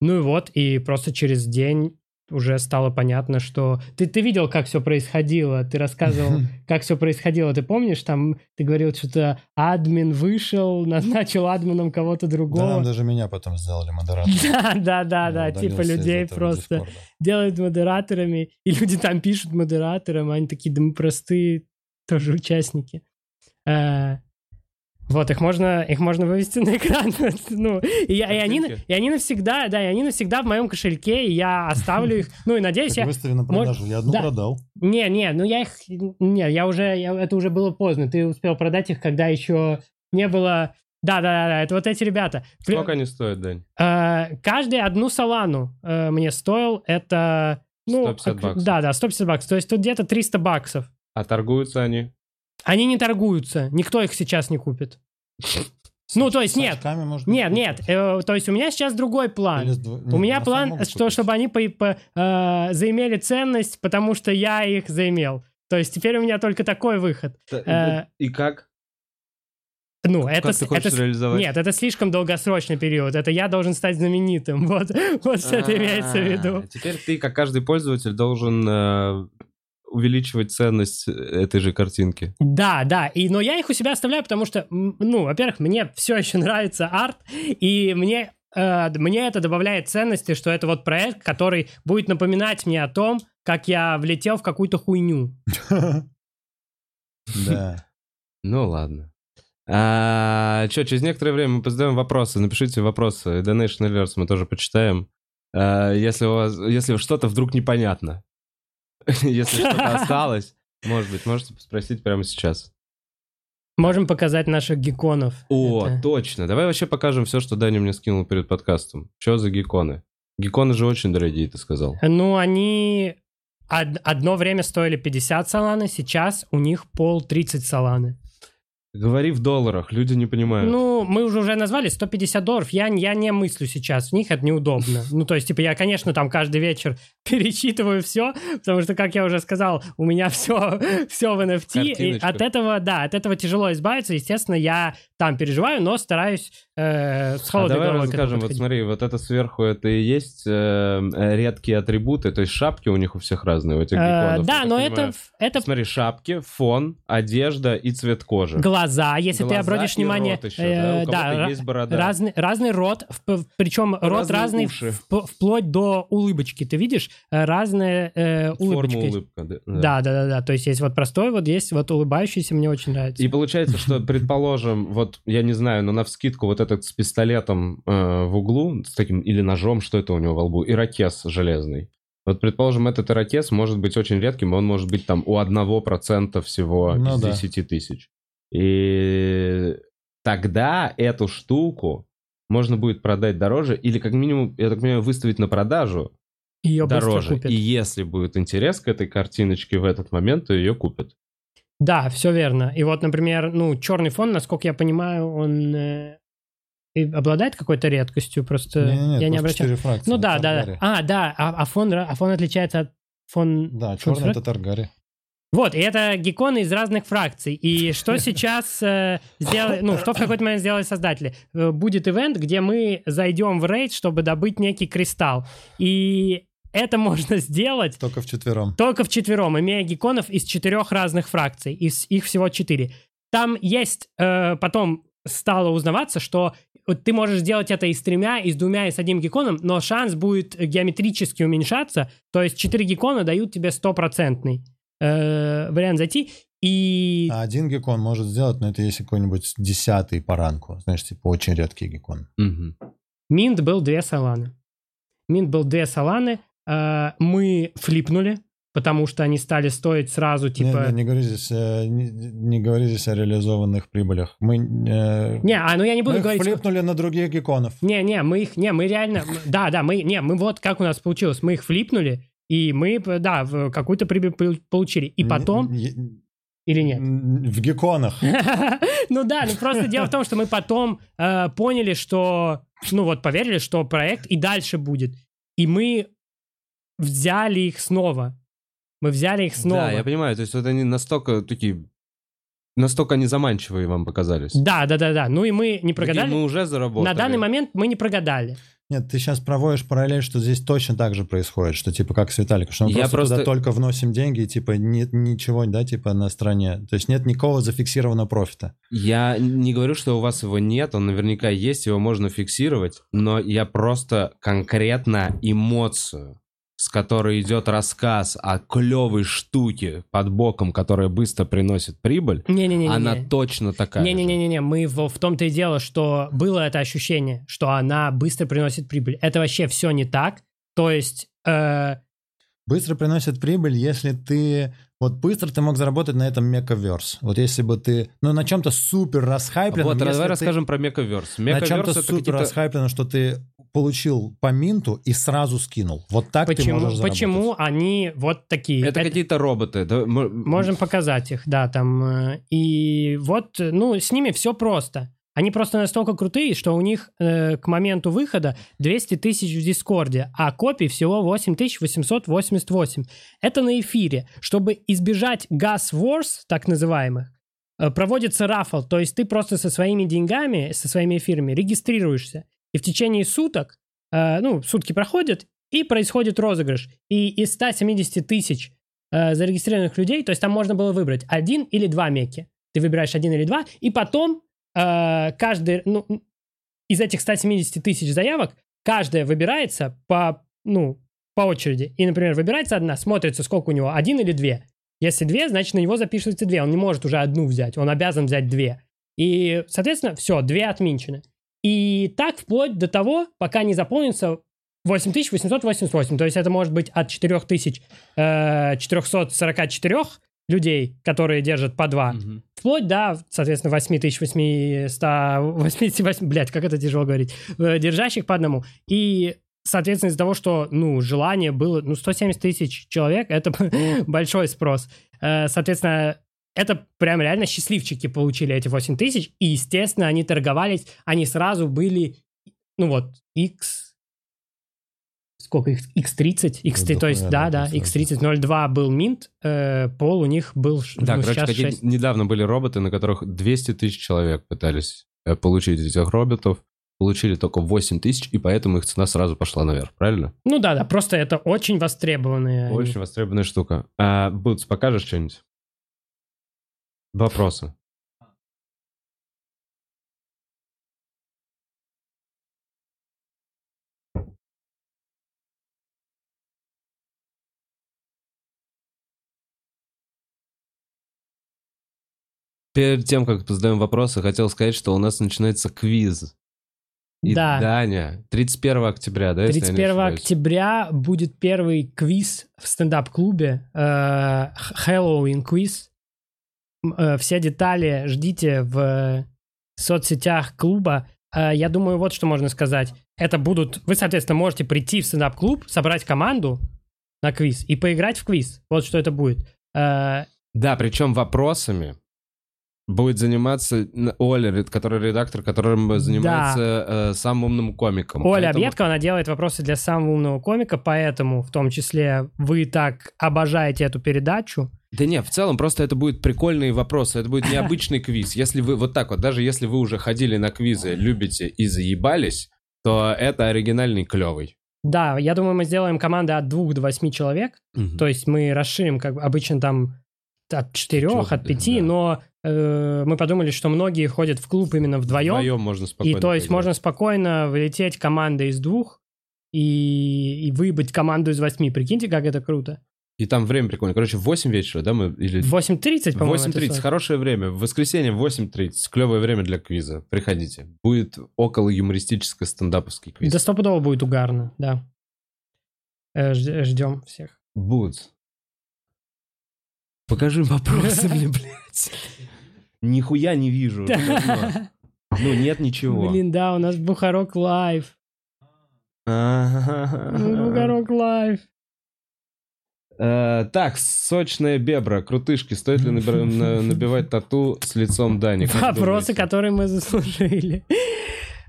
Ну и вот, и просто через день уже стало понятно, что... Ты, ты видел, как все происходило, ты рассказывал, как все происходило, ты помнишь, там ты говорил, что-то админ вышел, назначил админом кого-то Да, нам другого. даже меня потом сделали модератором. Да, да, да, да, типа людей просто делают модераторами, и люди там пишут модераторам, а они такие, да мы простые тоже участники. А, Вот, их можно, их можно вывести на экран. ну, и, я- и они, и они навсегда, да, и они навсегда в моем кошельке, и я оставлю их. Ну, и надеюсь, Так я... выстави на продажу. Я одну Да. продал. Не, не, ну я их... Не, я уже... я- это уже было поздно. Ты успел продать их, когда еще не было... Да, да, да, да, это вот эти ребята. При- Сколько они стоят, Дань? Э, Каждый одну солану э, мне стоил. Это... Ну, 150 как- баксов. Да, да, 150 баксов. То есть тут где-то 300 баксов. А торгуются они? Они не торгуются. Никто их сейчас не купит. Ну, то есть нет. очками, может быть, Нет, нет. э, То есть у меня сейчас другой план. Или с дво- У нет, меня план, что, купить. чтобы они по- по- э, заимели ценность, потому что я их заимел. То есть теперь у меня только такой выход. Э, И как? Ну, это... Как с- ты хочешь это реализовать? Нет, это слишком долгосрочный период. Это я должен стать знаменитым. Вот, вот что это имеется в виду. А, Теперь ты, как каждый пользователь, должен э, увеличивать ценность этой же картинки. Да, да, и, но я их у себя оставляю, потому что, ну, во-первых, мне все еще нравится арт, и мне, э, мне это добавляет ценности, что это вот проект, который будет напоминать мне о том, как я влетел в какую-то хуйню. Да. Ну ладно. А, что, через некоторое время мы позадаем вопросы. Напишите вопросы. Donation Alerts мы тоже почитаем. А, если у вас, если что-то вдруг непонятно. Если что-то осталось, может быть, можете спросить прямо сейчас. Можем показать наших гекконов. О, Это- точно. Давай вообще покажем все, что Даня мне скинул перед подкастом. Что за гекконы? Гекконы же очень дорогие, ты сказал. Ну, они од- одно время стоили 50 соланы, сейчас у них пол 30 соланы. Говори в долларах, люди не понимают. Ну, мы уже уже назвали 150 долларов. Я, я не мыслю сейчас в них, это неудобно. Ну, то есть, типа, я, конечно, там каждый вечер перечитываю все, потому что, как я уже сказал, у меня все, все в NFT. И от этого, да, от этого тяжело избавиться. Естественно, я там переживаю, но стараюсь э, с А холодной давай головой расскажем, вот смотри, вот это сверху, это и есть э, э, редкие атрибуты, то есть шапки у них у всех разные, у этих Э, гекконов, я да, но понимаю. это, это Смотри, шапки, фон, одежда и цвет кожи. Глаза, если ты Глаза обратишь и внимание. рот еще, э, да? Да, есть борода. Разный, разный рот, причем рот Разные разный, уши. вп- вплоть до улыбочки. Ты видишь, э, разная э, улыбочка. Форма улыбка. Да, Да, да, да, да. То есть есть вот простой, вот есть вот улыбающийся, мне очень нравится. И получается, что, предположим, вот, я не знаю, но на вскидку вот этот с пистолетом э, в углу, с таким, или ножом, что это у него во лбу, ирокез железный. Вот, предположим, этот ирокез может быть очень редким, он может быть там у 1% всего Ну из да. 10 тысяч. И тогда эту штуку можно будет продать дороже или как минимум, я так понимаю, выставить на продажу Ее дороже. купят. И если будет интерес к этой картиночке в этот момент, то ее купят. Да, все верно. И вот, например, ну, черный фон, насколько я понимаю, он э, и обладает какой-то редкостью, просто Не-не-не, я не четыре фракции, Ну да, да, да. А, да, а, а фон, а фон отличается от фон... Да, фон черный фрак- это Таргари. Вот, и это гекконы из разных фракций. И что сейчас э, сделали, ну, что в какой-то момент сделали создатели? Э, Будет ивент, где мы зайдем в рейд, чтобы добыть некий кристалл. И это можно сделать Только в четвером. только в четвером, имея гекконов из четырех разных фракций. Из их всего четыре. Там есть, э, потом стало узнаваться, что ты можешь сделать это и с тремя, и с двумя, и с одним гекконом, но шанс будет геометрически уменьшаться. То есть четыре геккона дают тебе стопроцентный э, вариант зайти. И А один геккон может сделать, но это если какой-нибудь десятый по ранку. Знаешь, типа очень редкий геккон. Мгм. Минт был две саланы. Минт был две саланы. Э, мы флипнули, потому что они стали стоить сразу, Не, типа... не, не говори здесь, э, не, не говори здесь о реализованных прибылях. Мы, э, Не, а ну я не буду мы говорить... флипнули на других гекконов. Не, не, мы их, не, мы реально, да, да, мы, не, мы вот как у нас получилось, мы их флипнули, и мы, да, в какую-то прибыль пол- получили. И потом, или нет? В гекконах. Ну да, ну просто дело в том, что мы потом э, поняли, что, ну вот поверили, что проект и дальше будет. И мы взяли их снова. Мы взяли их снова. Да, я понимаю, то есть вот они настолько такие, настолько они заманчивые вам показались. Да, да, да, да. Ну и мы не Такие, прогадали. Мы уже заработали. На данный момент мы не прогадали. Нет, ты сейчас проводишь параллель, что здесь точно так же происходит, что типа как с Виталиком, что мы Я просто, просто- туда только вносим деньги, и типа нет ничего, да, типа на стороне. То есть нет никакого зафиксированного профита. Я не говорю, что у вас его нет, он наверняка есть, его можно фиксировать, но я просто конкретно эмоцию, с которой идет рассказ о клевой штуке под боком, которая быстро приносит прибыль, Не-не-не. она точно такая. же. Не-не-не-не, мы в, в том-то и дело, что было это ощущение, что она быстро приносит прибыль. Это вообще все не так. То есть, э, Быстро приносит прибыль, если ты... Вот быстро ты мог заработать на этом мегаверс. Вот если бы ты... Ну, на чем-то супер расхайпленном. Вот, давай ты- расскажем про Мекаверс. На чем-то Мекаверс это супер какие-то... расхайплено, что ты получил по минту и сразу скинул. Вот так ты почему, можешь заработать. почему они вот такие? Это какие-то роботы. да, Можем показать их, да, там. э, И вот, ну, с ними все просто. Они просто настолько крутые, что у них э, к моменту выхода 200 тысяч в Дискорде, а копий всего 8888. Это на эфире. Чтобы избежать газ wars, так называемых, э, проводится рафл, то есть ты просто со своими деньгами, со своими эфирами регистрируешься, и в течение суток, э, ну, сутки проходят, и происходит розыгрыш. И из 170 тысяч э, зарегистрированных людей, то есть там можно было выбрать один или два меки. Ты выбираешь один или два, и потом э, каждый, ну, из этих 170 тысяч заявок, каждая выбирается по, ну, по очереди. И, например, выбирается одна, смотрится, сколько у него, один или две. Если две, значит, на него записывается две. Он не может уже одну взять, он обязан взять две. И, соответственно, все, две отминчены. И так вплоть до того, пока не заполнится 8888. То есть это может быть от 4444 людей, которые держат по два, Мгм. вплоть до, соответственно, 8888, блядь, как это тяжело говорить, э, держащих по одному. И, соответственно, из-за того, что, ну, желание было, ну, 170 тысяч человек, это большой спрос. Э, Соответственно, это прям реально счастливчики получили эти 8 тысяч, и, естественно, они торговались, они сразу были, ну вот, X... Сколько их? X30, X3, Ну, то есть, да, да, да, просто. X30, 02 был минт, э, пол у них был Да, ну, короче, сейчас какие- 6. недавно были роботы, на которых 200 тысяч человек пытались э, получить этих роботов, получили только 8 тысяч, и поэтому их цена сразу пошла наверх, правильно? Ну да, да, просто это очень востребованные. они. Очень востребованная штука. А, Бутс, покажешь что-нибудь? Вопросы. Перед тем, как задаем вопросы, хотел сказать, что у нас начинается квиз. И Да. Даня, 31 октября, да? если я не 31 ошибаюсь? октября будет первый квиз в стендап-клубе. э, Хэллоуин квиз. Э, Все детали ждите в соцсетях клуба. э, я думаю, вот что можно сказать. Это будут... Вы, соответственно, можете прийти в стендап-клуб, собрать команду на квиз и поиграть в квиз. Вот что это будет. Э, Да, причем вопросами будет заниматься Оля, который редактор, которым занимается э, самым умным комиком. Оля Поэтому- Объедкова, она делает вопросы для самого умного комика, поэтому, в том числе, вы так обожаете эту передачу. Да не, в целом просто это будут прикольные вопросы, это будет необычный квиз. Если вы вот так вот, даже если вы уже ходили на квизы, любите и заебались, то это оригинальный клевый. Да, я думаю, мы сделаем команды от двух до восьми человек. То есть мы расширим, как бы, обычно там от четырех, от пяти, да. но э, мы подумали, что многие ходят в клуб именно вдвоем. Вдвоем можно И спокойно. то есть поиграть. можно спокойно вылететь командой из двух и, и выбыть команду из восьми. Прикиньте, как это круто. И там время прикольное. Короче, в 8 вечера, да, мы... Или... В 8.30, по-моему, это 8.30, стоит. хорошее время. В воскресенье в 8.30, клевое время для квиза. Приходите. Будет около юмористический стендаповский квиз. Да стопудово будет угарно, да. Э, жд- Ждем всех. Будет. Покажи вопросы мне, блядь. Нихуя не вижу. Ну, нет ничего. Блин, да, у нас Бухарок лайв. Бухарок лайв. Э, Так, сочная бебра, крутышки. Стоит ли набивать тату с лицом Дани? Вопросы, которые мы заслужили.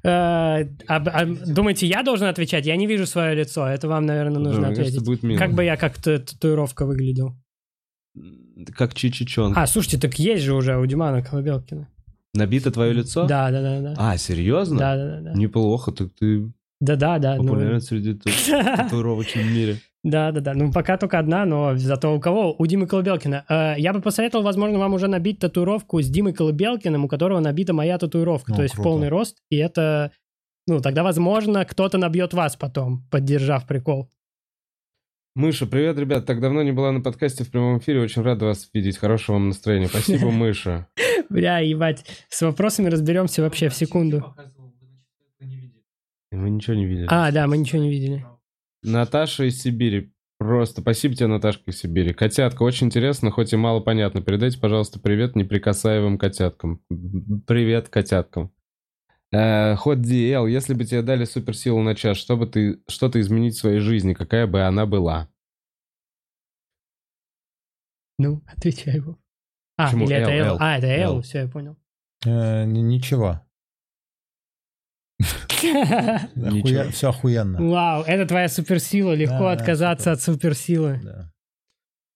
А- а Думаете, я должен отвечать? Я не вижу свое лицо. Это вам, наверное, Да, нужно кажется, ответить. будет мило. Как бы я как татуировка выглядел? Как Чичичон. А, слушайте, так есть же уже у Димана Колобелкина. Набито твое лицо? Да, да, да, да. А, серьезно? Да, да, да, да. Неплохо, так ты Да, да, да. ну- популярен среди тат- татуировочном мире. Да, да, да. Ну, пока только одна, но зато у кого? У Димы Колыбелкина. Э, я бы посоветовал, возможно, вам уже набить татуировку с Димой Колыбелкиным, у которого набита моя татуировка, О, то есть в круто. полный рост. И это, ну, тогда, возможно, кто-то набьет вас потом, поддержав прикол. Мыша, привет, ребят. Так давно не была на подкасте в прямом эфире. Очень рад вас видеть. Хорошего вам настроения. Спасибо, Мыша. Бля, ебать. С вопросами разберемся вообще в секунду. Мы ничего не видели. А, да, мы ничего не видели. Наташа из Сибири. Просто спасибо тебе, Наташка из Сибири. Котятка, очень интересно, хоть и мало понятно. Передайте, пожалуйста, привет неприкасаемым котяткам. Привет котяткам. Э, Ход DL, если бы тебе дали суперсилу на час, что бы ты что-то изменить в своей жизни, какая бы она была? Ну, отвечай его. А, Почему или это L, L? А, это L, L. все, я понял. Э, Ничего. Все охуенно. Вау, это твоя суперсила. Легко Да, да, отказаться от суперсилы. Да.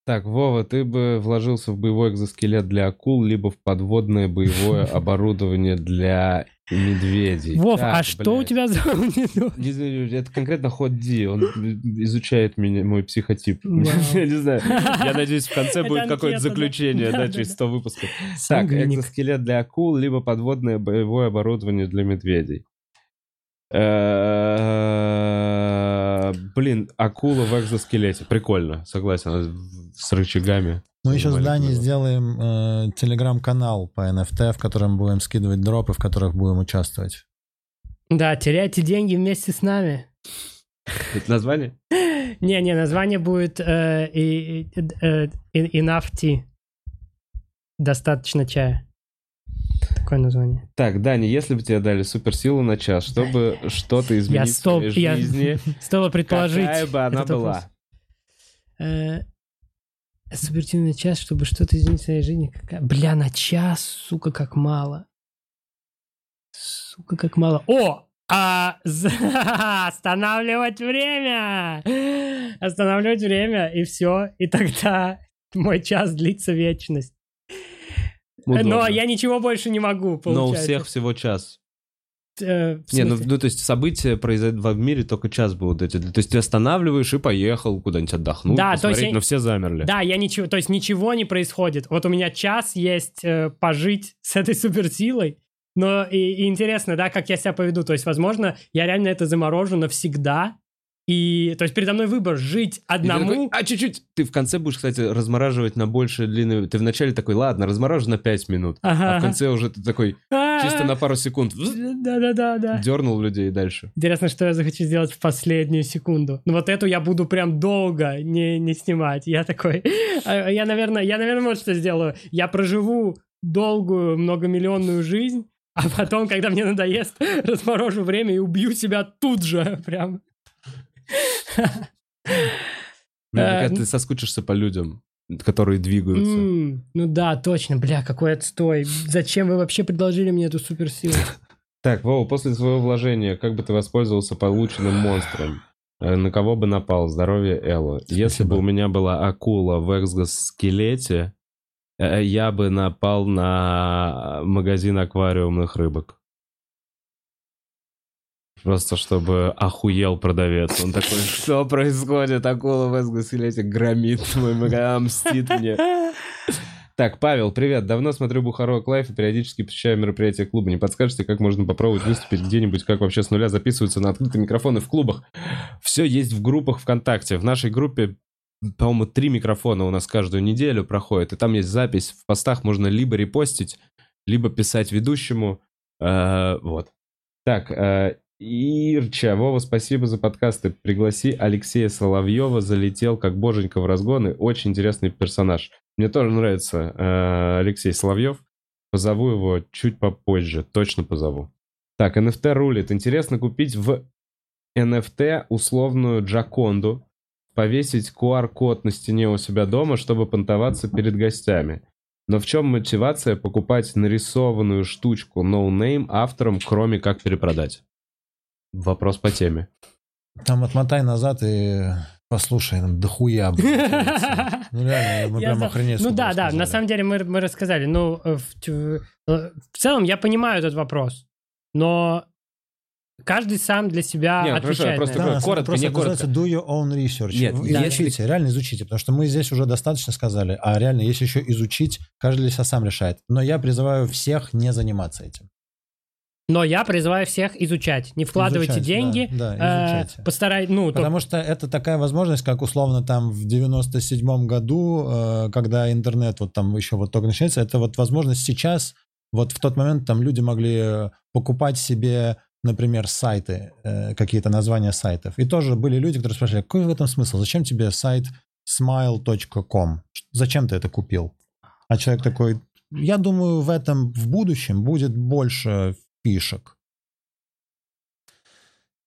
Так, Вова, ты бы вложился в боевой экзоскелет для акул, либо в подводное боевое оборудование для медведей. Вов, Так, а что у тебя за это конкретно ход Ди, он изучает меня, мой психотип. Я не знаю. Я надеюсь, в конце будет какое-то заключение, Да, через да. 100 выпусков. Так, экзоскелет для акул, либо подводное боевое оборудование для медведей. Э, Блин, акула в экзоскелете. Прикольно, согласен. С рычагами. Мы еще с Даней сделаем э, телеграм-канал по NFT, в котором будем скидывать дропы, в которых будем участвовать. Да, теряйте деньги вместе с нами. Это название? Не-не, название будет э, и- и- и- Enough Tea. Достаточно чая. Такое название. Так, Даня, если бы тебе дали суперсилу на час, чтобы что-то изменить Я в стоп, своей я жизни, стоило предположить. какая бы она была? вопрос. Э, Субъективный час, чтобы что-то изменить в своей жизни. Какая... Бля, на час, сука, как мало. Сука, как мало. О! А, останавливать время! Останавливать время, и все. И тогда мой час длится вечность. Но я ничего больше не могу, Но у получается. всех всего час. Э, Не, ну, ну, то есть события произойдут в мире только час будут эти. То есть ты останавливаешь и поехал куда-нибудь отдохнуть, Да, то есть посмотреть, но все замерли. Да, я ничего, то есть ничего не происходит. Вот у меня час есть э, пожить с этой суперсилой, но и, и интересно, да, как я себя поведу. То есть, возможно, я реально это заморожу навсегда. И, то есть, передо мной выбор жить одному. такой, а чуть-чуть. Ты в конце будешь, кстати, размораживать на большее длинную. Ты вначале такой, ладно, разморожу на 5 минут. Ага. А в конце уже ты такой, чисто на пару секунд Да-да-да-да. дернул людей дальше. Интересно, что я захочу сделать в последнюю секунду. Ну вот эту я буду прям долго не, не снимать. Я такой... а, Я, наверное, я, наверное, вот что сделаю. Я проживу долгую многомиллионную жизнь, а потом, когда мне надоест, разморожу время и убью себя тут же. Прям. Наверняка Э, ты соскучишься по людям, которые двигаются. Ну да, точно, бля, какой отстой. Зачем вы вообще предложили мне эту суперсилу? Так, Вова, после своего вложения, как бы ты воспользовался полученным монстром? Э, На кого бы напал? Здоровье Элла. Если бы у меня была акула в экзоскелете, э, я бы напал на магазин аквариумных рыбок. Просто чтобы охуел продавец. Он такой, что происходит? Акула экзоскелете громит мой магазин, мстит мне. Так, Павел, привет. Давно смотрю Бухарок Лайв и периодически посещаю мероприятия клуба. Не подскажете, как можно попробовать выступить где-нибудь, как вообще с нуля записываются на открытые микрофоны в клубах? Все есть в группах ВКонтакте. В нашей группе, по-моему, три микрофона у нас каждую неделю проходит, и там есть запись. В постах можно либо репостить, либо писать ведущему. Э, Вот. Так, э, Ирча, Вова, спасибо за подкасты. Пригласи Алексея Соловьева, залетел как боженька в разгоны. Очень интересный персонаж. Мне тоже нравится э, Алексей Соловьев. Позову его чуть попозже, точно позову. Так, NFT рулит. Интересно купить в NFT условную Джаконду, повесить QR-код на стене у себя дома, чтобы понтоваться перед гостями. Но в чем мотивация покупать нарисованную штучку no-name автором, кроме как перепродать? Вопрос по теме. Там отмотай назад и послушай, там дохуя. будет. Ну реально, мы Я прям за- охренеть. Ну да, да, на самом деле мы, мы рассказали. Ну, э, в, э, в целом я понимаю этот вопрос, но каждый сам для себя Не, хорошо, я отвечает просто на такой это. Да, коротко, просто не коротко. называется do your own research. Нет, Вы если- изучите, реально изучите, потому что мы здесь уже достаточно сказали, а реально, если еще изучить, каждый для себя сам решает. Но я призываю всех не заниматься этим. Но я призываю всех изучать. Не вкладывайте Изучать, деньги, да, да, э, изучайте. постарай, ну, то- Потому что это такая возможность, как условно там в 97-м году, э, когда интернет вот там еще вот только начинается, это вот возможность сейчас, вот в тот момент там люди могли э, покупать себе, например, сайты, э, какие-то названия сайтов. И тоже были люди, которые спрашивали, какой в этом смысл? Зачем тебе сайт smile.com? Зачем ты это купил? А человек такой, я думаю, в этом в будущем будет больше фишек.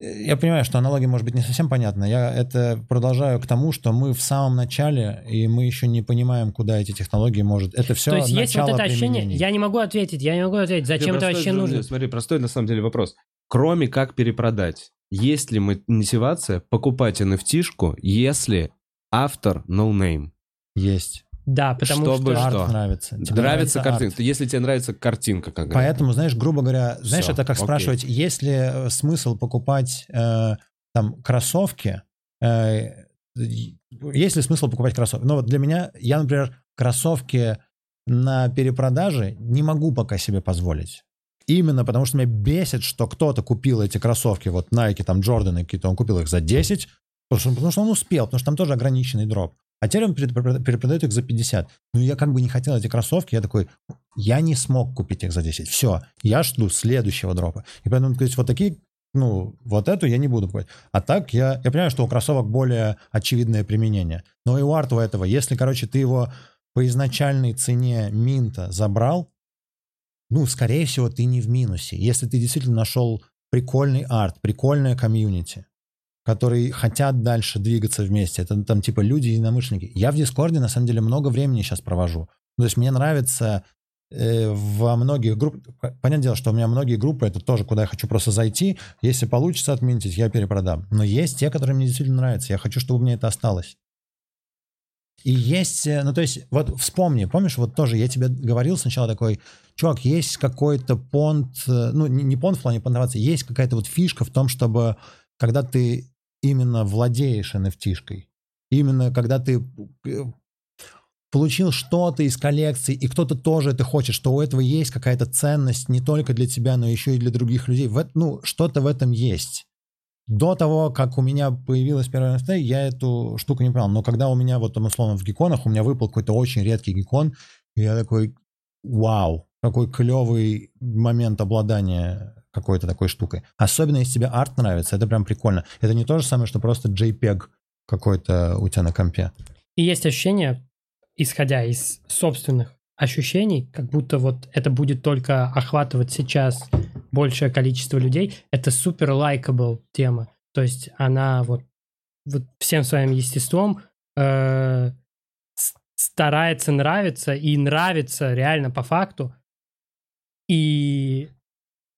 Я понимаю, что аналогия может быть не совсем понятна. Я это продолжаю к тому, что мы в самом начале, и мы еще не понимаем, куда эти технологии может. Это все то есть есть вот начало это ощущение, применений. я не могу ответить, я не могу ответить, зачем это вообще ну, нужно? Смотри, простой на самом деле вопрос. Кроме как перепродать, есть ли мотивация покупать NFT-шку, если автор no name? Есть. Да, потому Чтобы что... что? Арт нравится. Тебе нравится арт. картинка. Если тебе нравится картинка, как Поэтому, знаешь, грубо говоря, знаешь, Всё, это как окей. спрашивать, есть ли э, смысл покупать э, там кроссовки, э, есть ли смысл покупать кроссовки? Ну вот для меня, я, например, кроссовки на перепродаже не могу пока себе позволить. Именно потому что меня бесит, что кто-то купил эти кроссовки, вот Nike, там Джорданы какие-то, он купил их за 10, потому что, потому что он успел, потому что там тоже ограниченный дроп. А теперь он пере- перепродает их за 50. Ну, я как бы не хотел эти кроссовки, я такой, я не смог купить их за 10. Все, я жду следующего дропа. И поэтому, то есть, вот такие, ну, вот эту я не буду покупать. А так я, я понимаю, что у кроссовок более очевидное применение. Но и у арта этого, если, короче, ты его по изначальной цене минта забрал, ну, скорее всего, ты не в минусе. Если ты действительно нашел прикольный арт, прикольное комьюнити, которые хотят дальше двигаться вместе. Это там типа люди единомышленники. Я в Дискорде на самом деле много времени сейчас провожу. То есть мне нравится э, во многих группах... Понятное дело, что у меня многие группы, это тоже, куда я хочу просто зайти. Если получится отминтить, я перепродам. Но есть те, которые мне действительно нравятся. Я хочу, чтобы мне это осталось. И есть, э, ну то есть, вот вспомни, помнишь, вот тоже я тебе говорил сначала такой, чувак, есть какой-то понт, э, ну не, не понт в плане понтоваться, есть какая-то вот фишка в том, чтобы когда ты именно владеешь NFT-шкой, именно когда ты э, получил что-то из коллекции, и кто-то тоже это хочет, что у этого есть какая-то ценность не только для тебя, но еще и для других людей. В, ну, что-то в этом есть. До того, как у меня появилась первая NFT, я эту штуку не понял. Но когда у меня, вот там, условно, в геконах, у меня выпал какой-то очень редкий гекон, и я такой, вау, какой клевый момент обладания какой-то такой штукой. Особенно, если тебе арт нравится, это прям прикольно. Это не то же самое, что просто JPEG какой-то у тебя на компе. И есть ощущение, исходя из собственных ощущений, как будто вот это будет только охватывать сейчас большее количество людей. Это супер лайкабл тема. То есть она вот, вот всем своим естеством э, старается нравиться и нравится реально по факту. И,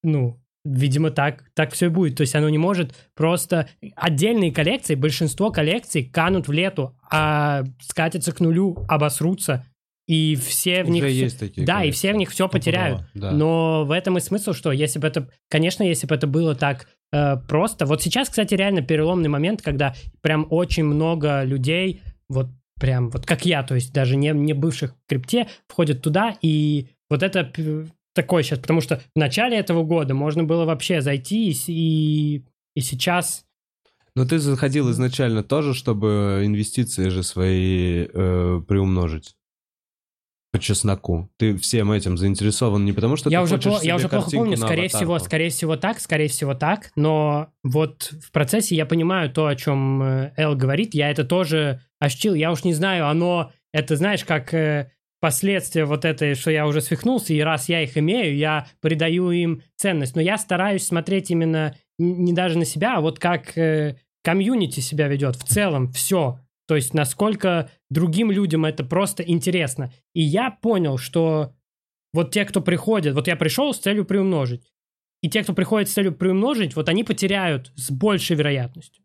ну, видимо, так, так все и будет. То есть оно не может просто... Отдельные коллекции, большинство коллекций канут в лету, а скатятся к нулю, обосрутся, и все в Уже них... есть такие Да, и коллекции. все в них все потеряют. Да. Но в этом и смысл, что если бы это... Конечно, если бы это было так э, просто... Вот сейчас, кстати, реально переломный момент, когда прям очень много людей, вот прям вот как я, то есть даже не, не бывших в крипте, входят туда, и вот это такое сейчас, потому что в начале этого года можно было вообще зайти, и, и, и сейчас... Но ты заходил изначально тоже, чтобы инвестиции же свои э, приумножить. По чесноку. Ты всем этим заинтересован не потому, что я ты уже, хочешь пло- я себе уже плохо помню, скорее всего, скорее всего так, скорее всего так, но вот в процессе я понимаю то, о чем э, Эл говорит, я это тоже ощутил, я уж не знаю, оно, это знаешь, как э, последствия вот этой, что я уже свихнулся, и раз я их имею, я придаю им ценность, но я стараюсь смотреть именно не даже на себя, а вот как э, комьюнити себя ведет в целом, все, то есть насколько другим людям это просто интересно. И я понял, что вот те, кто приходят, вот я пришел с целью приумножить, и те, кто приходит с целью приумножить, вот они потеряют с большей вероятностью.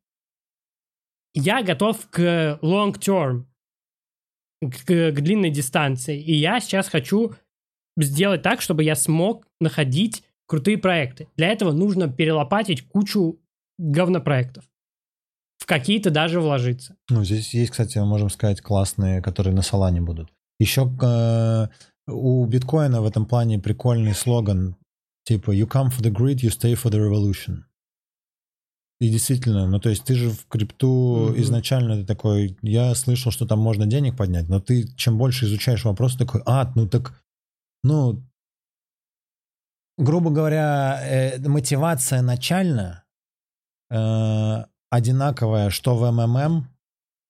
Я готов к long term, к, к длинной дистанции, и я сейчас хочу сделать так, чтобы я смог находить крутые проекты. Для этого нужно перелопатить кучу говнопроектов. В какие-то даже вложиться. Ну, здесь есть, кстати, можем сказать, классные, которые на Солане будут. Еще э, у биткоина в этом плане прикольный слоган, типа «You come for the grid, you stay for the revolution». И действительно, ну то есть ты же в крипту Мгм. изначально ты такой, я слышал, что там можно денег поднять, но ты чем больше изучаешь вопрос, такой, а, ну так, ну, грубо говоря, э, мотивация начальная э, одинаковая, что в МММ,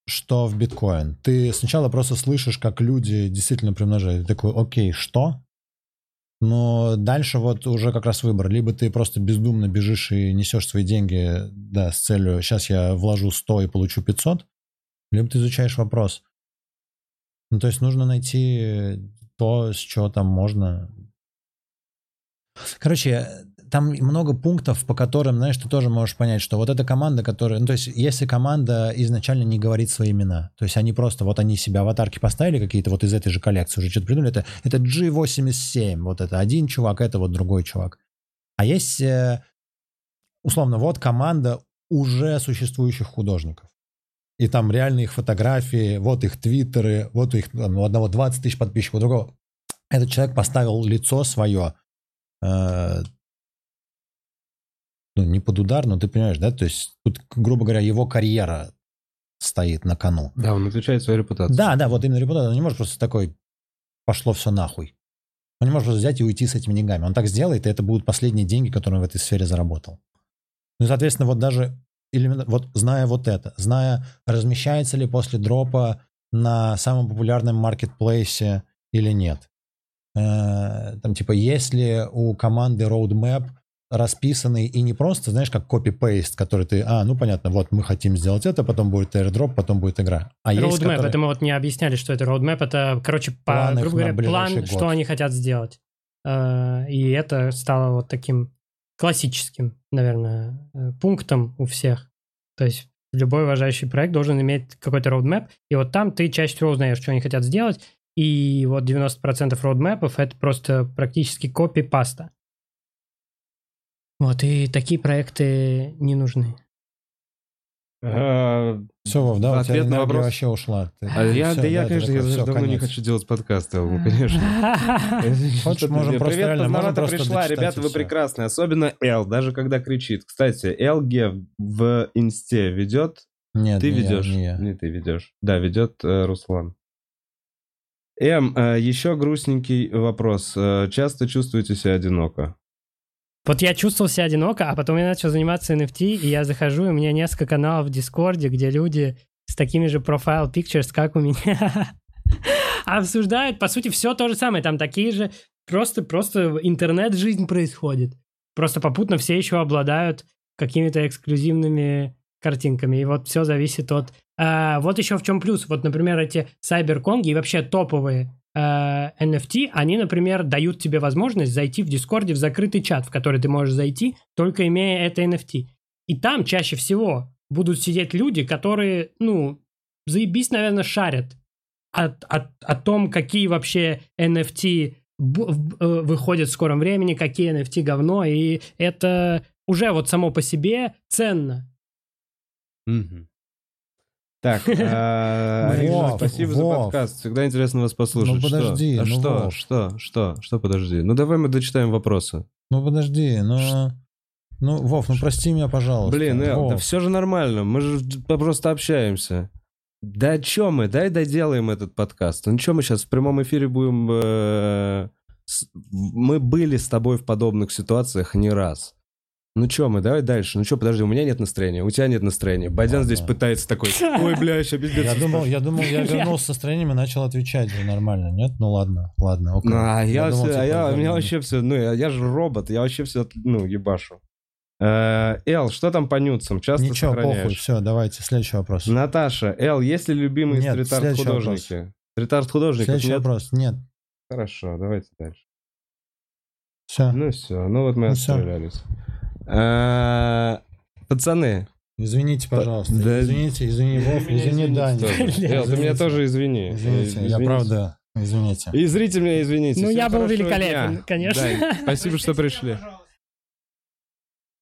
что в биткоин. Ты сначала просто слышишь, как люди действительно примножают. Ты такой, окей, что? Но дальше вот уже как раз выбор. Либо ты просто бездумно бежишь и несешь свои деньги, да, с целью, сейчас я вложу 100 и получу 500, либо ты изучаешь вопрос. Ну, то есть нужно найти то, с чего там можно. Короче, там много пунктов, по которым, знаешь, ты тоже можешь понять, что вот эта команда, которая... Ну, то есть, если команда изначально не говорит свои имена, то есть они просто, вот они себе аватарки поставили какие-то вот из этой же коллекции, уже что-то придумали, это, это G87, вот это один чувак, это вот другой чувак. А есть, э, условно, вот команда уже существующих художников. И там реально их фотографии, вот их твиттеры, вот их, там, у одного 20 тысяч подписчиков, у другого. Этот человек поставил лицо свое, э, ну, не под удар, но ты понимаешь, да, то есть тут, грубо говоря, его карьера стоит на кону. Да, он отвечает свою репутацию. Да, да, вот именно репутация. Он не может просто такой, пошло все нахуй. Он не может просто взять и уйти с этими деньгами. Он так сделает, и это будут последние деньги, которые он в этой сфере заработал. Ну, и, соответственно, вот даже элемент- вот зная вот это, зная, размещается ли после дропа на самом популярном маркетплейсе или нет. Э, Там, типа, есть ли у команды roadmap расписанный и не просто, знаешь, как копи-пейст, который ты, а, ну понятно, вот мы хотим сделать это, потом будет airdrop, потом будет игра. А есть, Roadmap, который- это мы вот не объясняли, что это roadmap, это, короче, по, грубо говоря, план, год. что они хотят сделать. Э, И это стало вот таким классическим, наверное, э, пунктом у всех. То есть любой уважающий проект должен иметь какой-то roadmap, и вот там ты чаще всего узнаешь, что они хотят сделать, и вот 90% роудмэпов это просто практически копи-паста. Вот, и такие проекты не нужны. А, Все, Вов, да, у тебя Ответ на вопрос. вообще ушла. Ты- а я, всё, да я, ты конечно, я всё, давно не конец. хочу делать подкасты, конечно. Хочешь, можем просто Привет, реально, можем просто пришла, ребята, вы всё. прекрасны. Особенно Эл, даже когда кричит. Кстати, Эл Гев в инсте ведет? Нет, Ты не я, ведешь? не я. Не ты ведешь. Да, ведет э, Руслан. Эм, э, еще грустненький вопрос. Э, Часто чувствуете себя одиноко? Вот я чувствовал себя одиноко, а потом я начал заниматься NFT, и я захожу, и у меня несколько каналов в Дискорде, где люди с такими же профайл pictures, как у меня. обсуждают, по сути, все то же самое. Там такие же, просто, просто интернет-жизнь происходит. Просто попутно все еще обладают какими-то эксклюзивными картинками. И вот все зависит от... А, вот еще в чем плюс. Вот, например, эти сайберконги и вообще топовые NFT, они, например, дают тебе возможность зайти в Дискорде в закрытый чат, в который ты можешь зайти, только имея это NFT. И там чаще всего будут сидеть люди, которые, ну, заебись, наверное, шарят о, о, о том, какие вообще NFT э, выходят в скором времени, какие NFT говно, и это уже вот само по себе ценно. Так, а, спасибо за подкаст. Всегда интересно вас послушать. Ну подожди, что? А ну, что? Что? Что? Что подожди? Ну давай мы дочитаем вопросы. Ну подожди, ну... Ну, Вов, ну прости меня, пожалуйста. Блин, Эл, да все же нормально. Мы же просто общаемся. Да о чем мы? Дай доделаем этот подкаст. Ну что мы сейчас в прямом эфире будем... э, Мы были с тобой в подобных ситуациях не раз. Ну что мы, давай дальше. Ну что, подожди, у меня нет настроения, у тебя нет настроения. Ладно. здесь пытается такой, ой, бля, сейчас пиздец. Я думал, я думал, я вернулся с настроением и начал отвечать же нормально. Нет? Ну ладно, ладно, окей. А я, думал, а типа, я, у меня вообще все, ну, я, я же робот, я вообще все, ну, ебашу. Э, Эл, что там по нюцам? Часто Ничего, похуй, сохраняешь? все, давайте, следующий вопрос. Наташа, Эл, есть ли любимые Нет, следующий стрит-арт-художники? Стрит-арт-художников Следующий нет? вопрос. Нет. Хорошо, давайте дальше. Все. Ну все, ну вот мы Ну отстрелялись. Пацаны. Извините, пожалуйста. Да- Извините, извини, Вов, извини, извините Даня. Эл, ты меня Извините. тоже извини. Извините, я правда, извините. И зрители меня извините. Ну, Всем я был великолепен, дня. конечно. Да, спасибо, что пришли.